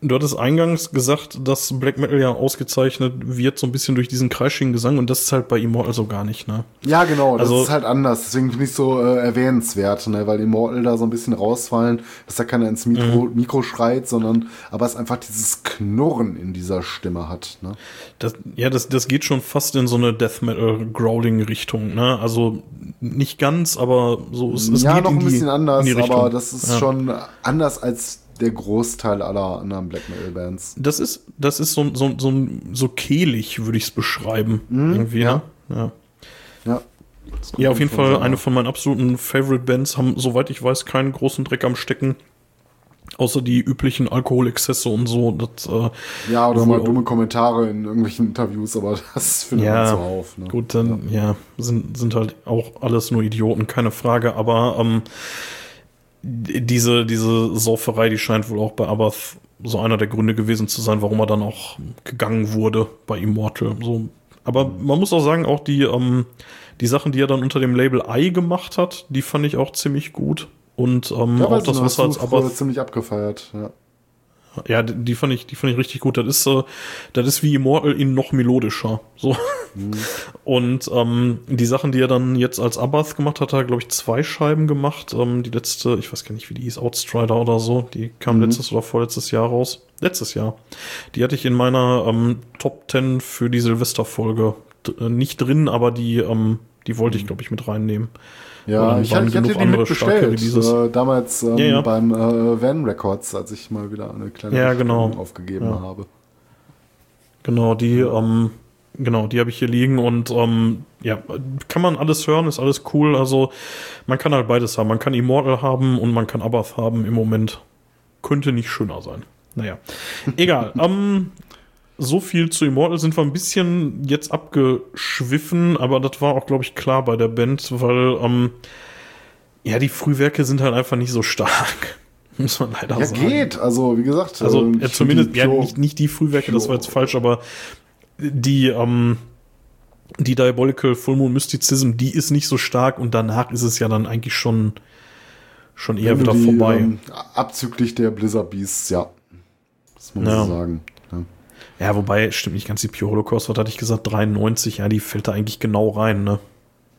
Du hattest eingangs gesagt, dass Black Metal ja ausgezeichnet wird so ein bisschen durch diesen kreischigen Gesang und das ist halt bei Immortal so gar nicht, ne? Ja, genau, das Also- ist halt anders. Deswegen finde ich so äh, erwähnenswert, ne? weil Immortal da so ein bisschen rausfallen, dass da keiner ins Mikro, Mhm. Mikro schreit, sondern aber es einfach dieses Knurren in dieser Stimme hat. Ne? Das, ja, das, das geht schon fast in so eine Death Metal Growling Richtung, ne? Also nicht ganz, aber so es, es ja, geht noch in ein bisschen anders, die Richtung. aber das ist Ja. schon anders als der Großteil aller anderen Black Metal Bands. Das ist, das ist so, so, so, so kehlig, würde ich es beschreiben. irgendwie, ja. Ja. Ja, Ja, auf jeden Fall sagen. eine von meinen absoluten Favorite Bands, haben, soweit ich weiß, keinen großen Dreck am Stecken. Außer die üblichen Alkoholexzesse und so. Das, äh, Ja, oder mal dumme Kommentare in irgendwelchen Interviews, aber das findet man Ja, zuhauf. Ne? gut, dann, ja, sind, sind halt auch alles nur Idioten, keine Frage. Aber ähm, diese, diese Sauferei, die scheint wohl auch bei Abath so einer der Gründe gewesen zu sein, warum er dann auch gegangen wurde bei Immortal. So. Aber man muss auch sagen, auch die, ähm, die Sachen, die er dann unter dem Label I gemacht hat, die fand ich auch ziemlich gut. Und ähm, Ja, auch das, was er als Abath ziemlich abgefeiert. Ja. Ja, die fand ich, die fand ich richtig gut. Das ist, äh, das ist wie Immortal in noch melodischer. So. Und ähm, die Sachen, die er dann jetzt als Abath gemacht hat, hat er, glaube ich, zwei Scheiben gemacht. Ähm, die letzte, ich weiß gar nicht, wie die hieß, Outstrider oder so, die kam letztes oder vorletztes Jahr raus. Letztes Jahr. Die hatte ich in meiner ähm, Top 10 für die Silvesterfolge äh, nicht drin, aber die, ähm, die wollte ich, glaube ich, mit reinnehmen. Ja, ich, ich hatte genug die andere starke mitbestellt. Äh, damals ähm, Ja, ja. beim äh, Van Records, als ich mal wieder eine kleine Ja, genau. aufgegeben habe. Genau, die, ähm, genau, die habe ich hier liegen und ähm, ja, kann man alles hören, ist alles cool. Also man kann halt beides haben. Man kann Immortal haben und man kann Abath haben im Moment. Könnte nicht schöner sein. Naja, egal. ähm, so viel zu Immortal sind wir ein bisschen jetzt abgeschwiffen, aber das war auch, glaube ich, klar bei der Band, weil ähm, ja, die Frühwerke sind halt einfach nicht so stark. Muss man leider Ja, sagen. geht. Also, wie gesagt. Also ähm, äh, zumindest, ja, Pure- nicht, nicht die Frühwerke, das war jetzt Pure- falsch, aber die, ähm, die Diabolical Full Moon Mysticism, die ist nicht so stark und danach ist es ja dann eigentlich schon, schon eher wenn wieder die, vorbei. Ähm, abzüglich der Blizzard Beasts, ja. Das muss man Ja. so sagen. Ja. wobei, stimmt nicht ganz, die Pure Holocaust, was hatte ich gesagt, 93, ja, die fällt da eigentlich genau rein, ne?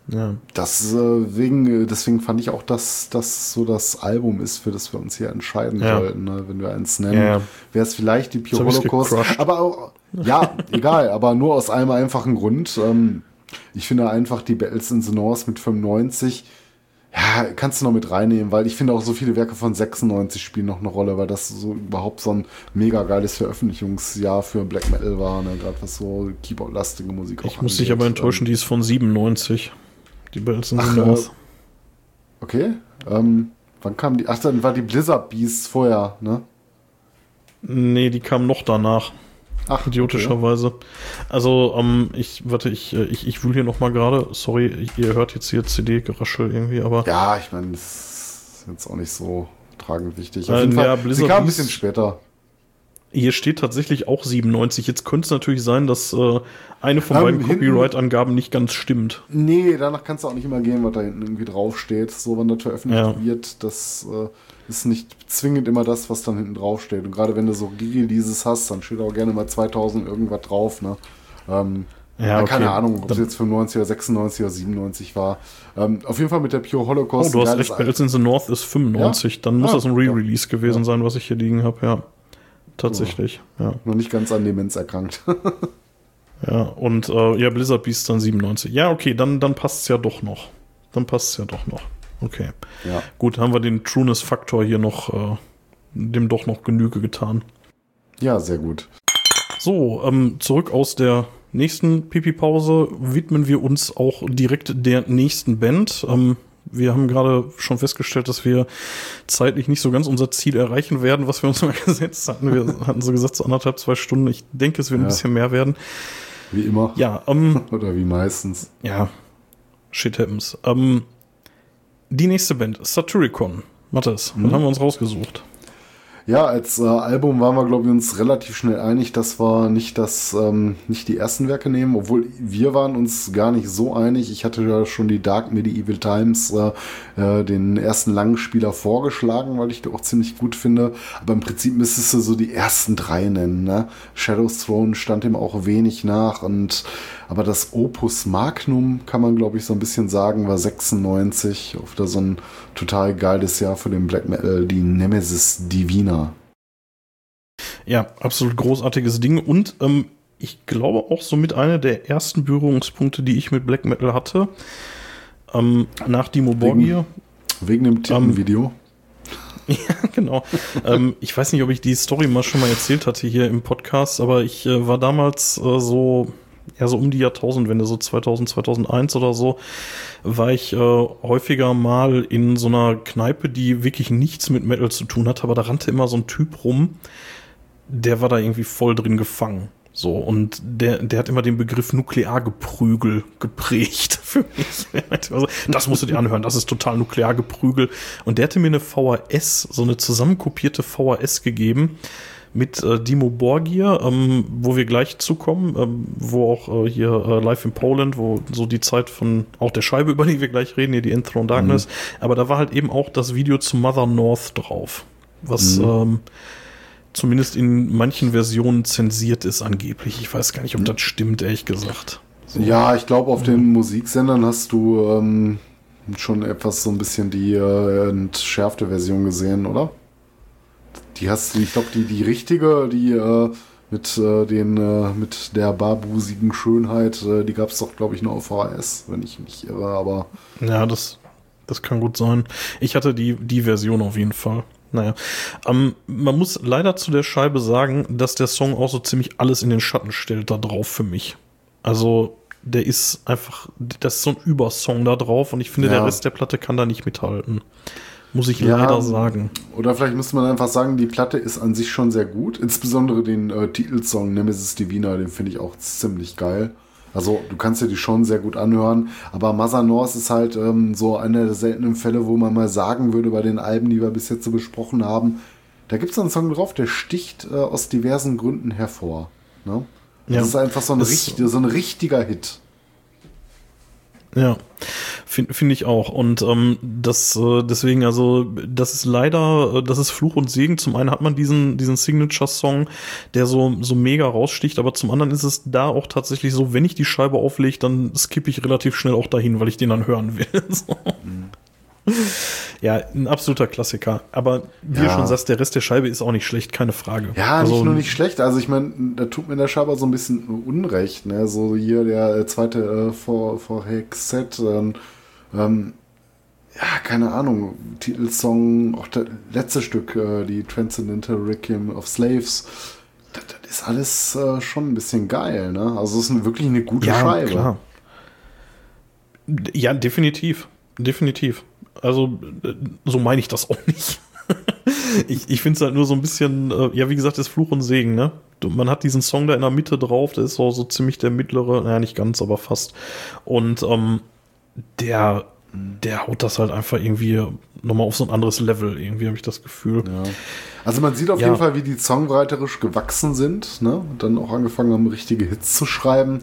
Ja. Das, äh, wegen, äh, deswegen fand ich auch, dass das so das Album ist, für das wir uns hier entscheiden Ja. sollten. Ne? Wenn wir eins nennen, Ja, wäre es vielleicht die Pure Holocaust. Aber auch, ja, egal, aber nur aus einem einfachen Grund. Ähm, ich finde einfach die Battles in the North mit 95, ja, kannst du noch mit reinnehmen, weil ich finde auch so viele Werke von 96 spielen noch eine Rolle, weil das so überhaupt so ein mega geiles Veröffentlichungsjahr für Black Metal war, ne? gerade was so Keyboard-lastige Musik Ich muss dich aber enttäuschen, die ist von 97. Die Ach, the äh, North. Okay. Ähm, wann kam die? Ach, dann war die Blizzard Beast vorher, ne? Nee, die kam noch danach. Ach, Idiotischerweise. Also, ähm, ich, warte, ich, äh, ich, ich will hier noch mal gerade, sorry, ihr hört jetzt hier CD-Geraschel irgendwie, aber Ja, ich meine, das ist jetzt auch nicht so tragend wichtig. Äh, Auf jeden ja, Fall, sie Blizzard kam ein bisschen später. Hier steht tatsächlich auch 97. Jetzt könnte es natürlich sein, dass äh, eine von Ähm, beiden Copyright-Angaben nicht ganz stimmt. Nee, danach kannst du auch nicht immer gehen, was da hinten irgendwie draufsteht. So, wenn das veröffentlicht Ja. wird, das äh, ist nicht zwingend immer das, was dann hinten draufsteht. Und gerade wenn du so Releases hast, dann steht auch gerne mal 2000 irgendwas drauf, ne? Ähm, Ja, ja, okay. Keine Ahnung, ob es jetzt 95 oder 96 oder 97 war. Ähm, auf jeden Fall mit der Pure Oh, Holocaust. du ein hast recht, Battles in the North ist 95. Dann muss Ah, das ein Re-Release gewesen ja. sein, was ich hier liegen habe, ja. Tatsächlich, ja. Noch nicht ganz an Demenz erkrankt. Ja, und äh, ja, Blizzard Beast dann 97. Ja, okay, dann, dann passt es ja doch noch. Dann passt es ja doch noch. Okay. ja. Gut, haben wir den Trueness-Faktor hier noch, äh, dem doch noch Genüge getan. ja, sehr gut. So, ähm, zurück aus der nächsten Pipi-Pause widmen wir uns auch direkt der nächsten Band. Ähm, wir haben gerade schon festgestellt, dass wir zeitlich nicht so ganz unser Ziel erreichen werden, was wir uns mal gesetzt hatten. Wir hatten so gesagt, so anderthalb, zwei Stunden. Ich denke, es wird ein Ja. bisschen mehr werden. Wie immer. Ja, ähm, Oder wie meistens. ja, shit happens. Ähm, die nächste Band, Satyricon. Mathis, was haben wir uns rausgesucht? Ja, als äh, Album waren wir, glaube ich, uns relativ schnell einig, dass wir nicht das, ähm, nicht die ersten Werke nehmen, obwohl wir waren uns gar nicht so einig. Ich hatte ja schon die Dark Medieval Times, äh, äh, den ersten langen Spieler vorgeschlagen, weil ich die auch ziemlich gut finde. Aber im Prinzip müsstest du so die ersten drei nennen. Ne? Shadow's Throne stand ihm auch wenig nach und aber das Opus Magnum kann man, glaube ich, so ein bisschen sagen, war 96. Auf da so ein total geiles Jahr für den Black Metal, die Nemesis Divina. Ja, absolut großartiges Ding. Und ähm, ich glaube auch somit einer der ersten Berührungspunkte, die ich mit Black Metal hatte. Ähm, nach Dimo Borgir. Wegen, wegen dem Titelvideo. Ähm, ja, genau. ähm, ich weiß nicht, ob ich die Story mal schon mal erzählt hatte hier im Podcast, aber ich äh, war damals äh, so ja, so um die Jahrtausendwende, so 2000, 2001 oder so, war ich äh, häufiger mal in so einer Kneipe, die wirklich nichts mit Metal zu tun hat, aber da rannte immer so ein Typ rum, der war da irgendwie voll drin gefangen. So, und der, der hat immer den Begriff Nukleargeprügel geprägt für mich. Das musst du dir anhören, das ist total Nukleargeprügel. Und der hatte mir eine VHS, so eine zusammenkopierte VHS gegeben mit äh, Dimo Borgir, ähm, wo wir gleich zukommen, ähm, wo auch äh, hier äh, Live in Poland, wo so die Zeit von auch der Scheibe, über die wir gleich reden, hier die Enthroned Darkness, mhm. aber da war halt eben auch das Video zu Mother North drauf, was mhm. ähm, zumindest in manchen Versionen zensiert ist angeblich. Ich weiß gar nicht, ob das stimmt, ehrlich gesagt. So. Ja, ich glaube, auf den Musiksendern hast du ähm, schon etwas so ein bisschen die äh, entschärfte Version gesehen, oder? Die hast du, ich glaube, die, die richtige, die äh, mit äh, den äh, mit der barbusigen Schönheit, äh, die gab es doch, glaube ich, nur auf VHS, wenn ich mich irre, aber. Ja, das, das kann gut sein. Ich hatte die, die Version auf jeden Fall. Naja. Ähm, man muss leider zu der Scheibe sagen, dass der Song auch so ziemlich alles in den Schatten stellt da drauf für mich. Also, der ist einfach, das ist so ein Übersong da drauf und ich finde, ja. der Rest der Platte kann da nicht mithalten. Muss ich ja, leider sagen. Oder vielleicht müsste man einfach sagen, die Platte ist an sich schon sehr gut. Insbesondere den äh, Titelsong Nemesis Divina, den finde ich auch ziemlich geil. Also du kannst dir die schon sehr gut anhören, aber Mother North ist halt ähm, so einer der seltenen Fälle, wo man mal sagen würde bei den Alben, die wir bis jetzt so besprochen haben, da gibt es einen Song drauf, der sticht äh, aus diversen Gründen hervor. Ne? Ja. Das ist einfach so ein, richtig, so ein richtiger Hit. Ja, finde find ich auch. Und ähm, das äh, deswegen, also, das ist leider, äh, das ist Fluch und Segen. Zum einen hat man diesen, diesen Signature-Song, der so, so mega raussticht, aber zum anderen ist es da auch tatsächlich so, wenn ich die Scheibe auflege, dann skippe ich relativ schnell auch dahin, weil ich den dann hören will. so. mhm. Ja, ein absoluter Klassiker. Aber wie ja. du schon sagst, der Rest der Scheibe ist auch nicht schlecht, keine Frage. Ja, also, nicht nur nicht schlecht. Also ich meine, da tut mir der Scheibe so ein bisschen Unrecht. Ne? So hier der äh, zweite äh, vor, vor Hexet. Ähm, ähm, ja, keine Ahnung. Titelsong, auch das letzte Stück, äh, die Transcendental Requiem of Slaves. Das, das ist alles äh, schon ein bisschen geil. Ne? Also es ist wirklich eine gute ja, Scheibe. Klar. Ja, definitiv. Definitiv. Also, so meine ich das auch nicht. ich ich finde es halt nur so ein bisschen, äh, ja, wie gesagt, das Fluch und Segen, ne? Man hat diesen Song da in der Mitte drauf, der ist so, so ziemlich der mittlere, naja, nicht ganz, aber fast. Und ähm, der, der haut das halt einfach irgendwie nochmal auf so ein anderes Level, irgendwie habe ich das Gefühl. Ja. Also man sieht auf ja. jeden Fall, wie die songwriterisch gewachsen sind, ne? Und dann auch angefangen haben, richtige Hits zu schreiben.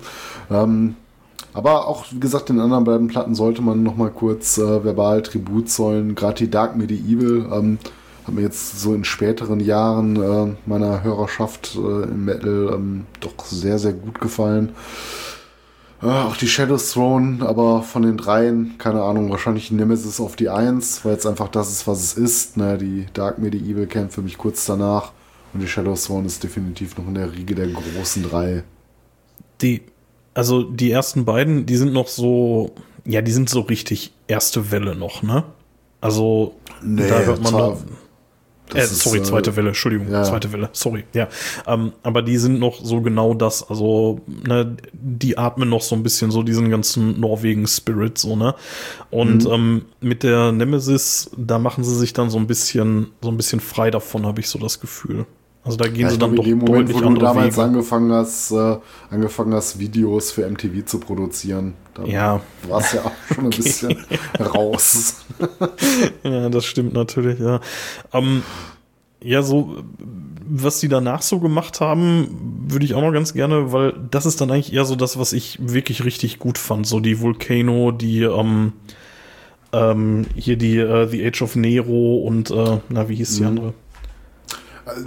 Ähm, aber auch, wie gesagt, den anderen beiden Platten sollte man noch mal kurz äh, verbal Tribut zollen. Gerade die Dark Medieval ähm, hat mir jetzt so in späteren Jahren äh, meiner Hörerschaft äh, im Metal ähm, doch sehr, sehr gut gefallen. Äh, auch die Shadows Throne, aber von den dreien, keine Ahnung, wahrscheinlich Nemesis auf die Eins, weil jetzt einfach das ist, was es ist. Ne? Die Dark Medieval kämpft für mich kurz danach und die Shadows Throne ist definitiv noch in der Riege der großen drei. Die also die ersten beiden, die sind noch so, ja, die sind so richtig erste Welle noch, ne? Also nee, da hört man da, äh, sorry, ist, zweite äh, Welle, Entschuldigung, ja. zweite Welle, sorry, ja. Ähm, aber die sind noch so genau das, also ne, die atmen noch so ein bisschen so diesen ganzen Norwegen-Spirit, so, ne? Und mhm. ähm, mit der Nemesis, da machen sie sich dann so ein bisschen, so ein bisschen frei davon, habe ich so das Gefühl. Also da gehen ja, sie dann doch in dem Moment, wo du damals Wege. angefangen hast, äh, angefangen hast, Videos für MTV zu produzieren, da ja. war es ja auch schon ein bisschen raus. ja, das stimmt natürlich, ja. Ähm, ja, so, was die danach so gemacht haben, würde ich auch noch ganz gerne, weil das ist dann eigentlich eher so das, was ich wirklich richtig gut fand. So die Volcano, die, ähm, ähm, hier die uh, The Age of Nero und, äh, na, wie hieß die mhm. andere?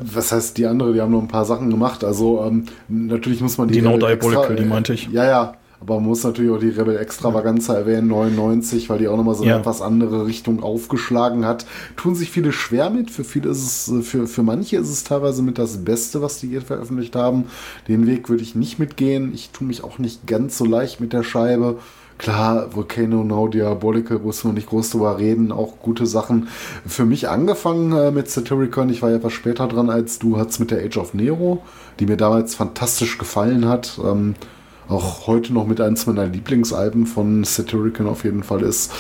Was heißt die andere? Die haben noch ein paar Sachen gemacht. Also ähm, natürlich muss man die. Die No Diabolical, die meinte ich. Ja, ja. Aber man muss natürlich auch die Rebel Extravaganza erwähnen, 99, weil die auch nochmal so eine ja. etwas andere Richtung aufgeschlagen hat. Tun sich viele schwer mit. Für viele ist es, für, für manche ist es teilweise mit das Beste, was die hier veröffentlicht haben. Den Weg würde ich nicht mitgehen. Ich tue mich auch nicht ganz so leicht mit der Scheibe. Klar, Volcano Now Diabolical, muss man nicht groß drüber reden, auch gute Sachen. Für mich angefangen äh, mit Satyricon, ich war ja etwas später dran als du, hat's mit der Age of Nero, die mir damals fantastisch gefallen hat. Ähm, auch heute noch mit eins meiner Lieblingsalben von Satyricon auf jeden Fall ist.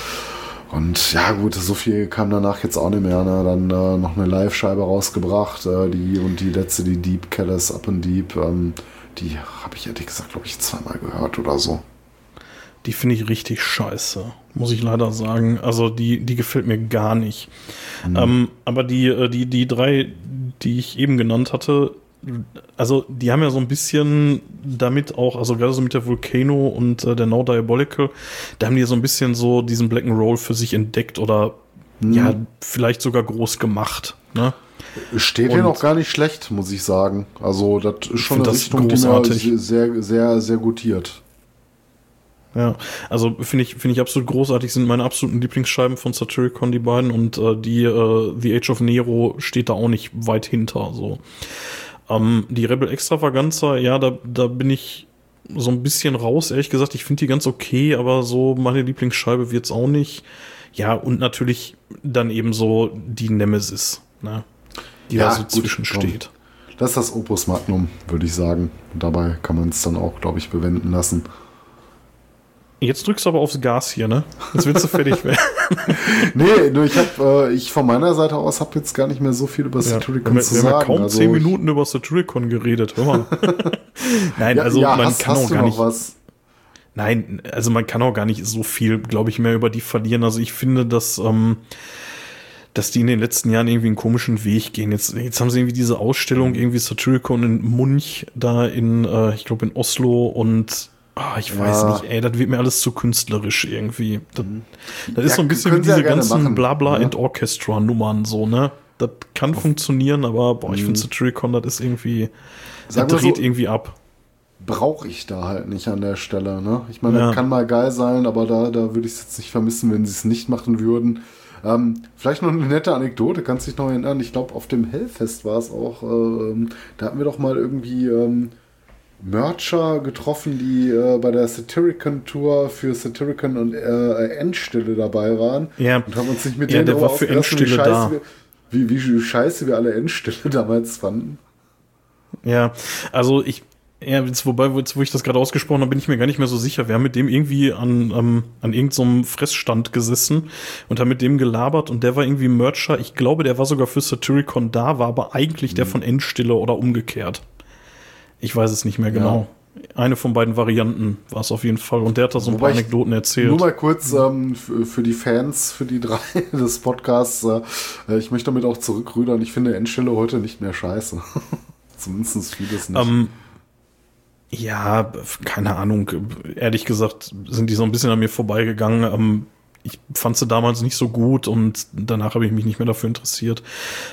Und ja, gut, so viel kam danach jetzt auch nicht mehr. Ne? Dann äh, noch eine Live-Scheibe rausgebracht, äh, die und die letzte, die Deep Callous Up and Deep, ähm, die habe ich ehrlich gesagt, glaube ich, zweimal gehört oder so die finde ich richtig scheiße, muss ich leider sagen. Also die, die gefällt mir gar nicht. Mhm. Ähm, aber die, äh, die, die drei, die ich eben genannt hatte, also die haben ja so ein bisschen damit auch, also gerade so mit der Volcano und äh, der No Diabolical, da haben die so ein bisschen so diesen Black and Roll für sich entdeckt oder mhm. ja, vielleicht sogar groß gemacht. Ne? Steht hier noch gar nicht schlecht, muss ich sagen. Also das ist schon eine Richtung, die mir sehr, sehr, sehr gutiert. Ja, also finde ich, finde ich absolut großartig, sind meine absoluten Lieblingsscheiben von Satyricon, die beiden, und äh, die äh, The Age of Nero steht da auch nicht weit hinter. So. Ähm, die Rebel Extravaganza, ja, da, da bin ich so ein bisschen raus, ehrlich gesagt. Ich finde die ganz okay, aber so meine Lieblingsscheibe wird's auch nicht. Ja, und natürlich dann eben so die Nemesis, ne? Die ja, da so gut, zwischen steht. Das ist das Opus Magnum, würde ich sagen. Und dabei kann man es dann auch, glaube ich, bewenden lassen. Jetzt drückst du aber aufs Gas hier, ne? Jetzt willst du fertig werden. nee, nur ich habe, äh, ich von meiner Seite aus habe jetzt gar nicht mehr so viel über Satyricon ja, zu wir sagen. Wir haben kaum also zehn Minuten über Satyricon geredet, hör mal. Nein, ja, also ja, man hast, kann hast auch gar nicht. Was? Nein, also man kann auch gar nicht so viel, glaube ich, mehr über die verlieren. Also ich finde, dass, ähm, dass die in den letzten Jahren irgendwie einen komischen Weg gehen. Jetzt, jetzt haben sie irgendwie diese Ausstellung, irgendwie Satyricon in Munch, da in, äh, ich glaube in Oslo und Oh, ich weiß ja. nicht, ey, das wird mir alles zu künstlerisch irgendwie. Das, mhm. das ist ja, so ein bisschen wie diese ja ganzen Blabla ja. and Orchestra Nummern so, ne? Das kann Auf. funktionieren, aber boah, ich mhm. finde Satyricon, das ist irgendwie, das dreht so, irgendwie ab. Brauche ich da halt nicht an der Stelle, ne? Ich meine, ja. kann mal geil sein, aber da, da würde ich es jetzt nicht vermissen, wenn sie es nicht machen würden. Ähm, vielleicht noch eine nette Anekdote, kannst dich noch erinnern. Ich glaube, auf dem Hellfest war es auch, äh, da hatten wir doch mal irgendwie ähm, Mercher getroffen, die äh, bei der Satyricon Tour für Satyricon und äh, Endstille dabei waren. Ja. Und haben uns nicht mit ja, denen der war für Endstille wie, da. wie, wie, wie scheiße wir alle Endstille damals fanden. Ja, also ich, ja, jetzt, wobei, jetzt, wo ich das gerade ausgesprochen habe, bin ich mir gar nicht mehr so sicher. Wir haben mit dem irgendwie an, ähm, an irgendeinem so Fressstand gesessen und haben mit dem gelabert und der war irgendwie Mercher. Ich glaube, der war sogar für Satyricon da, war aber eigentlich mhm. der von Endstille oder umgekehrt. Ich weiß es nicht mehr genau. Ja. Eine von beiden Varianten war es auf jeden Fall. Und der hat da so ein Wobei paar Anekdoten erzählt. Nur mal kurz ähm, für, für, die Fans, für die drei des Podcasts. Äh, ich möchte damit auch zurückrudern. Ich finde Endstelle heute nicht mehr scheiße. Zumindest vieles nicht. Ähm, ja, keine Ahnung. Ehrlich gesagt sind die so ein bisschen an mir vorbeigegangen. Ähm, ich fand sie damals nicht so gut und danach habe ich mich nicht mehr dafür interessiert.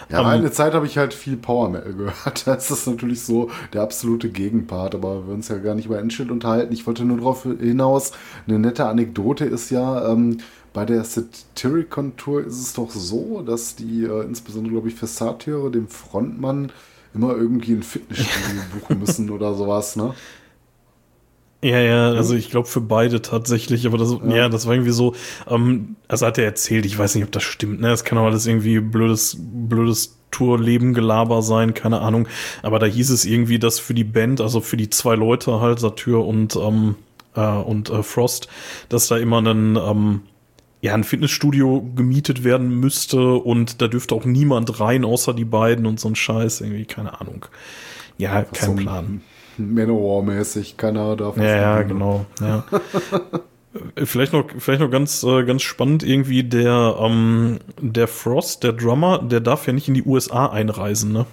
Ja, um, ähm, eine Zeit habe ich halt viel Power Metal gehört. Da ist das natürlich so der absolute Gegenpart, aber wir uns ja gar nicht über Endschild unterhalten. Ich wollte nur darauf hinaus, eine nette Anekdote ist ja, ähm, bei der Satyricon Tour ist es doch so, dass die, äh, insbesondere glaube ich für Satyre, dem Frontmann, immer irgendwie ein Fitnessstudio buchen müssen oder sowas, ne? Ja, ja, also ich glaube für beide tatsächlich, aber das, ja. ja das war irgendwie so, ähm, also hat er erzählt, ich weiß nicht, ob das stimmt, ne? Es kann auch alles irgendwie blödes, blödes Tour-Leben-Gelaber sein, keine Ahnung. Aber da hieß es irgendwie, dass für die Band, also für die zwei Leute halt, Satyr und, ähm, äh, und äh, Frost, dass da immer ein, ähm, ja, ein Fitnessstudio gemietet werden müsste und da dürfte auch niemand rein, außer die beiden und so ein Scheiß, irgendwie, keine Ahnung. Ja, kein so Plan. Manowar-mäßig, keiner darf Ja, ja, genau. Ja. Vielleicht noch, vielleicht noch ganz, äh, ganz spannend irgendwie der, ähm, der Frost, der Drummer, der darf ja nicht in die USA einreisen, ne?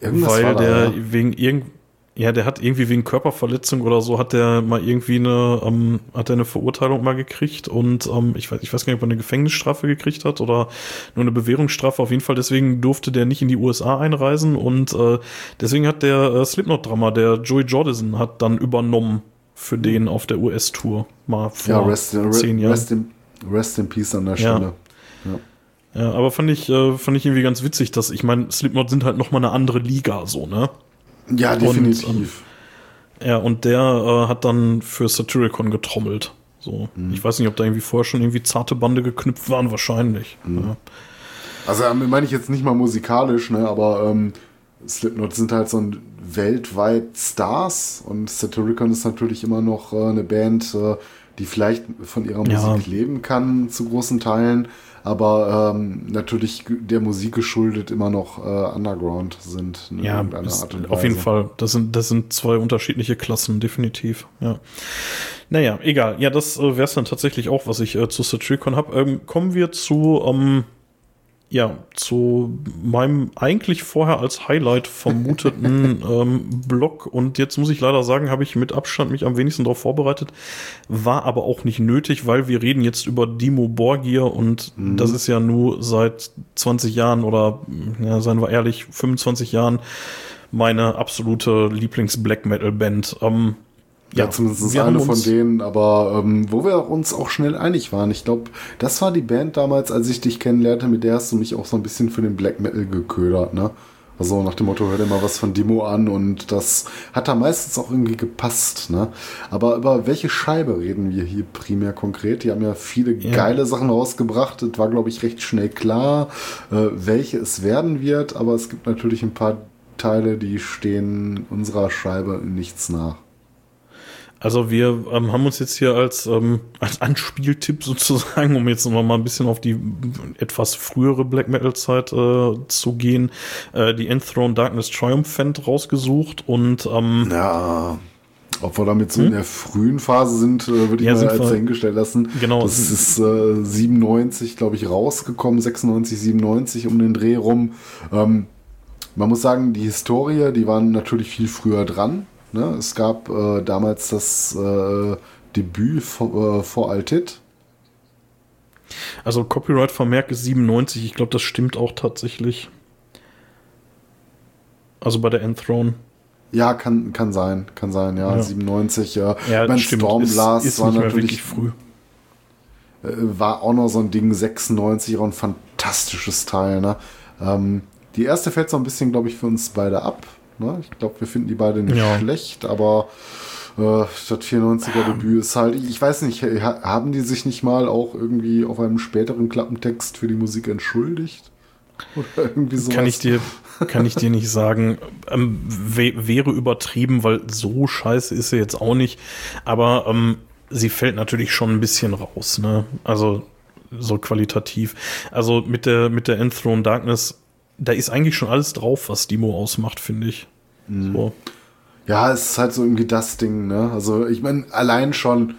Irgendwas Weil der da, ja. wegen irgend, ja, der hat irgendwie wegen Körperverletzung oder so hat der mal irgendwie eine, ähm, hat er eine Verurteilung mal gekriegt und ähm, ich weiß, ich weiß gar nicht, ob er eine Gefängnisstrafe gekriegt hat oder nur eine Bewährungsstrafe. Auf jeden Fall, deswegen durfte der nicht in die USA einreisen und äh, deswegen hat der äh, Slipknot-Drummer, der Joey Jordison, hat dann übernommen für den auf der US-Tour mal vor ja, rest, zehn Jahren. Rest in, rest in Peace an der Stelle. Ja. ja. ja aber fand ich, äh, fand ich irgendwie ganz witzig, dass ich meine, Slipknot sind halt noch mal eine andere Liga, so, ne? Ja, definitiv. Und, ähm, ja, und der äh, hat dann für Satyricon getrommelt. So. Mhm. Ich weiß nicht, ob da irgendwie vorher schon irgendwie zarte Bande geknüpft waren, wahrscheinlich. Mhm. Ja. Also ähm, meine ich jetzt nicht mal musikalisch, ne, aber ähm, Slipknot sind halt so ein weltweit Stars und Satyricon ist natürlich immer noch äh, eine Band, äh, die vielleicht von ihrer Musik ja. leben kann zu großen Teilen, aber ähm, natürlich der Musik geschuldet immer noch äh, Underground sind. In ja, ist, auf jeden Fall. Das sind, das sind zwei unterschiedliche Klassen, definitiv. Ja. Naja, egal. Ja, das äh, wäre es dann tatsächlich auch, was ich äh, zu Satyricon habe. Ähm, kommen wir zu ähm, ja, zu meinem eigentlich vorher als Highlight vermuteten ähm, Blog. Und jetzt muss ich leider sagen, habe ich mit Abstand mich am wenigsten darauf vorbereitet. War aber auch nicht nötig, weil wir reden jetzt über Dimo Borgir und mhm. das ist ja nur seit 20 Jahren oder, ja, seien wir ehrlich, 25 Jahren meine absolute Lieblings-Black Metal-Band. Ähm, ja, zumindest eine von denen, aber ähm, wo wir uns auch schnell einig waren. Ich glaube, das war die Band damals, als ich dich kennenlernte, mit der hast du mich auch so ein bisschen für den Black Metal geködert, ne? Also nach dem Motto, hör dir mal was von Demo an und das hat da meistens auch irgendwie gepasst, ne? Aber über welche Scheibe reden wir hier primär konkret? Die haben ja viele ja. geile Sachen rausgebracht. Es war, glaube ich, recht schnell klar, äh, welche es werden wird, aber es gibt natürlich ein paar Teile, die stehen unserer Scheibe nichts nach. Also wir ähm, haben uns jetzt hier als, ähm, als Anspieltipp sozusagen, um jetzt noch mal ein bisschen auf die etwas frühere Black Metal Zeit äh, zu gehen, äh, die Enthroned Darkness Triumphant rausgesucht und ähm, ja. Ob wir damit so hm? in der frühen Phase sind, äh, würde ich ja, mal als dahingestellt lassen. Genau. Das ist äh, 97, glaube ich, rausgekommen, 96, 97 um den Dreh rum. Ähm, man muss sagen, die Historie, die waren natürlich viel früher dran. Ne? Es gab äh, damals das äh, Debüt vor, äh, vor Altit. Also Copyright-Vermerk ist 97. Ich glaube, das stimmt auch tatsächlich. Also bei der Enthrone. Ja, kann, kann sein, kann sein, ja. ja. 97, ja. ja mein Stormblast ist, ist war natürlich früh. Äh, war auch noch so ein Ding, 96, auch ein fantastisches Teil, ne? Ähm, die erste fällt so ein bisschen, glaube ich, für uns beide ab. Ne? Ich glaube, wir finden die beide nicht ja. schlecht, aber äh, das 94er Debüt ist halt, ich weiß nicht, haben die sich nicht mal auch irgendwie auf einem späteren Klappentext für die Musik entschuldigt? Oder irgendwie sowas? Kann ich dir, kann ich dir nicht sagen. Ähm, wäre übertrieben, weil so scheiße ist sie jetzt auch nicht. Aber ähm, sie fällt natürlich schon ein bisschen raus, ne? Also so qualitativ. Also mit der, mit der Enthroned Darkness da ist eigentlich schon alles drauf, was Demo ausmacht, finde ich. Mhm. So. Ja, es ist halt so irgendwie das Ding, ne? Also, ich meine, allein schon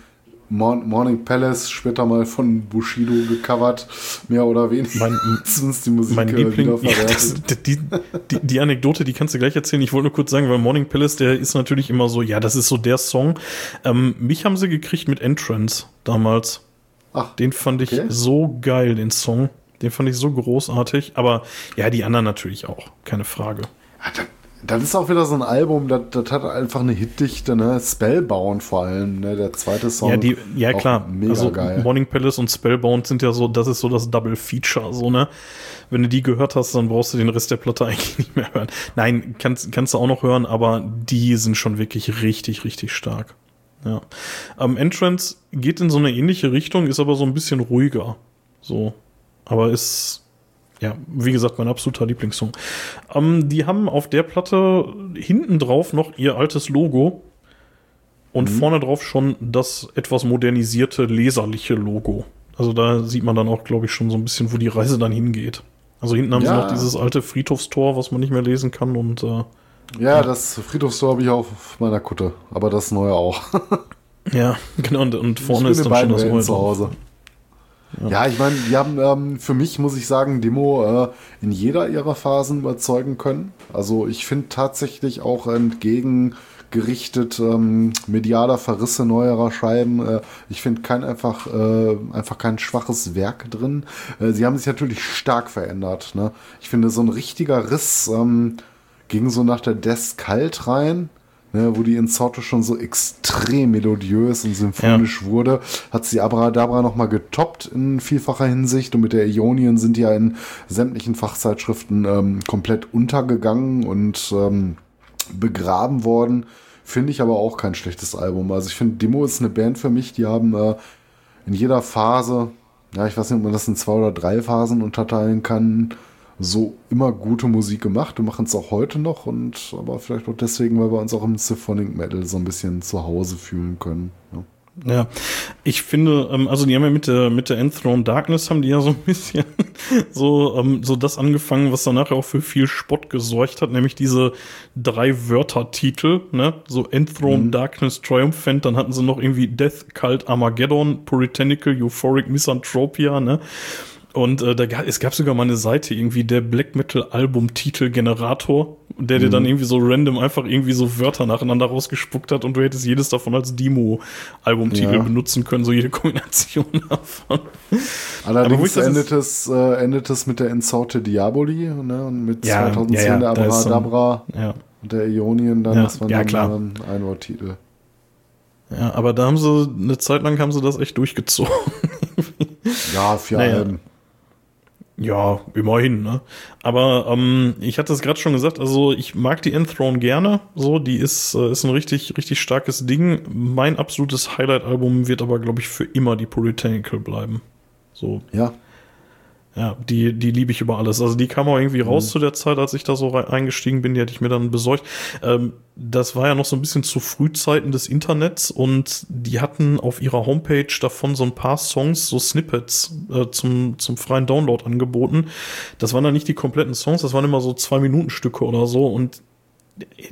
Morning Palace später mal von Bushido gecovert, mehr oder weniger. Mein, die Musik mein äh, Liebling, ja, das, die, die, die, Anekdote, die kannst du gleich erzählen. Ich wollte nur kurz sagen, weil Morning Palace, der ist natürlich immer so, ja, das ist so der Song. Ähm, mich haben sie gekriegt mit Entrance damals. Ach, den fand ich okay. so geil, den Song. Den fand ich so großartig. Aber ja, die anderen natürlich auch, keine Frage. Das, das, ist auch wieder so ein Album, das, das hat einfach eine Hitdichte, ne? Spellbound vor allem, ne? Der zweite Song. Ja, die, ja klar. Mega also geil. Morning Palace und Spellbound sind ja so, das ist so das Double Feature, so, ne? Wenn du die gehört hast, dann brauchst du den Rest der Platte eigentlich nicht mehr hören. Nein, kannst, kannst du auch noch hören, aber die sind schon wirklich richtig, richtig stark. Ja. Ähm, Entrance geht in so eine ähnliche Richtung, ist aber so ein bisschen ruhiger. So. Aber ist, ja, wie gesagt, mein absoluter Lieblingssong. Ähm, die haben auf der Platte hinten drauf noch ihr altes Logo und mhm. vorne drauf schon das etwas modernisierte, leserliche Logo. Also da sieht man dann auch, glaube ich, schon so ein bisschen, wo die Reise dann hingeht. Also hinten haben ja. sie noch dieses alte Friedhofstor, was man nicht mehr lesen kann und äh, ja, das Friedhofstor habe ich auch auf meiner Kutte, aber das neue auch. Ja, genau, und, und vorne ist dann schon das neue zu Hause. Ja. ich meine, die haben ähm, für mich, muss ich sagen, Demo äh, in jeder ihrer Phasen überzeugen können. Also ich finde tatsächlich auch entgegengerichtet ähm, medialer Verrisse neuerer Scheiben. Äh, ich finde kein einfach, äh, einfach kein schwaches Werk drin. Äh, sie haben sich natürlich stark verändert. Ne? Ich finde, so ein richtiger Riss ähm, ging so nach der Death kalt rein ne, wo die Insorte schon so extrem melodiös und symphonisch ja. wurde, hat sie Abracadabra nochmal getoppt in vielfacher Hinsicht und mit der Ionien sind die ja in sämtlichen Fachzeitschriften ähm, komplett untergegangen und ähm, begraben worden. Finde ich aber auch kein schlechtes Album. Also ich finde, Demo ist eine Band für mich, die haben äh, in jeder Phase, ja, ich weiß nicht, ob man das in zwei oder drei Phasen unterteilen kann, so immer gute Musik gemacht und machen es auch heute noch und aber vielleicht auch deswegen, weil wir uns auch im Symphonic Metal so ein bisschen zu Hause fühlen können. Ja. Ja, ich finde, ähm, also die haben ja mit der mit der Enthroned Darkness haben die ja so ein bisschen so ähm, so das angefangen, was dann nachher auch für viel Spott gesorgt hat, nämlich diese drei Wörter-Titel, ne, so Enthroned mhm. Darkness Triumphant, dann hatten sie noch irgendwie Death Cult Armageddon, Puritanical Euphoric Misanthropia, ne, und äh, da, es gab sogar mal eine Seite, irgendwie der Black Metal Album-Titel Generator, der mhm. dir dann mhm. irgendwie so random einfach irgendwie so Wörter nacheinander rausgespuckt hat und du hättest jedes davon als Demo-Albumtitel ja. benutzen können, so jede Kombination davon. Allerdings endet es, äh, endet es mit der Insorte Diaboli ne, und mit ja, 2010 ja, der Abracadabra ja. und der Ionien dann, ja, das waren ja, dann klar. ein Worttitel. Ja, aber da haben sie, eine Zeit lang haben sie das echt durchgezogen. ja, vier naja. Alben. Ja, immerhin, ne? Aber ähm, ich hatte es gerade schon gesagt, also ich mag die Enthrone gerne. So, die ist, äh, ist ein richtig, richtig starkes Ding. Mein absolutes Highlight-Album wird aber, glaube ich, für immer die Puritanical bleiben. So. Ja, ja, die, die liebe ich über alles. Also die kam auch irgendwie raus mhm. zu der Zeit, als ich da so eingestiegen bin, die hatte ich mir dann besorgt. Ähm, das war ja noch so ein bisschen zu Frühzeiten des Internets und die hatten auf ihrer Homepage davon so ein paar Songs, so Snippets äh, zum, zum freien Download angeboten. Das waren dann nicht die kompletten Songs, das waren immer so zwei Minuten Stücke oder so und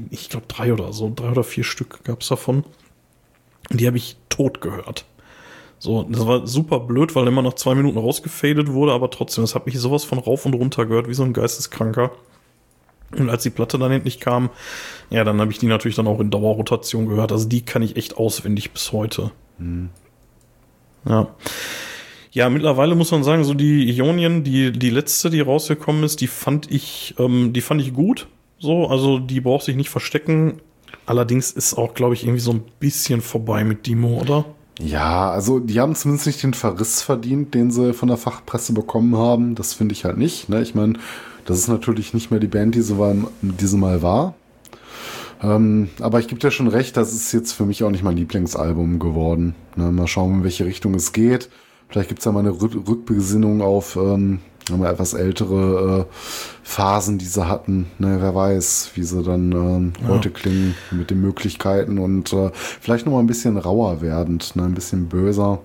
ich glaube drei oder so, drei oder vier Stück gab's davon. Und die habe ich tot gehört. So, das war super blöd, weil immer nach zwei Minuten rausgefadet wurde, aber trotzdem, das hat mich sowas von rauf und runter gehört, wie so ein Geisteskranker. Und als die Platte dann endlich kam, ja, dann habe ich die natürlich dann auch in Dauerrotation gehört. Also die kann ich echt auswendig bis heute. Mhm. Ja. Ja, mittlerweile muss man sagen, so die Ionien, die, die letzte, die rausgekommen ist, die fand ich, ähm, die fand ich gut. So, also die braucht sich nicht verstecken. Allerdings ist auch, glaube ich, irgendwie so ein bisschen vorbei mit Demo, oder? Ja, also die haben zumindest nicht den Verriss verdient, den sie von der Fachpresse bekommen haben. Das finde ich halt nicht. Ne? Ich meine, das ist natürlich nicht mehr die Band, die sie war, diese Mal war. Ähm, aber ich gebe dir schon recht, das ist jetzt für mich auch nicht mein Lieblingsalbum geworden. Ne? Mal schauen, in welche Richtung es geht. Vielleicht gibt es ja mal eine Rückbesinnung auf ähm, haben etwas ältere äh, Phasen, die sie hatten. Ne, wer weiß, wie sie dann ähm, ja. heute klingen mit den Möglichkeiten und äh, vielleicht noch mal ein bisschen rauer werdend, ne, ein bisschen böser.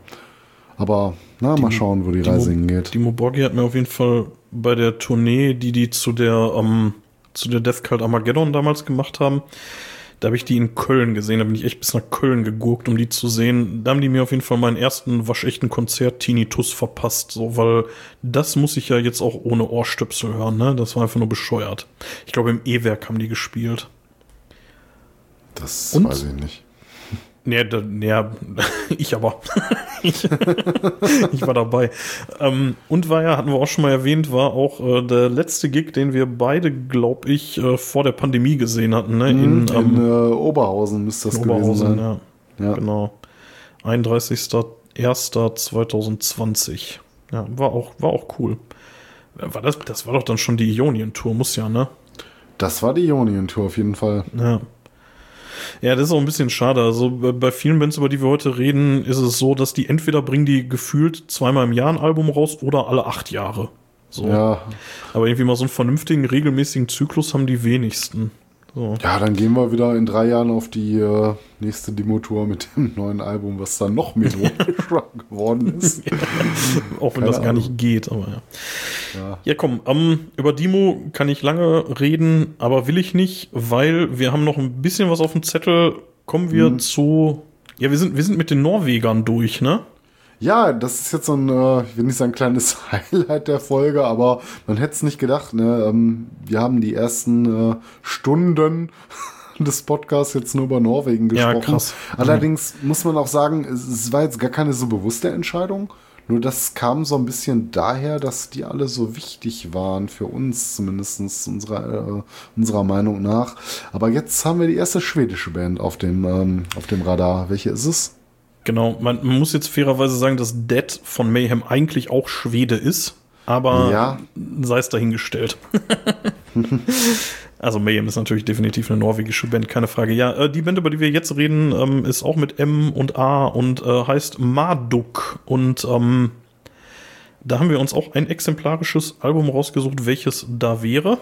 Aber na, mal schauen, wo die, die Reise hingeht. Timo Borgi hat mir auf jeden Fall bei der Tournee, die die zu der ähm, zu der Death Cult Armageddon damals gemacht haben, da habe ich die in Köln gesehen. Da bin ich echt bis nach Köln geguckt, um die zu sehen. Da haben die mir auf jeden Fall meinen ersten waschechten Konzert Tinnitus verpasst. So, weil das muss ich ja jetzt auch ohne Ohrstöpsel hören, ne? Das war einfach nur bescheuert. Ich glaube, im E-Werk haben die gespielt. Das Und? weiß ich nicht. Nee, da, nee ich aber. ich, ich, war dabei. Ähm, und war ja, hatten wir auch schon mal erwähnt, war auch äh, der letzte Gig, den wir beide, glaube ich, äh, vor der Pandemie gesehen hatten. Ne? In, in ähm, äh, Oberhausen müsste das gewesen sein. Ja. ja. Genau. 31.01.2020. Ja, war auch, war auch cool. War das, das war doch dann schon die Ionien-Tour, muss ja, ne? Das war die Ionien-Tour auf jeden Fall. Ja. Ja, das ist auch ein bisschen schade. Also bei vielen Bands, über die wir heute reden, ist es so, dass die entweder bringen die gefühlt zweimal im Jahr ein Album raus oder alle acht Jahre. So. Ja. Aber irgendwie mal so einen vernünftigen, regelmäßigen Zyklus haben die wenigsten. So. Ja, dann gehen wir wieder in drei Jahren auf die äh, nächste Demo-Tour mit dem neuen Album, was dann noch melodischer geworden ist. ja. Auch wenn Keine das gar nicht geht, aber ja. Ja, ja komm, um, über Demo kann ich lange reden, aber will ich nicht, weil wir haben noch ein bisschen was auf dem Zettel. Kommen wir hm. zu Ja, wir sind, wir sind mit den Norwegern durch, ne? Ja, das ist jetzt so ein, äh, ich will nicht sagen kleines Highlight der Folge, aber man hätte es nicht gedacht. Ne? Ähm, wir haben die ersten äh, Stunden des Podcasts jetzt nur über Norwegen gesprochen. Ja, krass. Allerdings mhm. muss man auch sagen, es war jetzt gar keine so bewusste Entscheidung. Nur das kam so ein bisschen daher, dass die alle so wichtig waren für uns, zumindest unserer, äh, unserer Meinung nach. Aber jetzt haben wir die erste schwedische Band auf dem, ähm, auf dem Radar. Welche ist es? Genau, man, man muss jetzt fairerweise sagen, dass Dead von Mayhem eigentlich auch Schwede ist, aber ja. sei es dahingestellt. also Mayhem ist natürlich definitiv eine norwegische Band, keine Frage. Ja, äh, die Band, über die wir jetzt reden, ähm, ist auch mit M und A und äh, heißt Marduk. Und ähm, da haben wir uns auch ein exemplarisches Album rausgesucht, welches da wäre.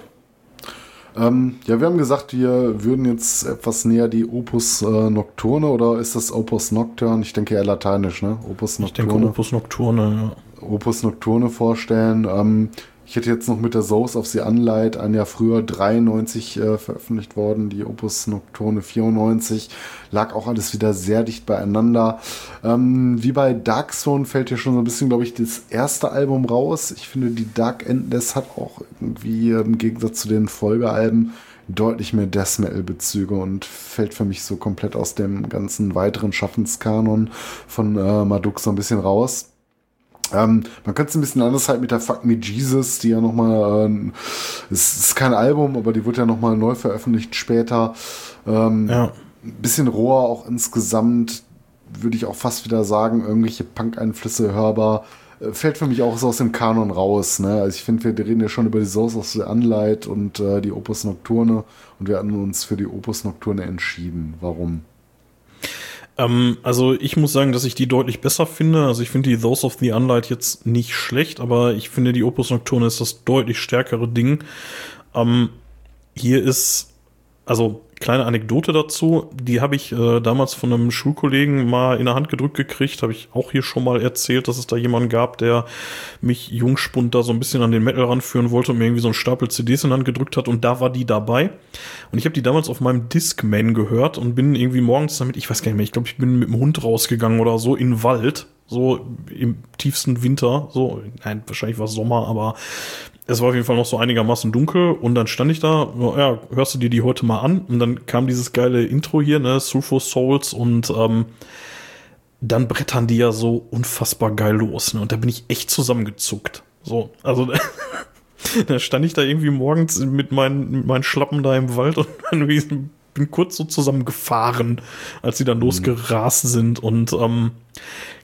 Ähm, ja, wir haben gesagt, wir würden jetzt etwas näher die Opus äh, Nocturne oder ist das Opus Nocturne? Ich denke eher lateinisch, ne? Opus Nocturne. Ich denke Opus Nocturne, ja. Opus Nocturne vorstellen. Ähm, ich hätte jetzt noch mit der Source of the Unlight, ein Jahr früher 93 äh, veröffentlicht worden, die Opus Nocturne 94, lag auch alles wieder sehr dicht beieinander. Ähm, wie bei Dark Zone fällt hier schon so ein bisschen, glaube ich, das erste Album raus. Ich finde, die Dark Endless hat auch irgendwie im Gegensatz zu den Folgealben deutlich mehr Death Metal Bezüge und fällt für mich so komplett aus dem ganzen weiteren Schaffenskanon von äh, Marduk so ein bisschen raus. Ähm, man könnte es ein bisschen anders halt mit der Fuck Me Jesus, die ja nochmal, äh, es ist kein Album, aber die wird ja nochmal neu veröffentlicht später. Ähm, ja. Ein bisschen roher auch insgesamt, würde ich auch fast wieder sagen, irgendwelche Punk-Einflüsse hörbar. Äh, fällt für mich auch so aus dem Kanon raus. Ne? Also ich finde, wir reden ja schon über die Source aus der Anleit und äh, die Opus Nocturne und wir hatten uns für die Opus Nocturne entschieden. Warum? Ähm, also ich muss sagen, dass ich die deutlich besser finde. Also ich finde die Those of the Unlight jetzt nicht schlecht, aber ich finde die Opus Nocturne ist das deutlich stärkere Ding. Ähm, hier ist, also kleine Anekdote dazu, die habe ich äh, damals von einem Schulkollegen mal in der Hand gedrückt gekriegt, habe ich auch hier schon mal erzählt, dass es da jemanden gab, der mich Jungspund da so ein bisschen an den Metal ranführen wollte und mir irgendwie so einen Stapel CDs in die Hand gedrückt hat und da war die dabei. Und ich habe die damals auf meinem Discman gehört und bin irgendwie morgens damit, ich weiß gar nicht mehr, ich glaube, ich bin mit dem Hund rausgegangen oder so in den Wald, so im tiefsten Winter, so, nein, wahrscheinlich war Sommer, aber es war auf jeden Fall noch so einigermaßen dunkel und dann stand ich da, ja, hörst du dir die heute mal an? Und dann kam dieses geile Intro hier, ne, Sulfur Souls und ähm, dann brettern die ja so unfassbar geil los, ne? Und da bin ich echt zusammengezuckt. So, also da stand ich da irgendwie morgens mit meinen, mit meinen Schlappen da im Wald und dann bin kurz so zusammengefahren, als sie dann mhm. losgerast sind. Und ähm,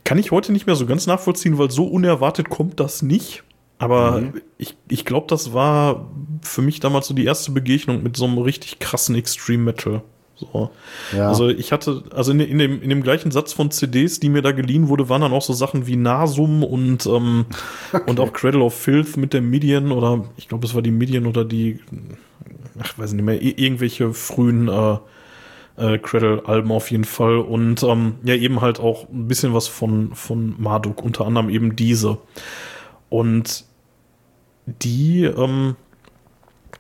kann ich heute nicht mehr so ganz nachvollziehen, weil so unerwartet kommt das nicht. Aber mhm. ich, ich glaube, das war für mich damals so die erste Begegnung mit so einem richtig krassen Extreme Metal. So. Ja. Also ich hatte, also in, in, dem, in dem gleichen Satz von CDs, die mir da geliehen wurde, waren dann auch so Sachen wie Nasum und, ähm, okay. und auch Cradle of Filth mit der Midian oder ich glaube, es war die Midian oder die, ach, weiß nicht mehr, irgendwelche frühen äh, äh, Cradle-Alben auf jeden Fall und ähm, ja, eben halt auch ein bisschen was von, von Marduk, unter anderem eben diese. Und die, ähm,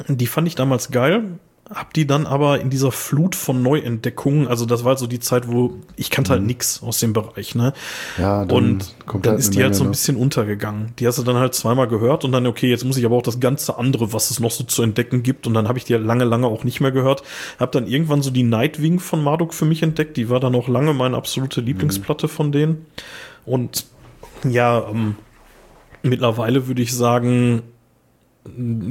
die fand ich damals geil. Hab die dann aber in dieser Flut von Neuentdeckungen, also das war halt so die Zeit, wo ich kannte halt mhm. nix aus dem Bereich, ne? Ja, dann und dann halt ist die halt so ein ne? bisschen untergegangen. Die hast du dann halt zweimal gehört und dann, okay, jetzt muss ich aber auch das ganze andere, was es noch so zu entdecken gibt und dann habe ich die halt lange, lange auch nicht mehr gehört. Hab dann irgendwann so die Nightwing von Marduk für mich entdeckt, die war dann auch lange meine absolute Lieblingsplatte mhm. von denen. Und ja, ähm, mittlerweile würde ich sagen,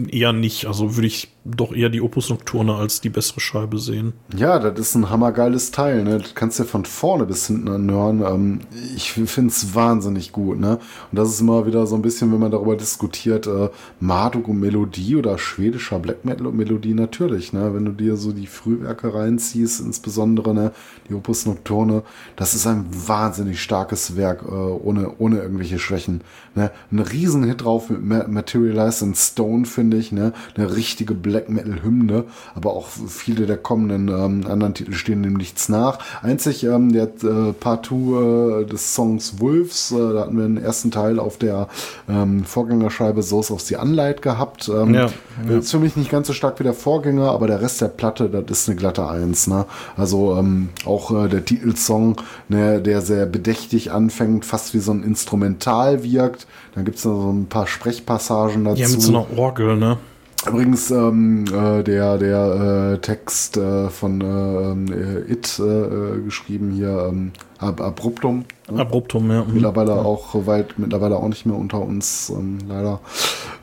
eher nicht. Also würde ich doch eher die Opus Nocturne als die bessere Scheibe sehen. Ja, das ist ein hammergeiles Teil. Ne? Das kannst du ja von vorne bis hinten anhören. Ähm, ich finde es wahnsinnig gut. Ne? Und das ist immer wieder so ein bisschen, wenn man darüber diskutiert, äh, Marduk und Melodie oder schwedischer Black Metal und Melodie natürlich. Ne? Wenn du dir so die Frühwerke reinziehst, insbesondere ne, die Opus Nocturne, das ist ein wahnsinnig starkes Werk, äh, ohne, ohne irgendwelche Schwächen. Ne? Ein Riesenhit drauf mit Materialize in Stone, finde ich. Ne? Eine richtige Black Black Metal Hymne, aber auch viele der kommenden ähm, anderen Titel stehen dem nichts nach. Einzig ähm, der äh, Part 2 äh, des Songs Wolves, äh, da hatten wir den ersten Teil auf der ähm, Vorgängerscheibe Source of the Unlight gehabt. Ähm, ja, ja. Ist für mich nicht ganz so stark wie der Vorgänger, aber der Rest der Platte, das ist eine glatte Eins. Ne? Also ähm, auch äh, der Titelsong, ne, der sehr bedächtig anfängt, fast wie so ein Instrumental wirkt. Dann gibt es noch so ein paar Sprechpassagen dazu. Ja, mit so einer Orgel, ne? Übrigens, ähm, äh, der, der äh, Text äh, von äh, äh It äh, geschrieben hier, ähm, Ab Abruptum. Ne? Abruptum, ja. Mhm. Mittlerweile ja. auch weit, mittlerweile auch nicht mehr unter uns, ähm, leider.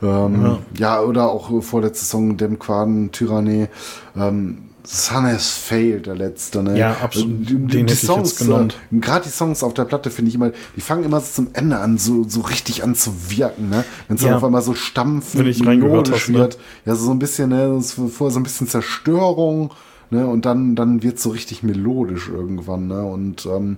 Ähm, ja. ja. oder auch vorletzte Song, Dem Quaden Tyrannie. Ähm, Sun has failed, der letzte, ne? Ja, absolut. Die, die, die Songs, äh, gerade die Songs auf der Platte finde ich immer, die fangen immer so zum Ende an, so, so richtig an zu wirken, ne? Wenn es ja. dann auf einmal so stampfend, melodisch ne? wird. Ne? Ja, so ein bisschen, ne? Vorher so ein bisschen Zerstörung, ne? Und dann, dann wird so richtig melodisch irgendwann, ne? Und, ähm,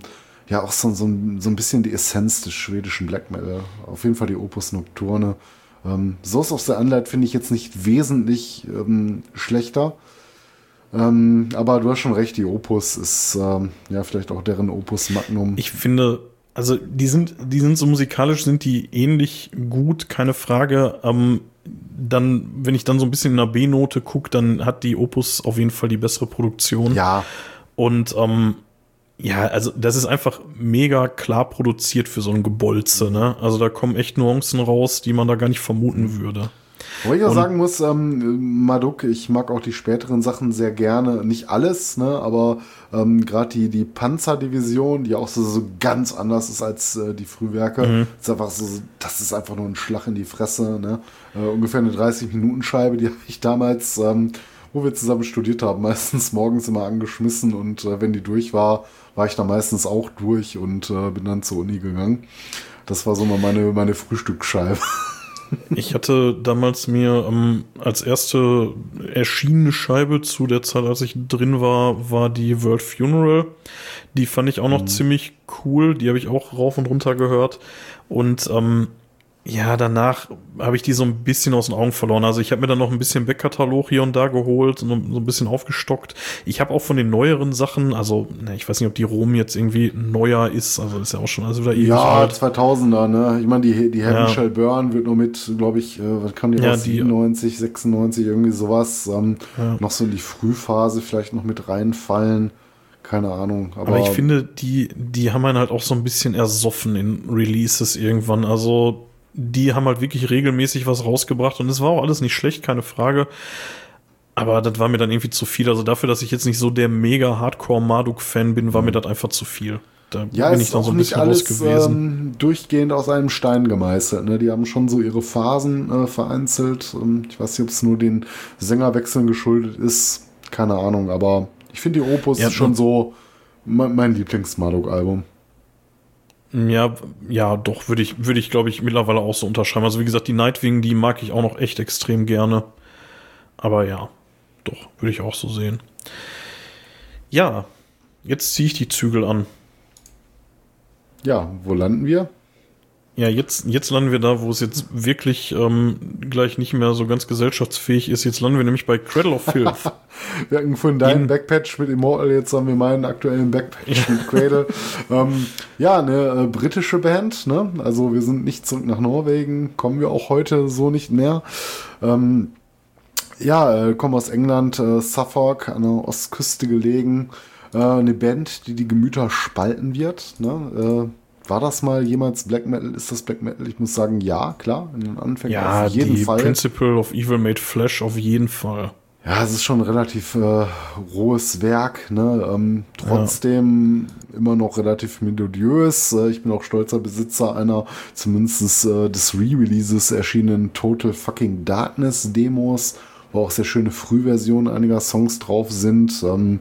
ja, auch so, so, so ein bisschen die Essenz des schwedischen Black Metal. Auf jeden Fall die Opus Nocturne. Ähm, Source of the Unlight finde ich jetzt nicht wesentlich ähm, schlechter. Ähm, aber du hast schon recht, die Opus ist ähm, ja vielleicht auch deren Opus Magnum. Ich finde, also die sind, die sind so musikalisch, sind die ähnlich gut, keine Frage. Ähm, dann, wenn ich dann so ein bisschen in der B-Note gucke, dann hat die Opus auf jeden Fall die bessere Produktion. Ja. Und ähm, ja, also das ist einfach mega klar produziert für so ein Gebolze, ne? Also da kommen echt Nuancen raus, die man da gar nicht vermuten würde. Wo ich auch sagen muss, ähm, Maduk, ich mag auch die späteren Sachen sehr gerne. Nicht alles, ne, aber ähm, gerade die, die Panzerdivision, die auch so, so ganz anders ist als äh, die Frühwerke, mhm. ist einfach so, das ist einfach nur ein Schlag in die Fresse. Ne? Äh, ungefähr eine 30-Minuten-Scheibe, die habe ich damals, ähm, wo wir zusammen studiert haben, meistens morgens immer angeschmissen und äh, wenn die durch war, war ich da meistens auch durch und äh, bin dann zur Uni gegangen. Das war so mal meine, meine Frühstücksscheibe. Ich hatte damals mir ähm, als erste erschienene Scheibe zu der Zeit, als ich drin war, war die World Funeral. Die fand ich auch noch mhm. ziemlich cool. Die habe ich auch rauf und runter gehört. Und ähm, ja, danach habe ich die so ein bisschen aus den Augen verloren. Also ich habe mir dann noch ein bisschen Backkatalog hier und da geholt und so ein bisschen aufgestockt. Ich habe auch von den neueren Sachen, also ne, ich weiß nicht, ob die Rom jetzt irgendwie neuer ist, also ist ja auch schon also wieder ewig Ja, alt. 2000er, ne? Ich meine, die, die Heaven ja. Shall Burn wird nur mit, glaube ich, äh, was kann die ja, aus, 97, 96, irgendwie sowas, ähm, ja. noch so in die Frühphase vielleicht noch mit reinfallen keine Ahnung. Aber, aber, ich finde, die, die haben einen halt auch so ein bisschen ersoffen in Releases irgendwann. Also die haben halt wirklich regelmäßig was rausgebracht und es war auch alles nicht schlecht, keine Frage. Aber das war mir dann irgendwie zu viel. Also dafür, dass ich jetzt nicht so der mega Hardcore-Marduk-Fan bin, war mhm. mir das einfach zu viel. Da ja, bin ich dann so ein bisschen alles, raus gewesen. Ähm, durchgehend aus einem Stein gemeißelt. Ne? Die haben schon so ihre Phasen äh, vereinzelt. Ähm, ich weiß nicht, ob es nur den Sängerwechseln geschuldet ist. Keine Ahnung, aber ich finde die Opus ja, schon so mein, mein Lieblings-Marduk-Album. Ja, ja, doch, würde ich, würde ich, glaube ich, mittlerweile auch so unterschreiben. Also wie gesagt, die Nightwing, die mag ich auch noch echt extrem gerne. Aber ja, doch, würde ich auch so sehen. Ja, jetzt ziehe ich die Zügel an. Ja, wo landen wir? Ja, jetzt, jetzt landen wir da, wo es jetzt wirklich ähm, gleich nicht mehr so ganz gesellschaftsfähig ist. Jetzt landen wir nämlich bei Cradle of Filth. wir hatten von deinem Backpatch mit Immortal, jetzt haben wir meinen aktuellen Backpatch mit Cradle. ähm, ja, eine äh, britische Band, ne? Also wir sind nicht zurück nach Norwegen, kommen wir auch heute so nicht mehr. Ähm, ja, äh, kommen aus England, äh, Suffolk, an der Ostküste gelegen. Äh, eine Band, die die Gemüter spalten wird. Ne? War das mal jemals Black Metal? Ist das Black Metal? Ich muss sagen, ja, klar. In den Anfängen ja, auf jeden die Fall. Principle of Evil Made Flesh auf jeden Fall. Ja, es ist schon ein relativ äh, rohes Werk, ne? Ähm, trotzdem ja. immer noch relativ melodiös. Äh, ich bin auch stolzer Besitzer einer zumindest äh, des Re-Releases erschienenen Total Fucking Darkness Demos, wo auch sehr schöne Frühversionen einiger Songs drauf sind. Ähm,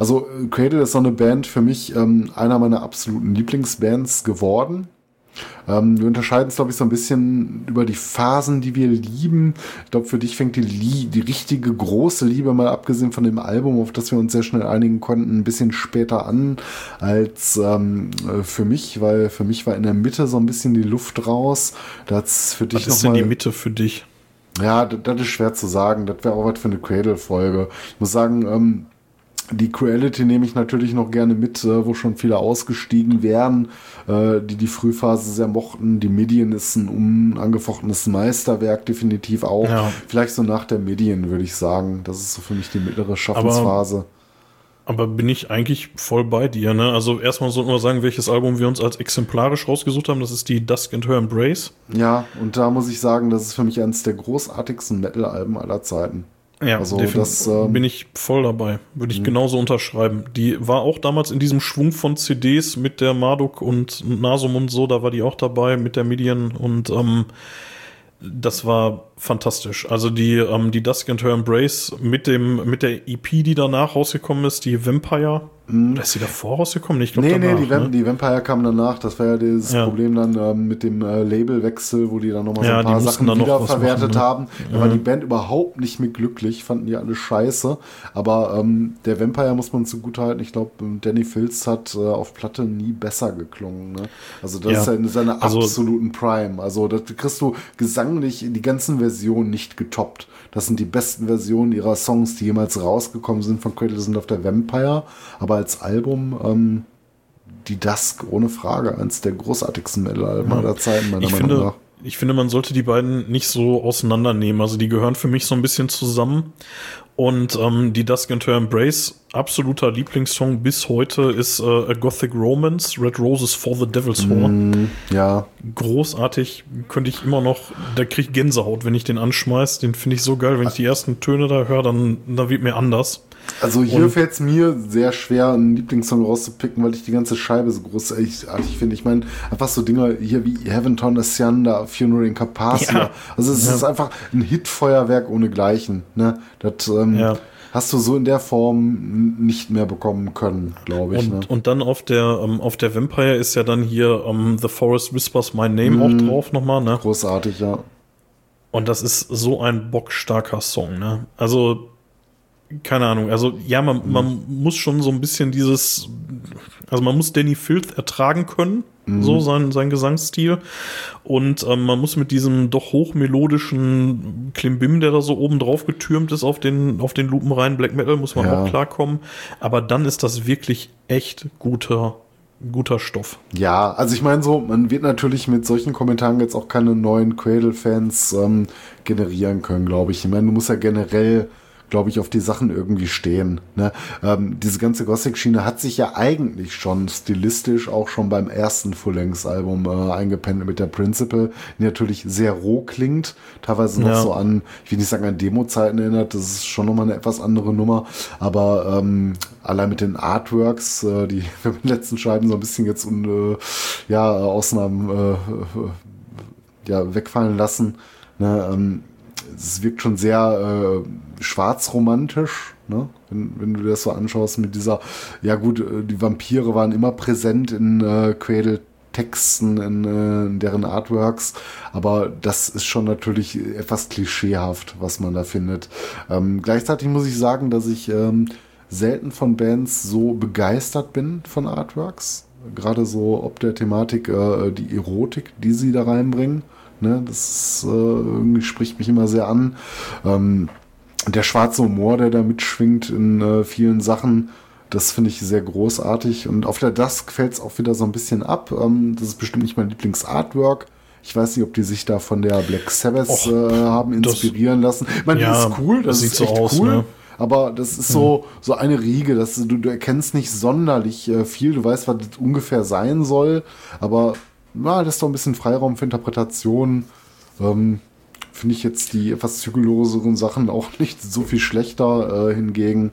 also Cradle ist so eine Band für mich ähm, einer meiner absoluten Lieblingsbands geworden. Ähm, wir unterscheiden es, glaube ich, so ein bisschen über die Phasen, die wir lieben. Ich glaube, für dich fängt die, die richtige große Liebe, mal abgesehen von dem Album, auf das wir uns sehr schnell einigen konnten, ein bisschen später an als ähm, äh, für mich, weil für mich war in der Mitte so ein bisschen die Luft raus. Das für dich Was ist denn die Mitte für dich? Ja, das, das ist schwer zu sagen. Das wäre auch was für eine Cradle-Folge. Ich muss sagen, ähm, die Cruelty nehme ich natürlich noch gerne mit, äh, wo schon viele ausgestiegen wären, äh, die die Frühphase sehr mochten. Die Medien ist ein unangefochtenes Meisterwerk, definitiv auch. Ja. Vielleicht so nach der Medien, würde ich sagen. Das ist so für mich die mittlere Schaffensphase. Aber, aber bin ich eigentlich voll bei dir, ne? Also erstmal sollten wir sagen, welches Album wir uns als exemplarisch rausgesucht haben. Das ist die Dusk and Her Embrace. Ja, und da muss ich sagen, das ist für mich eines der großartigsten Metal-Alben aller Zeiten. Ja, also das ähm, bin ich voll dabei. Würde ich mhm. genauso unterschreiben. Die war auch damals in diesem Schwung von CDs mit der Marduk und Nasum und so, da war die auch dabei mit der Medien und ähm, das war fantastisch. Also die, ähm, die Dusk and Her Embrace mit dem, mit der EP, die danach rausgekommen ist, die Vampire, Mhm. Oder ist sie davor rausgekommen? Ich glaub, nee, danach, nee, die, ne? die Vampire kam danach. Das war ja dieses ja. Problem dann ähm, mit dem äh, Labelwechsel, wo die dann nochmal so ein paar Sachen wiederverwertet ne? haben. Da mhm. war die Band überhaupt nicht mit glücklich, fanden die alle scheiße. Aber ähm, der Vampire muss man zugutehalten. Ich glaube, Danny Filz hat äh, auf Platte nie besser geklungen. Ne? Also das ja. ist ja in seiner also, absoluten Prime. Also das kriegst du gesanglich in die ganzen Versionen nicht getoppt. Das sind die besten Versionen ihrer Songs, die jemals rausgekommen sind von Cradle sind auf der Vampire. Aber als Album ähm, die Dusk ohne Frage eines der großartigsten Metal-Alben ja. aller Zeiten, meiner ich Meinung finde, nach. Ich finde, man sollte die beiden nicht so auseinandernehmen. Also die gehören für mich so ein bisschen zusammen. Und ähm, die Dusk into Embrace, absoluter Lieblingssong bis heute, ist äh, A Gothic Romance, Red Roses for the Devil's Horn. Mm, ja. Großartig, könnte ich immer noch, da kriege ich Gänsehaut, wenn ich den anschmeiß. Den finde ich so geil. Wenn ich die ersten Töne da höre, dann, dann wird mir anders. Also hier fällt es mir sehr schwer, einen Lieblingssong rauszupicken, weil ich die ganze Scheibe so großartig finde. Ich meine, einfach so Dinger hier wie Heaven Torn Ascianda, Funeral in Carpathia. Ja. Also es ja. ist einfach ein Hitfeuerwerk ohne Gleichen. Ne? Das ähm, ja. hast du so in der Form nicht mehr bekommen können, glaube ich. Und, ne? und dann auf der, ähm, auf der Vampire ist ja dann hier um, ähm, The Forest Whispers My Name mm, auch mhm. drauf nochmal. Ne? Großartig, ja. Und das ist so ein bockstarker Song. Ne? Also keine Ahnung, also ja, man, man muss schon so ein bisschen dieses, also man muss Danny Filth ertragen können, mhm. so sein, sein Gesangsstil. Und ähm, man muss mit diesem doch hochmelodischen Klimbim, der da so oben drauf getürmt ist auf den, auf den lupenreinen Black Metal, muss man ja. auch klarkommen. Aber dann ist das wirklich echt guter guter Stoff. Ja, also ich meine so, man wird natürlich mit solchen Kommentaren jetzt auch keine neuen Cradle-Fans ähm, generieren können, glaube ich. Ich meine, du musst ja generell glaube ich, auf die Sachen irgendwie stehen. Ne? Ähm, diese ganze Gothic-Schiene hat sich ja eigentlich schon stilistisch auch schon beim ersten Full-Length-Album äh, eingependelt mit der Principle, die natürlich sehr roh klingt, teilweise noch ja. so an, ich will nicht sagen an Demo-Zeiten erinnert, das ist schon nochmal eine etwas andere Nummer, aber ähm, allein mit den Artworks, äh, die wir mit den letzten Scheiben so ein bisschen jetzt und, äh, ja, Ausnahmen äh, äh, ja, wegfallen lassen, ne? ähm, es wirkt schon sehr äh, schwarzromantisch, ne? wenn, wenn du das so anschaust mit dieser, ja gut, äh, die Vampire waren immer präsent in äh, Cradle Texten, in, äh, in deren Artworks, aber das ist schon natürlich etwas klischeehaft, was man da findet. Ähm, gleichzeitig muss ich sagen, dass ich ähm, selten von Bands so begeistert bin von Artworks. Gerade so ob der Thematik, äh, die Erotik, die sie da reinbringen. Ne? Das äh, spricht mich immer sehr an. Ähm, der schwarze Humor, der da mitschwingt in äh, vielen Sachen, das finde ich sehr großartig. Und auf der Dusk fällt es auch wieder so ein bisschen ab. Ähm, das ist bestimmt nicht mein Lieblingsartwork. Ich weiß nicht, ob die sich da von der Black Sabbath Och, äh, haben inspirieren das, lassen. Ich meine, ja, das ist cool, das, das ist echt so aus, cool. Ne? Aber das ist so, so eine Riege, dass du, du erkennst nicht sonderlich äh, viel. Du weißt, was das ungefähr sein soll. Aber na, das ist doch ein bisschen Freiraum für Interpretation. Ähm, Finde ich jetzt die etwas zügelloseren Sachen auch nicht so viel schlechter. Äh, hingegen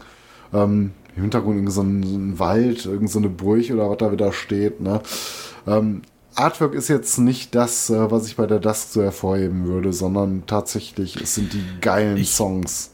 ähm, im Hintergrund irgend so ein, Wald, irgend so eine Burg oder was da wieder steht. Ne? Ähm, Artwork ist jetzt nicht das, äh, was ich bei der Dusk so hervorheben würde, sondern tatsächlich, es sind die geilen ich, Songs.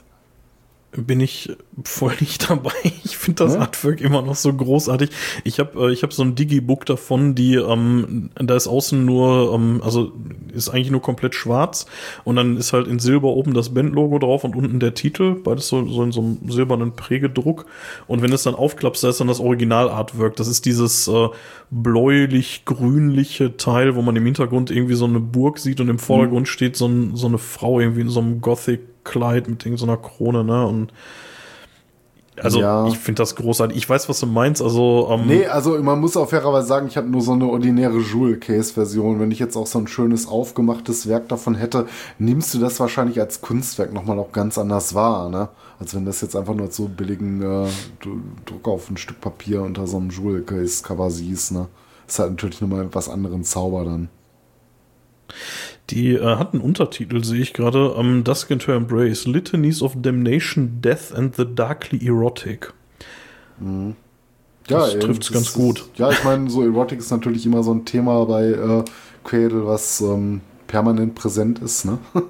Bin ich voll nicht dabei. Ich finde das ja? Artwork immer noch so großartig. Ich habe äh, ich hab so ein Digibook davon, die ähm, da ist außen nur, ähm, also ist eigentlich nur komplett schwarz und dann ist halt in Silber oben das Bandlogo drauf und unten der Titel, beides so, so in so einem silbernen Prägedruck. Und wenn es dann aufklappst, da ist dann das Original-Artwork. Das ist dieses äh, bläulich-grünliche Teil, wo man im Hintergrund irgendwie so eine Burg sieht und im Vordergrund mhm. steht so, ein, so eine Frau irgendwie in so einem Gothic Kleid mit so einer Krone, ne? Und also ja. ich finde das großartig. Ich weiß, was du meinst. Also ähm nee, also man muss auch fairerweise sagen, ich habe nur so eine ordinäre Jewel Case Version. Wenn ich jetzt auch so ein schönes aufgemachtes Werk davon hätte, nimmst du das wahrscheinlich als Kunstwerk nochmal auch ganz anders wahr, ne? Als wenn das jetzt einfach nur so billigen äh, Druck auf ein Stück Papier unter so einem Jewel Case Cover siehst, ne? Ist halt natürlich nochmal etwas anderen Zauber dann. Die äh, hat einen Untertitel, sehe ich gerade, um, Dusk into Embrace, Litanies of Damnation, Death and the Darkly Erotic. Mhm. Ja, das trifft es ganz gut. Ja, ich meine, so Erotic ist natürlich immer so ein Thema bei äh, Cradle, was ähm, permanent präsent ist. Ne?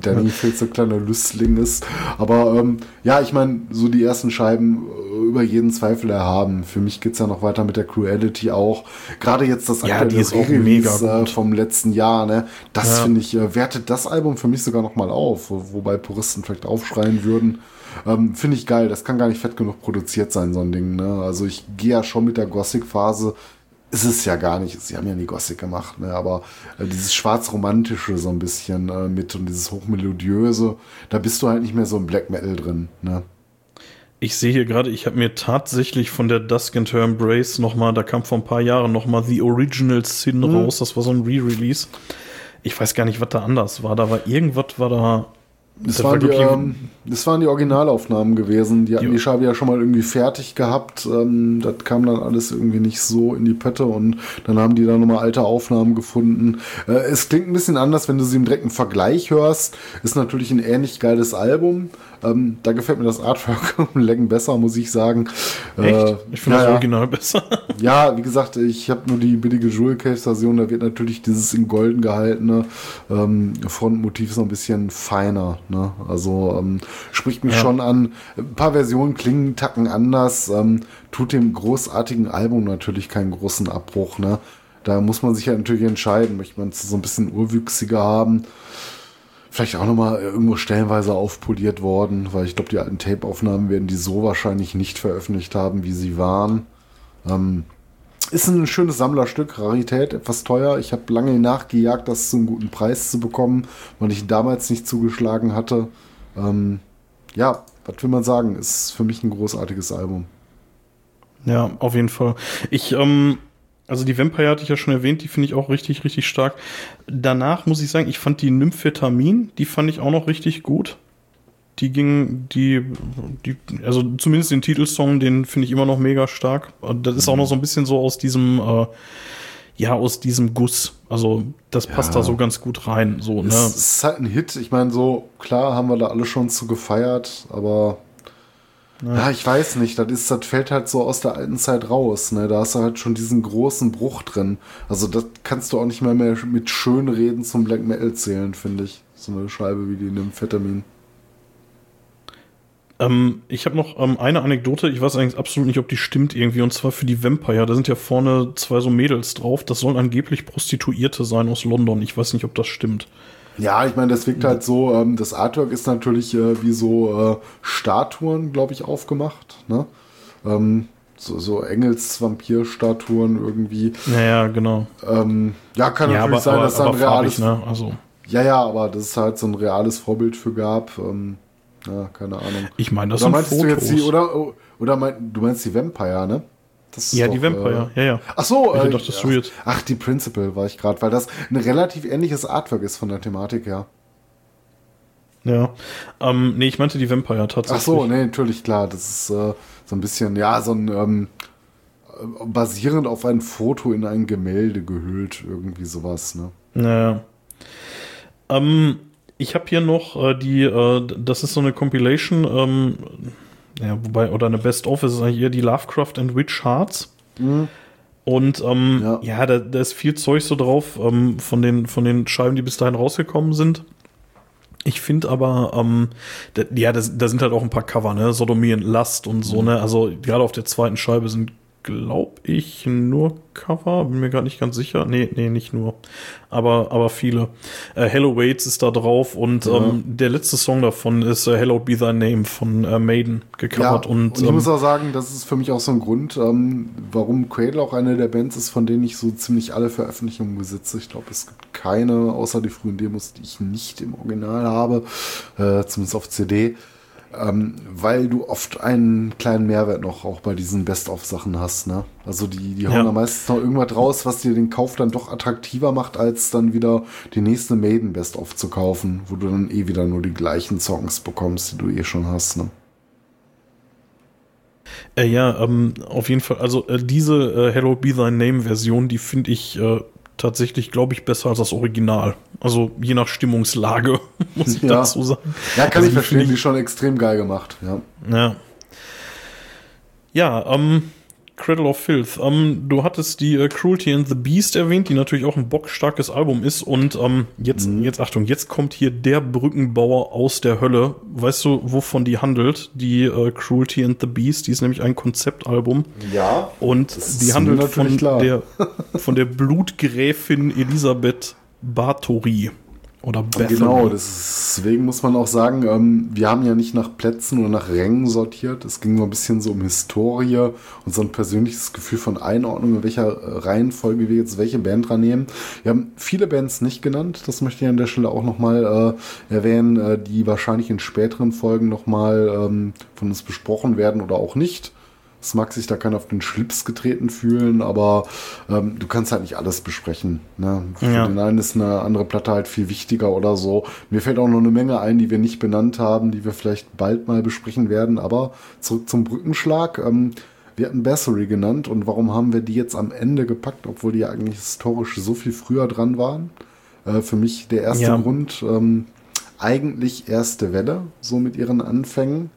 Danny viel so kleiner Lüstling ist. Aber ähm, ja, ich meine, so die ersten Scheiben äh, über jeden Zweifel erhaben. Für mich geht es ja noch weiter mit der Cruelty auch. Gerade jetzt das ja, aktuelle Release äh, vom letzten Jahr. Ne? Das ja. finde ich, äh, wertet das Album für mich sogar noch mal auf. Wo, wobei Puristen vielleicht aufschreien würden. Ähm, Finde ich geil. Das kann gar nicht fett genug produziert sein, so ein Ding. Ne? Also ich gehe ja schon mit der Gothic-Phase ist es ja gar nicht. Sie haben ja nie Gothic gemacht, ne? aber äh, dieses schwarz-romantische so ein bisschen äh, mit und dieses hochmelodiöse, da bist du halt nicht mehr so im Black Metal drin. Ne? Ich sehe hier gerade, ich habe mir tatsächlich von der Dusk and Her Embrace nochmal, da kam vor ein paar Jahren nochmal The Original Sin mhm. raus, das war so ein Re-Release. Ich weiß gar nicht, was da anders war. Da war irgendwas, war da das, waren die, ähm, das waren die Originalaufnahmen gewesen. Die hatten die, die Scheibe ja schon mal irgendwie fertig gehabt. Ähm, das kam dann alles irgendwie nicht so in die Pötte und dann haben die da nochmal alte Aufnahmen gefunden. Äh, es klingt ein bisschen anders, wenn du sie im direkten Vergleich hörst. Ist natürlich ein ähnlich geiles Album. Ähm, da gefällt mir das Artwork um Längen besser, muss ich sagen. Echt? Äh, ich finde ja, das Original besser. ja, wie gesagt, ich habe nur die billige Jewel Case Version. Da wird natürlich dieses in Golden gehaltene ähm, Frontmotiv so ein bisschen feiner. Ne? Also ähm, spricht mich ja. schon an. Ein paar Versionen klingen Tacken anders. Ähm, tut dem großartigen Album natürlich keinen großen Abbruch. Ne? Da muss man sich ja natürlich entscheiden. Möchte man es so ein bisschen urwüchsiger haben? Vielleicht auch nochmal irgendwo stellenweise aufpoliert worden, weil ich glaube, die alten Tape-Aufnahmen werden die so wahrscheinlich nicht veröffentlicht haben, wie sie waren. Ähm, ist ein schönes Sammlerstück, Rarität, etwas teuer. Ich habe lange nachgejagt, das zu einem guten Preis zu bekommen, weil ich damals nicht zugeschlagen hatte. Ähm, ja, was will man sagen? Ist für mich ein großartiges Album. Ja, auf jeden Fall. Ich ähm, also die Vampire hatte ich ja schon erwähnt, die finde ich auch richtig, richtig stark. Danach muss ich sagen, ich fand die Nymphetamin, die fand ich auch noch richtig gut. Die ging, die, die, also zumindest den Titelsong, den finde ich immer noch mega stark. Das ist auch noch so ein bisschen so aus diesem, äh, ja, aus diesem Guss. Also das passt ja. da so ganz gut rein. So, ne? Es ist halt ein Hit. Ich meine, so klar haben wir da alle schon zu gefeiert, aber ja. ja, ich weiß nicht. Das, ist, das fällt halt so aus der alten Zeit raus. Ne? Da hast du halt schon diesen großen Bruch drin. Also das kannst du auch nicht mehr, mehr mit Schönreden zum Black Metal zählen, finde ich. So eine Scheibe wie die Nymphetamin. Ähm, ich habe noch ähm, eine Anekdote, ich weiß eigentlich absolut nicht, ob die stimmt irgendwie, und zwar für die Vampire. Da sind ja vorne zwei so Mädels drauf. Das sollen angeblich Prostituierte sein aus London. Ich weiß nicht, ob das stimmt. Ja, ich meine, das wirkt halt so, ähm, das Artwork ist natürlich äh, wie so äh, Statuen, glaube ich, aufgemacht. Ne? Ähm, so, so Engels-Vampir-Statuen irgendwie. Naja, genau. Ähm, ja, kann ja, natürlich aber, sein, dass da ein reales. Farbig, ne? also. Ja, ja, aber das ist halt so ein reales Vorbild für gab. Ähm, ja, keine Ahnung. Ich meine, das oder sind Fotos. Du jetzt die, oder oder mein, du meinst die Vampire, ne? Ja, doch, die Vampire, äh, ja, ja. Ach so, ich äh, dachtest du jetzt. Ach, die Principal war ich gerade, weil das ein relativ ähnliches Artwork ist von der Thematik her. Ja. Ähm, nee, ich meinte die Vampire tatsächlich. Ach so, nee, natürlich, klar. Das ist äh, so ein bisschen, ja, so ein ähm, äh, basierend auf ein Foto in ein Gemälde gehüllt, irgendwie sowas, ne? Naja. Ähm, ich habe hier noch äh, die, äh, das ist so eine Compilation, ähm, ja, wobei, oder eine Best-of ist eigentlich eher die Lovecraft and Witch Hearts. Mhm. Und ähm, ja, ja da, da, ist viel Zeug so drauf ähm, von, den, von den Scheiben, die bis dahin rausgekommen sind. Ich finde aber, ähm, da, ja, da, da sind halt auch ein paar Cover, ne? Sodomie und Last und so, ne? Also gerade auf der zweiten Scheibe sind glaube ich, nur Cover. Bin mir gar nicht ganz sicher. Nee, nee, nicht nur. Aber, aber viele. Äh, Hello Waits ist da drauf und ja. ähm, der letzte Song davon ist äh, Hello Be Thy Name von äh, Maiden gecovert. Ja, und, und, ich ähm, muss auch sagen, das ist für mich auch so ein Grund, ähm, warum Cradle auch eine der Bands ist, von denen ich so ziemlich alle Veröffentlichungen besitze. Ich glaube, es gibt keine, außer die frühen Demos, die ich nicht im Original habe, äh, zumindest auf CD ähm, weil du oft einen kleinen Mehrwert noch auch bei diesen Best-of-Sachen hast. Ne? Also die, die hauen ja. da meistens noch irgendwas raus, was dir den Kauf dann doch attraktiver macht, als dann wieder die nächste Maiden Best-of zu kaufen, wo du dann eh wieder nur die gleichen Songs bekommst, die du eh schon hast. Ne? Äh, ja, ähm, auf jeden Fall. Also äh, diese äh, Hello Be Thy Name Version, die finde ich äh, tatsächlich, glaube ich, besser als das Original. Also je nach Stimmungslage, muss ich ja. dazu sagen. Ja, kann also ich verstehen, die, die schon extrem geil gemacht. Ja. Ja, ja ähm, Cradle of Filth. Ähm, du hattest die äh, Cruelty and the Beast erwähnt, die natürlich auch ein bockstarkes Album ist. Und ähm, jetzt, mhm. jetzt Achtung, jetzt kommt hier der Brückenbauer aus der Hölle. Weißt du, wovon die handelt? Die äh, Cruelty and the Beast, die ist nämlich ein Konzeptalbum. Ja. Und die handelt von der, von der Blutgräfin Elisabeth Bathory. Oder Bethany. Genau, deswegen muss man auch sagen, ähm, wir haben ja nicht nach Plätzen oder nach Rängen sortiert. Es ging nur ein bisschen so um Historie und so ein persönliches Gefühl von Einordnung, in welcher äh, Reihenfolge wir jetzt welche Band dran nehmen. Wir haben viele Bands nicht genannt, das möchte ich an der Stelle auch nochmal äh, erwähnen, äh, die wahrscheinlich in späteren Folgen nochmal ähm, von uns besprochen werden oder auch nicht. Es mag sich da keiner auf den Schlips getreten fühlen, aber ähm, du kannst halt nicht alles besprechen. Ne? Für ja. den einen ist eine andere Platte halt viel wichtiger oder so. Mir fällt auch noch eine Menge ein, die wir nicht benannt haben, die wir vielleicht bald mal besprechen werden. Aber zurück zum Brückenschlag. Ähm, wir hatten Bassery genannt und warum haben wir die jetzt am Ende gepackt, obwohl die eigentlich historisch so viel früher dran waren? Äh, für mich der erste ja. Grund, ähm, eigentlich erste Welle, so mit ihren Anfängen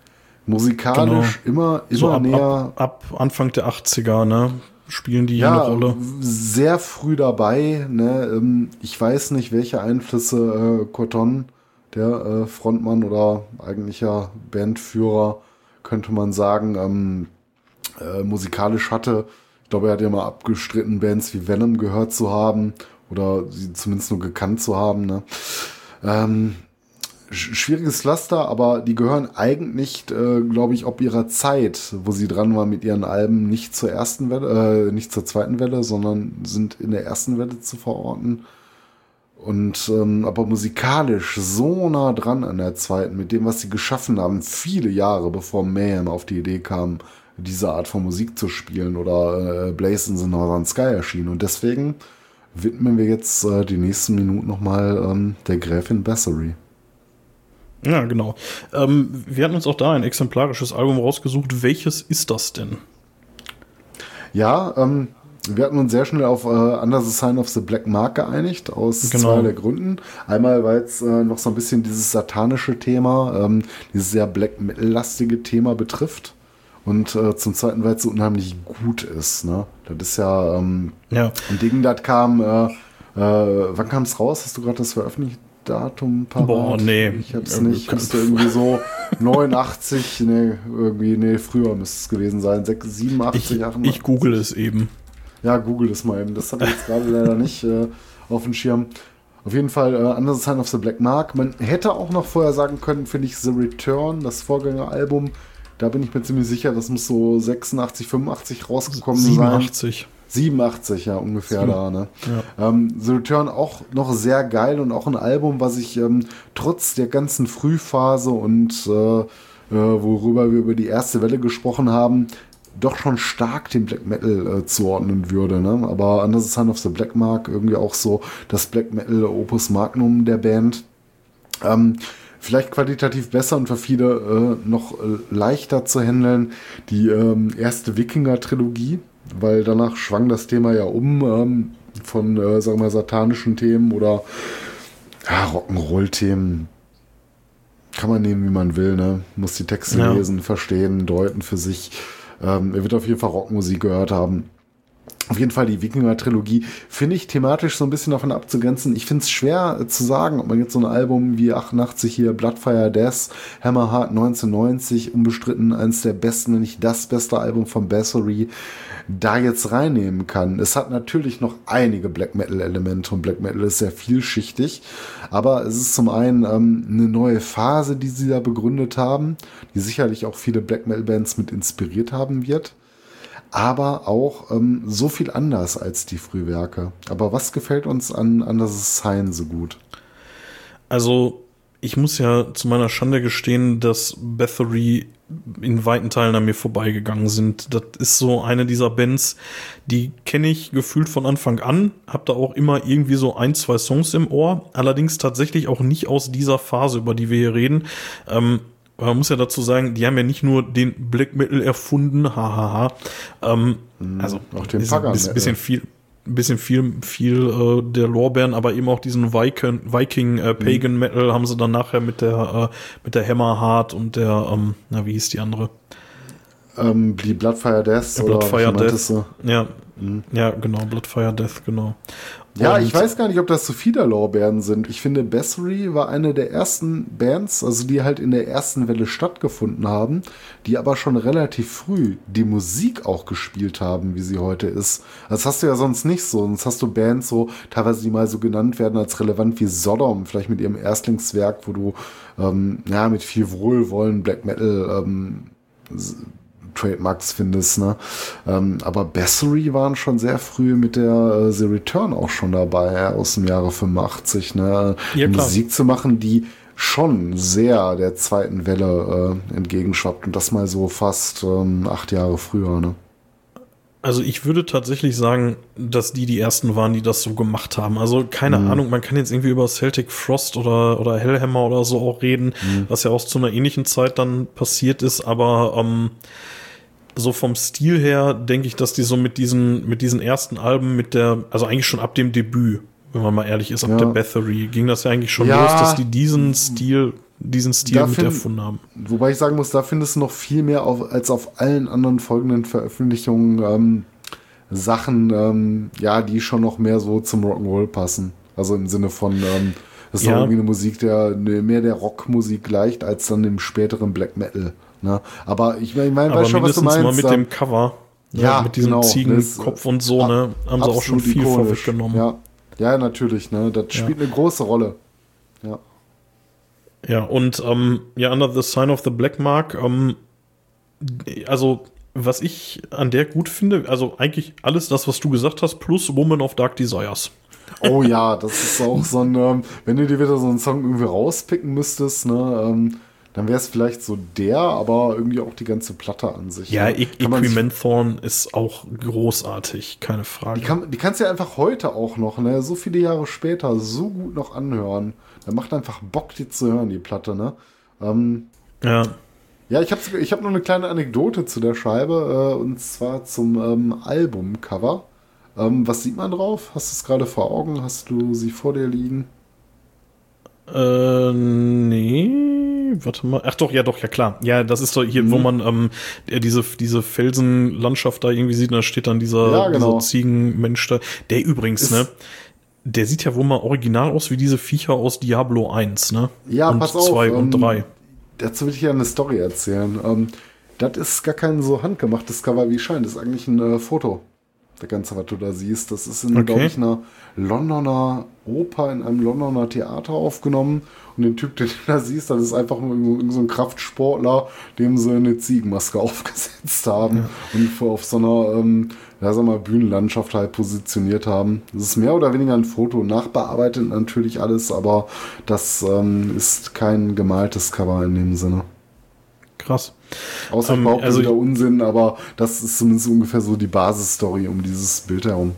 musikalisch genau. immer, immer so ab, näher. Ab, ab, Anfang der 80er, ne? Spielen die ja, eine Rolle? Sehr früh dabei, ne? Ähm, ich weiß nicht, welche Einflüsse äh, Cotton, der äh, Frontmann oder eigentlicher Bandführer, könnte man sagen, ähm, äh, musikalisch hatte. Ich glaube, er hat ja mal abgestritten, Bands wie Venom gehört zu haben oder sie zumindest nur gekannt zu haben. Ne? Ähm, schwieriges Pflaster, aber die gehören eigentlich, äh, glaube ich, ob ihrer Zeit, wo sie dran waren mit ihren Alben, nicht zur ersten Welle, äh, nicht zur zweiten Welle, sondern sind in der ersten Welle zu verorten. Und ähm, aber musikalisch so nah dran an der zweiten, mit dem, was sie geschaffen haben, viele Jahre bevor Mayhem auf die Idee kam, diese Art von Musik zu spielen oder äh, Blaze in the Northern Sky erschien. Und deswegen widmen wir jetzt äh, die nächsten Minuten nochmal ähm, der Gräfin Bassery. Ja, genau. Ähm, wir hatten uns auch da ein exemplarisches Album rausgesucht. Welches ist das denn? Ja, ähm, wir hatten uns sehr schnell auf äh, Under the Sign of the Black Mark geeinigt, aus genau. zwei der Gründen. Einmal, weil es äh, noch so ein bisschen dieses satanische Thema, ähm, dieses sehr Black Metal-lastige Thema betrifft. Und äh, zum Zweiten, weil es so unheimlich gut ist. Ne? Das ist ja, ähm, ja. ein Ding, das kam, äh, äh, wann kam es raus? Hast du gerade das veröffentlicht? Datum parat? Boah, nee. Ich hab's nicht. Müsste irgendwie so 89, nee, irgendwie, nee, früher müsste es gewesen sein. 6, 87, ich, 88. Ich google es eben. Ja, google es mal eben. Das habe ich jetzt gerade leider nicht äh, auf dem Schirm. Auf jeden Fall äh, the Sign of the Black Mark. Man hätte auch noch vorher sagen können, finde ich, The Return, das Vorgängeralbum. Da bin ich mir ziemlich sicher, das muss so 86, 85 rausgekommen 87. sein. 87. 87, ja, ungefähr Sieben. da. Ne? Ja. Ähm, The Return auch noch sehr geil und auch ein Album, was ich ähm, trotz der ganzen Frühphase und äh, äh, worüber wir über die erste Welle gesprochen haben, doch schon stark dem Black Metal äh, zuordnen würde. Ne? Aber Under the Sun of the Black Mark irgendwie auch so das Black Metal Opus Magnum der Band. Ähm, vielleicht qualitativ besser und für viele äh, noch äh, leichter zu handeln. Die ähm, erste Wikinger-Trilogie, weil danach schwang das Thema ja um ähm, von, äh, sagen wir, satanischen Themen oder ja, Rock'n'Roll-Themen. Kann man nehmen, wie man will, ne? Muss die Texte ja. lesen, verstehen, deuten für sich. Ähm, er wird auf jeden Fall Rockmusik gehört haben. Auf jeden Fall die Wikinger-Trilogie finde ich thematisch so ein bisschen davon abzugrenzen. Ich finde es schwer zu sagen, ob man jetzt so ein Album wie 88 hier, Bloodfire Death, Hammerheart 1990, unbestritten eines der besten, wenn nicht das beste Album von Bassery, da jetzt reinnehmen kann. Es hat natürlich noch einige Black Metal-Elemente und Black Metal ist sehr vielschichtig, aber es ist zum einen ähm, eine neue Phase, die sie da begründet haben, die sicherlich auch viele Black Metal-Bands mit inspiriert haben wird aber auch ähm, so viel anders als die Frühwerke. Aber was gefällt uns an, an das Sign so gut? Also, ich muss ja zu meiner Schande gestehen, dass Bathory in weiten Teilen an mir vorbeigegangen sind. Das ist so eine dieser Bands, die kenne ich gefühlt von Anfang an, hab da auch immer irgendwie so ein, zwei Songs im Ohr, allerdings tatsächlich auch nicht aus dieser Phase, über die wir hier reden. Ähm, man muss ja dazu sagen, die haben ja nicht nur den Black Metal erfunden, hahaha. Ähm, mhm. also auch den ist ein bisschen, bisschen viel, ein bisschen viel, viel äh, der Lorbeeren, aber eben auch diesen Viking, Viking äh, Pagan Metal haben sie dann nachher mit der äh, mit der Hammerheart und der, ähm, na wie hieß die andere? Ähm, die Bloodfire Death. Ja, Bloodfire Death. Ja, mhm. ja, genau, Bloodfire Death, genau. Ja, ich weiß gar nicht, ob das so viele Lorbeeren sind. Ich finde, Bessery war eine der ersten Bands, also die halt in der ersten Welle stattgefunden haben, die aber schon relativ früh die Musik auch gespielt haben, wie sie heute ist. Das hast du ja sonst nicht so. Sonst hast du Bands so, teilweise die mal so genannt werden als relevant wie Sodom, vielleicht mit ihrem Erstlingswerk, wo du ähm, ja mit viel Wohlwollen Black Metal ähm, Trademarks findest. Ne? Ähm, aber Bessery waren schon sehr früh mit der äh, The Return auch schon dabei, aus dem Jahre 85. Ne? Ja, Musik zu machen, die schon sehr der zweiten Welle äh, entgegenschwappt und das mal so fast ähm, acht Jahre früher. Ne? Also ich würde tatsächlich sagen, dass die die ersten waren, die das so gemacht haben. Also keine mhm. Ahnung, man kann jetzt irgendwie über Celtic Frost oder, oder Hellhammer oder so auch reden, mhm. was ja auch zu einer ähnlichen Zeit dann passiert ist, aber ähm, so vom Stil her denke ich, dass die so mit diesen, mit diesen ersten Alben, mit der, also eigentlich schon ab dem Debüt, wenn man mal ehrlich ist, ab ja. der Bathory, ging das ja eigentlich schon ja, los, dass die diesen Stil, diesen Stil mit find, erfunden haben. Wobei ich sagen muss, da findest du noch viel mehr auf, als auf allen anderen folgenden Veröffentlichungen ähm, Sachen, ähm, ja, die schon noch mehr so zum Rock'n'Roll passen. Also im Sinne von, ähm, das ist ja. irgendwie eine Musik, der ne, mehr der Rockmusik gleicht, als dann dem späteren Black Metal. Ne? Aber ich, ich meine, weiß schon, was du meinst. mal mit dem Cover. Ne? Ja, mit diesem genau, Ziegenkopf und so, ne? Haben sie auch schon viel vorweggenommen. Ja. ja, natürlich, ne? Das spielt ja. eine große Rolle. Ja. Ja, und ähm, ja, Under the Sign of the Black Mark, ähm, also was ich an der gut finde, also eigentlich alles das, was du gesagt hast, plus Woman of Dark Desires. Oh ja, das ist auch so ein, ähm, wenn du dir wieder so einen Song irgendwie rauspicken müsstest, ne, ähm, dann wäre es vielleicht so der, aber irgendwie auch die ganze Platte an sich. Ja, e Thorn ist auch großartig, keine Frage. Die, kann, die kannst du ja einfach heute auch noch, ne, so viele Jahre später, so gut noch anhören. Da macht einfach Bock, die zu hören, die Platte, ne? Ähm, ja. Ja, ich habe ich hab noch eine kleine Anekdote zu der Scheibe, äh, und zwar zum ähm, Albumcover. Ähm, was sieht man drauf? Hast du es gerade vor Augen? Hast du sie vor dir liegen? Äh, nee, warte mal. Ach doch, ja doch, ja klar. Ja, das ist doch hier, mhm. wo man ähm, diese, diese Felsenlandschaft da irgendwie sieht, da steht dann dieser, ja, genau. dieser Ziegenmensch da. Der übrigens, ist, ne? Der sieht ja wohl mal original aus wie diese Viecher aus Diablo 1, ne? Ja, und pass auf. 2 und 3. Ähm, dazu will ich ja eine Story erzählen. Ähm, das ist gar kein so handgemachtes Cover wie scheint. Das ist eigentlich ein äh, Foto der ganze, was du da siehst. Das ist in, okay. glaube ich, einer Londoner Oper in einem Londoner Theater aufgenommen. Und den Typ, den du da siehst, das ist einfach nur so ein Kraftsportler, dem sie eine Ziegenmaske aufgesetzt haben ja. und auf so einer, ähm, ja, sag mal, Bühnenlandschaft halt positioniert haben. Das ist mehr oder weniger ein Foto, nachbearbeitet natürlich alles, aber das ähm, ist kein gemaltes Cover in dem Sinne. Krass. Außer ähm, also wieder Unsinn, aber das ist zumindest ungefähr so die Basisstory um dieses Bild herum.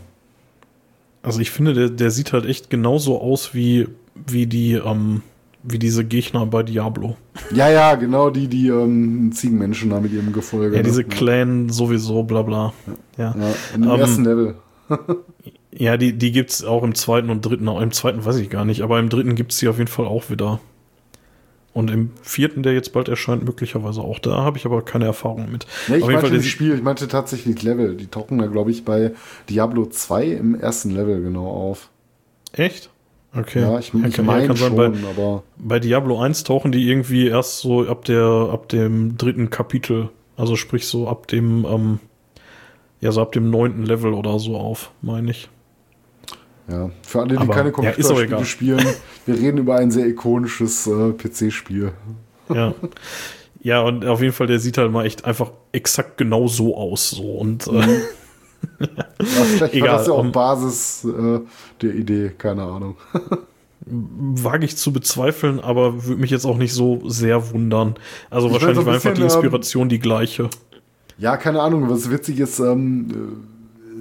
Also ich finde, der, der sieht halt echt genauso aus wie, wie die, ähm, wie diese Gegner bei Diablo. Ja, ja, genau, die, die ähm, Ziegenmenschen da mit ihrem Gefolge. Ja, diese ne? Clan sowieso, bla bla. Ja, ja. ja in dem um, ersten Level. ja, die, die gibt's auch im zweiten und dritten, auch im zweiten weiß ich gar nicht, aber im dritten gibt's die auf jeden Fall auch wieder. Und im vierten, der jetzt bald erscheint, möglicherweise auch. Da habe ich aber keine Erfahrung mit. Nee, ich meinte nicht Spiel, ich meinte tatsächlich Level. Die tauchen da, glaube ich, bei Diablo 2 im ersten Level genau auf. Echt? Okay. Ja, ich, ich kann, meine schon, bei, aber bei Diablo 1 tauchen die irgendwie erst so ab der, ab dem dritten Kapitel, also sprich so ab dem, ähm, ja, so ab dem neunten Level oder so auf, meine ich. Ja, für alle, die Aber, keine ja, Computerspiele egal. spielen, wir reden über ein sehr ikonisches äh, PC-Spiel. Ja. ja, und auf jeden Fall, der sieht halt mal echt einfach exakt genau so aus. So. Und Mhm. äh, Ja, vielleicht Egal, war das ja auch ähm, Basis äh, der Idee, keine Ahnung. wage ich zu bezweifeln, aber würde mich jetzt auch nicht so sehr wundern. Also Ich wahrscheinlich ein war einfach die ähm, Inspiration die gleiche. Ja, keine Ahnung, was witzig ist, ähm, äh,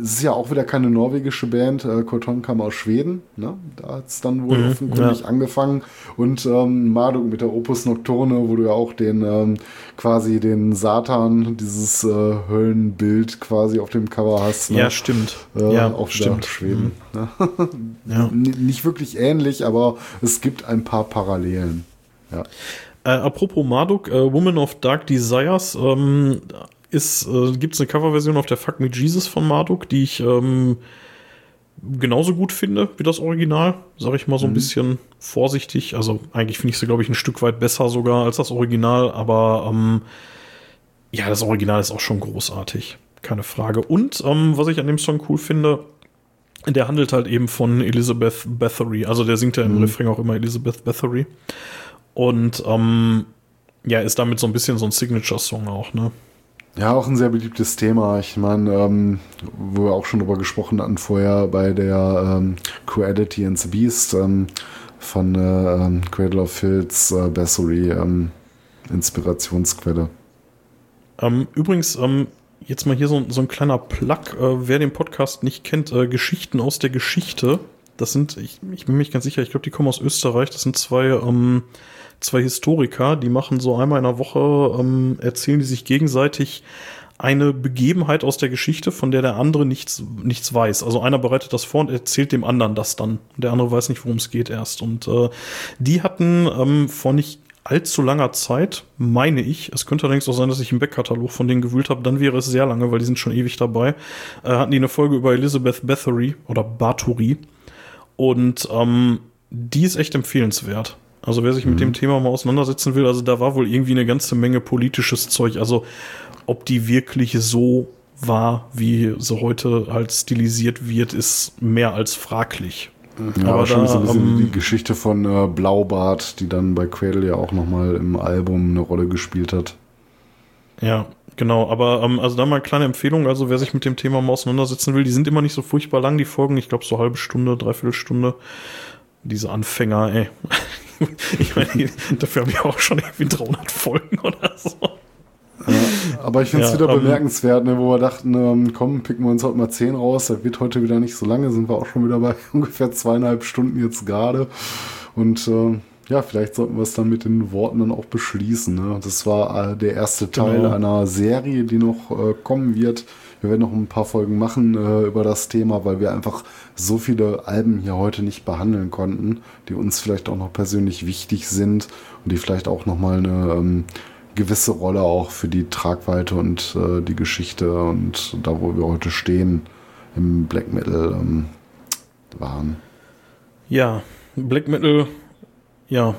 ist ja auch wieder keine norwegische Band, äh, kam aus Schweden, ne? da hat es dann wohl Mhm, offenkundig ja. angefangen und ähm, Marduk mit der Opus Nocturne, wo du ja auch den ähm, quasi den Satan, dieses äh, Höllenbild quasi auf dem Cover hast. Ne? Ja, stimmt. Äh, ja, auch stimmt. Schweden. Ne? Ja. Nicht wirklich ähnlich, aber es gibt ein paar Parallelen. Ja. Äh, apropos Marduk, äh, Woman of Dark Desires, ähm, ist, äh, gibt es eine Coverversion auf der Fuck Me Jesus von Marduk, die ich ähm, genauso gut finde wie das Original, sage ich mal so ein bisschen vorsichtig. Also eigentlich finde ich sie, glaube ich, ein Stück weit besser sogar als das Original, aber ähm, ja, das Original ist auch schon großartig, keine Frage. Und ähm, was ich an dem Song cool finde, der handelt halt eben von Elizabeth Bathory, also der singt ja im Refrain auch immer Elizabeth Bathory. Und ähm, ja, ist damit so ein bisschen so ein Signature-Song auch, ne? Ja, auch ein sehr beliebtes Thema. Ich meine, ähm, wo wir auch schon drüber gesprochen hatten vorher bei der ähm, Cruelty and the Beast ähm, von äh, ähm, Cradle of Filth, äh, Bassory, ähm, Inspirationsquelle. Ähm, übrigens, ähm, jetzt mal hier so, so ein kleiner Plug. Äh, wer den Podcast nicht kennt, äh, Geschichten aus der Geschichte. Das sind, ich, ich bin mir nicht ganz sicher, ich glaube, die kommen aus Österreich. Das sind zwei, ähm, zwei Historiker, die machen so einmal in der Woche, ähm, erzählen die sich gegenseitig eine Begebenheit aus der Geschichte, von der der andere nichts, nichts weiß. Also einer bereitet das vor und erzählt dem anderen das dann. Der andere weiß nicht, worum es geht erst. Und äh, die hatten ähm, vor nicht allzu langer Zeit, meine ich, es könnte allerdings auch sein, dass ich im Backkatalog von denen gewühlt habe, dann wäre es sehr lange, weil die sind schon ewig dabei, äh, hatten die eine Folge über Elizabeth Bathory oder Bathory und ähm, die ist echt empfehlenswert. Also wer sich mit dem Thema mal auseinandersetzen will, also da war wohl irgendwie eine ganze Menge politisches Zeug. Also ob die wirklich so war, wie sie heute halt stilisiert wird, ist mehr als fraglich. Ja, Aber aber schon da, so ein bisschen ähm, die Geschichte von äh, Blaubart, die dann bei Cradle ja auch nochmal im Album eine Rolle gespielt hat. Ja, genau. Aber ähm, also da mal eine kleine Empfehlung. Also wer sich mit dem Thema mal auseinandersetzen will, die sind immer nicht so furchtbar lang, die Folgen. Ich glaube so halbe Stunde, dreiviertel Stunde. Diese Anfänger, ey. ich meine, dafür habe ich auch schon irgendwie 300 Folgen oder so. Aber ich finde es Ja, wieder ähm, bemerkenswert, ne, wo wir dachten, ähm, komm, picken wir uns heute mal 10 raus. Das wird heute wieder nicht so lange, sind wir auch schon wieder bei ungefähr zweieinhalb Stunden jetzt gerade. Und äh, ja, vielleicht sollten wir es dann mit den Worten dann auch beschließen. Ne? Das war äh, der erste Teil Genau. einer Serie, die noch äh, kommen wird. Wir werden noch ein paar Folgen machen äh, über das Thema, weil wir einfach so viele Alben hier heute nicht behandeln konnten, die uns vielleicht auch noch persönlich wichtig sind und die vielleicht auch nochmal eine ähm, gewisse Rolle auch für die Tragweite und äh, die Geschichte und da, wo wir heute stehen im Black Metal ähm, waren. Ja, Black Metal, ja,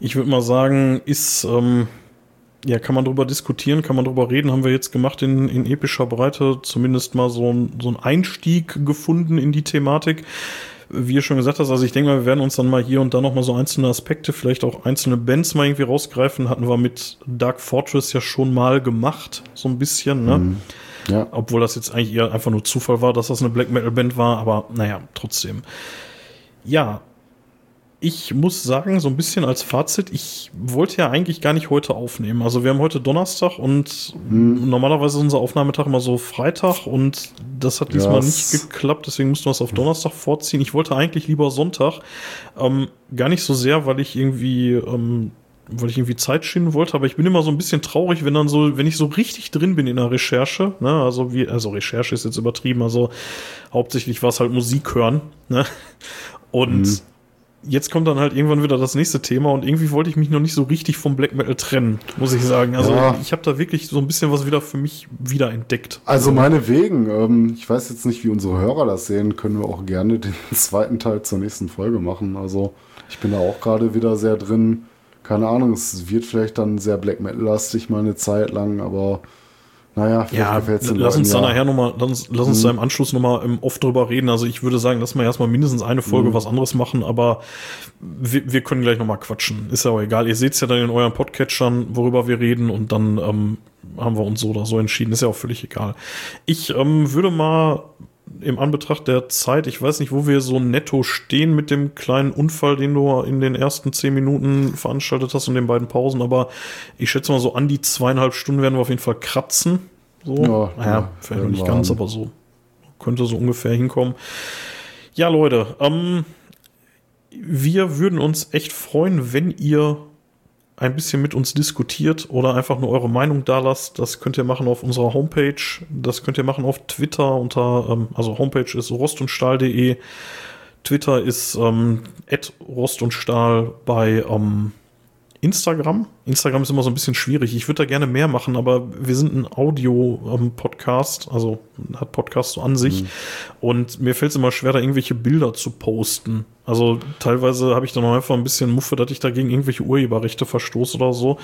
ich würde mal sagen, ist, ähm, ja, kann man drüber diskutieren, kann man drüber reden, haben wir jetzt gemacht in, in epischer Breite, zumindest mal so ein, so ein Einstieg gefunden in die Thematik. Wie ihr schon gesagt hast, also ich denke mal, wir werden uns dann mal hier und da noch mal so einzelne Aspekte, vielleicht auch einzelne Bands mal irgendwie rausgreifen. Hatten wir mit Dark Fortress ja schon mal gemacht, so ein bisschen, ne? Ja, Obwohl das jetzt eigentlich eher einfach nur Zufall war, dass das eine Black Metal Band war, aber naja, trotzdem. Ja, ich muss sagen, so ein bisschen als Fazit, ich wollte ja eigentlich gar nicht heute aufnehmen. Also wir haben heute Donnerstag und normalerweise ist unser Aufnahmetag immer so Freitag und das hat diesmal es- nicht geklappt, deswegen mussten wir es auf Donnerstag vorziehen. Ich wollte eigentlich lieber Sonntag. Ähm, gar nicht so sehr, weil ich irgendwie ähm, weil ich irgendwie Zeit schinden wollte, aber ich bin immer so ein bisschen traurig, wenn dann so, wenn ich so richtig drin bin in der Recherche, ne, also wie, also Recherche ist jetzt übertrieben, also hauptsächlich war es halt Musik hören, ne, und jetzt kommt dann halt irgendwann wieder das nächste Thema und irgendwie wollte ich mich noch nicht so richtig vom Black Metal trennen, muss ich sagen. Also Ja. ich habe da wirklich so ein bisschen was wieder für mich wieder entdeckt. Also meinetwegen, ähm, ich weiß jetzt nicht, wie unsere Hörer das sehen, können wir auch gerne den zweiten Teil zur nächsten Folge machen. Also ich bin da auch gerade wieder sehr drin. Keine Ahnung, es wird vielleicht dann sehr Black Metal-lastig mal eine Zeit lang, aber naja, vielleicht Ja, gefällt's den lass uns da ja. nachher nochmal, lass, lass uns da im Anschluss nochmal ähm, oft drüber reden. Also ich würde sagen, lass mal erstmal mindestens eine Folge was anderes machen, aber wir, wir können gleich nochmal quatschen. Ist ja auch egal. Ihr seht's ja dann in euren Podcatchern, worüber wir reden und dann ähm, haben wir uns so oder so entschieden. Ist ja auch völlig egal. Ich ähm, würde mal im Anbetracht der Zeit, ich weiß nicht, wo wir so netto stehen mit dem kleinen Unfall, den du in den ersten zehn Minuten veranstaltet hast und den beiden Pausen, aber ich schätze mal so an die zweieinhalb Stunden werden wir auf jeden Fall kratzen. So. Ja, naja, ja, vielleicht nicht ganz, aber so. Könnte so ungefähr hinkommen. Ja, Leute, ähm, wir würden uns echt freuen, wenn ihr ein bisschen mit uns diskutiert oder einfach nur eure Meinung da lasst. Das könnt ihr machen auf unserer Homepage. Das könnt ihr machen auf Twitter unter, ähm, also Homepage ist rostundstahl.de. Twitter ist ähm, Rost und Stahl bei ähm, Instagram. Instagram ist immer so ein bisschen schwierig. Ich würde da gerne mehr machen, aber wir sind ein Audio-Podcast, also hat Podcast so an sich. Und mir fällt es immer schwer, da irgendwelche Bilder zu posten. Also teilweise habe ich dann auch einfach ein bisschen Muffe, dass ich da gegen irgendwelche Urheberrechte verstoße oder so.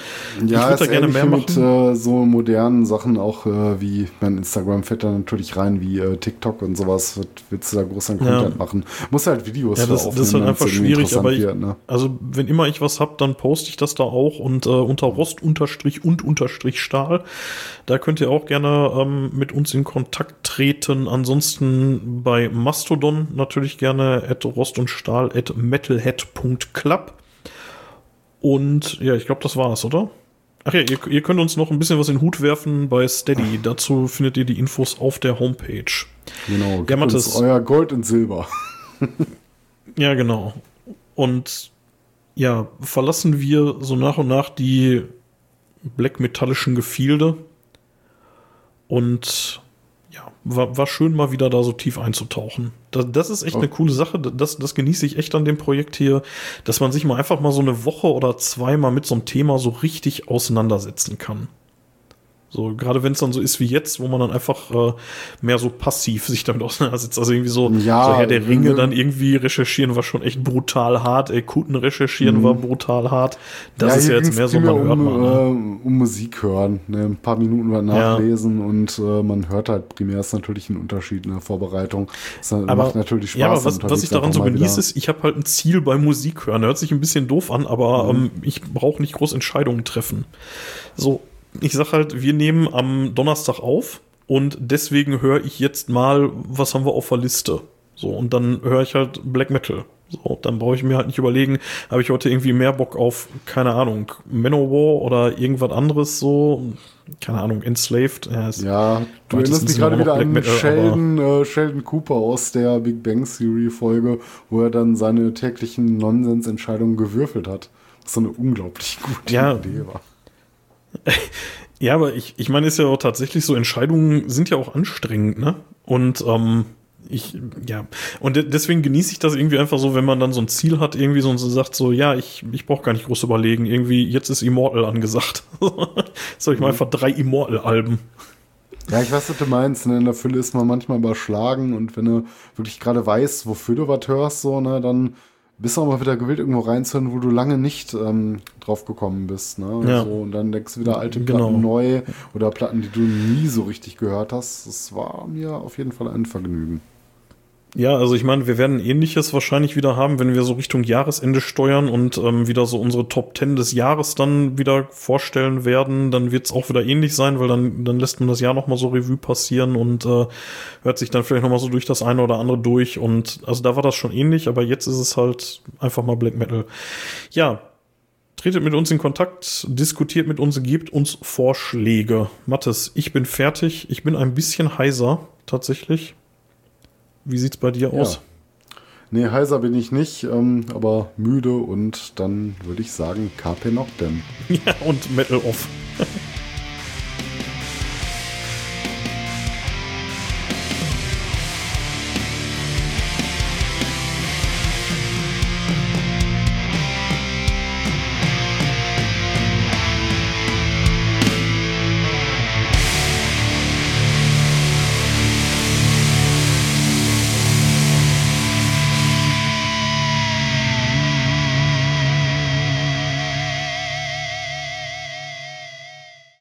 ich Ja, würde ist da gerne mehr machen. mit äh, so modernen Sachen auch äh, wie mein Instagram fällt da natürlich rein, wie äh, TikTok und sowas. Was willst du da groß an Ja. Content machen? Muss halt Videos Ja, das, das ist halt einfach schwierig, aber ich, wird, ne? also wenn immer ich was hab, dann poste ich das da auch und äh, unter Rost unterstrich und unterstrich Stahl. Da könnt ihr auch gerne ähm, mit uns in Kontakt treten. Ansonsten bei Mastodon natürlich gerne at rost und Stahl at metalhead.club. Und ja, ich glaube, das war's, oder? Ach ja, ihr, ihr könnt uns noch ein bisschen was in den Hut werfen bei Steady. Dazu findet ihr die Infos auf der Homepage. Genau, Ja, gebt Mathis. uns euer Gold und Silber. Ja, genau. Und ja, verlassen wir so nach und nach die black metallischen Gefilde. Und ja, war, war schön mal wieder da so tief einzutauchen. Das, das ist echt eine coole Sache. Das, das genieße ich echt an dem Projekt hier, dass man sich mal einfach mal so eine Woche oder zwei mal mit so einem Thema so richtig auseinandersetzen kann. So, gerade wenn es dann so ist wie jetzt, wo man dann einfach äh, mehr so passiv sich damit auseinandersetzt. Also irgendwie so, Ja, so Herr der Ringe äh, dann irgendwie recherchieren war schon echt brutal hart. Ey, Kuten recherchieren war brutal hart. Das ist hier ja jetzt mehr so, man hört um, mal. Ne? äh, um Musik hören, ne? ein paar Minuten mal nachlesen und äh, man hört halt primär ist natürlich ein Unterschied in der Vorbereitung. Das macht natürlich Spaß. Ja, aber was, was ich daran so genieße, ist, ich habe halt ein Ziel beim Musik hören. Hört sich ein bisschen doof an, aber Mhm. ähm, ich brauche nicht groß Entscheidungen treffen. So, ich sag halt, wir nehmen am Donnerstag auf und deswegen höre ich jetzt mal, was haben wir auf der Liste. So, und dann höre ich halt Black Metal. So, dann brauche ich mir halt nicht überlegen, habe ich heute irgendwie mehr Bock auf, keine Ahnung, Manowar oder irgendwas anderes so, keine Ahnung, Enslaved. Ja, Ja, du erinnerst mich Sinne gerade wieder an Metal, Sheldon, äh, Sheldon Cooper aus der Big Bang Theory Folge, wo er dann seine täglichen Nonsensentscheidungen gewürfelt hat. Was so eine unglaublich gute Ja. Idee war. Ja, aber ich, ich meine, ist ja auch tatsächlich so, Entscheidungen sind ja auch anstrengend, ne? Und ähm, ich, ja, und de deswegen genieße ich das irgendwie einfach so, wenn man dann so ein Ziel hat, irgendwie so und so sagt, so, ja, ich, ich brauche gar nicht groß überlegen, irgendwie, jetzt ist Immortal angesagt. Soll ich mal einfach drei Immortal-Alben. Ja, ich weiß, was du meinst. Ne? In der Fülle ist man manchmal überschlagen und wenn du wirklich gerade weißt, wofür du was hörst, so, ne, dann bist du mal wieder gewillt, irgendwo reinzuhören, wo du lange nicht ähm, drauf gekommen bist. Ne? Ja. So, und dann denkst du wieder alte Genau. Platten neu oder Platten, die du nie so richtig gehört hast. Das war mir auf jeden Fall ein Vergnügen. Ja, also ich meine, wir werden ähnliches wahrscheinlich wieder haben, wenn wir so Richtung Jahresende steuern und ähm, wieder so unsere Top 10 des Jahres dann wieder vorstellen werden. Dann wird es auch wieder ähnlich sein, weil dann, dann lässt man das Jahr nochmal so Revue passieren und äh, hört sich dann vielleicht nochmal so durch das eine oder andere durch. Und also da war das schon ähnlich, aber jetzt ist es halt einfach mal Black Metal. Ja, tretet mit uns in Kontakt, diskutiert mit uns, gebt uns Vorschläge. Mathis, ich bin fertig. Ich bin ein bisschen heiser, tatsächlich. Wie sieht's bei dir aus? Nee, heiser bin ich nicht, ähm, aber müde und dann würde ich sagen, Carpe Noctem. Ja, und Metal Off.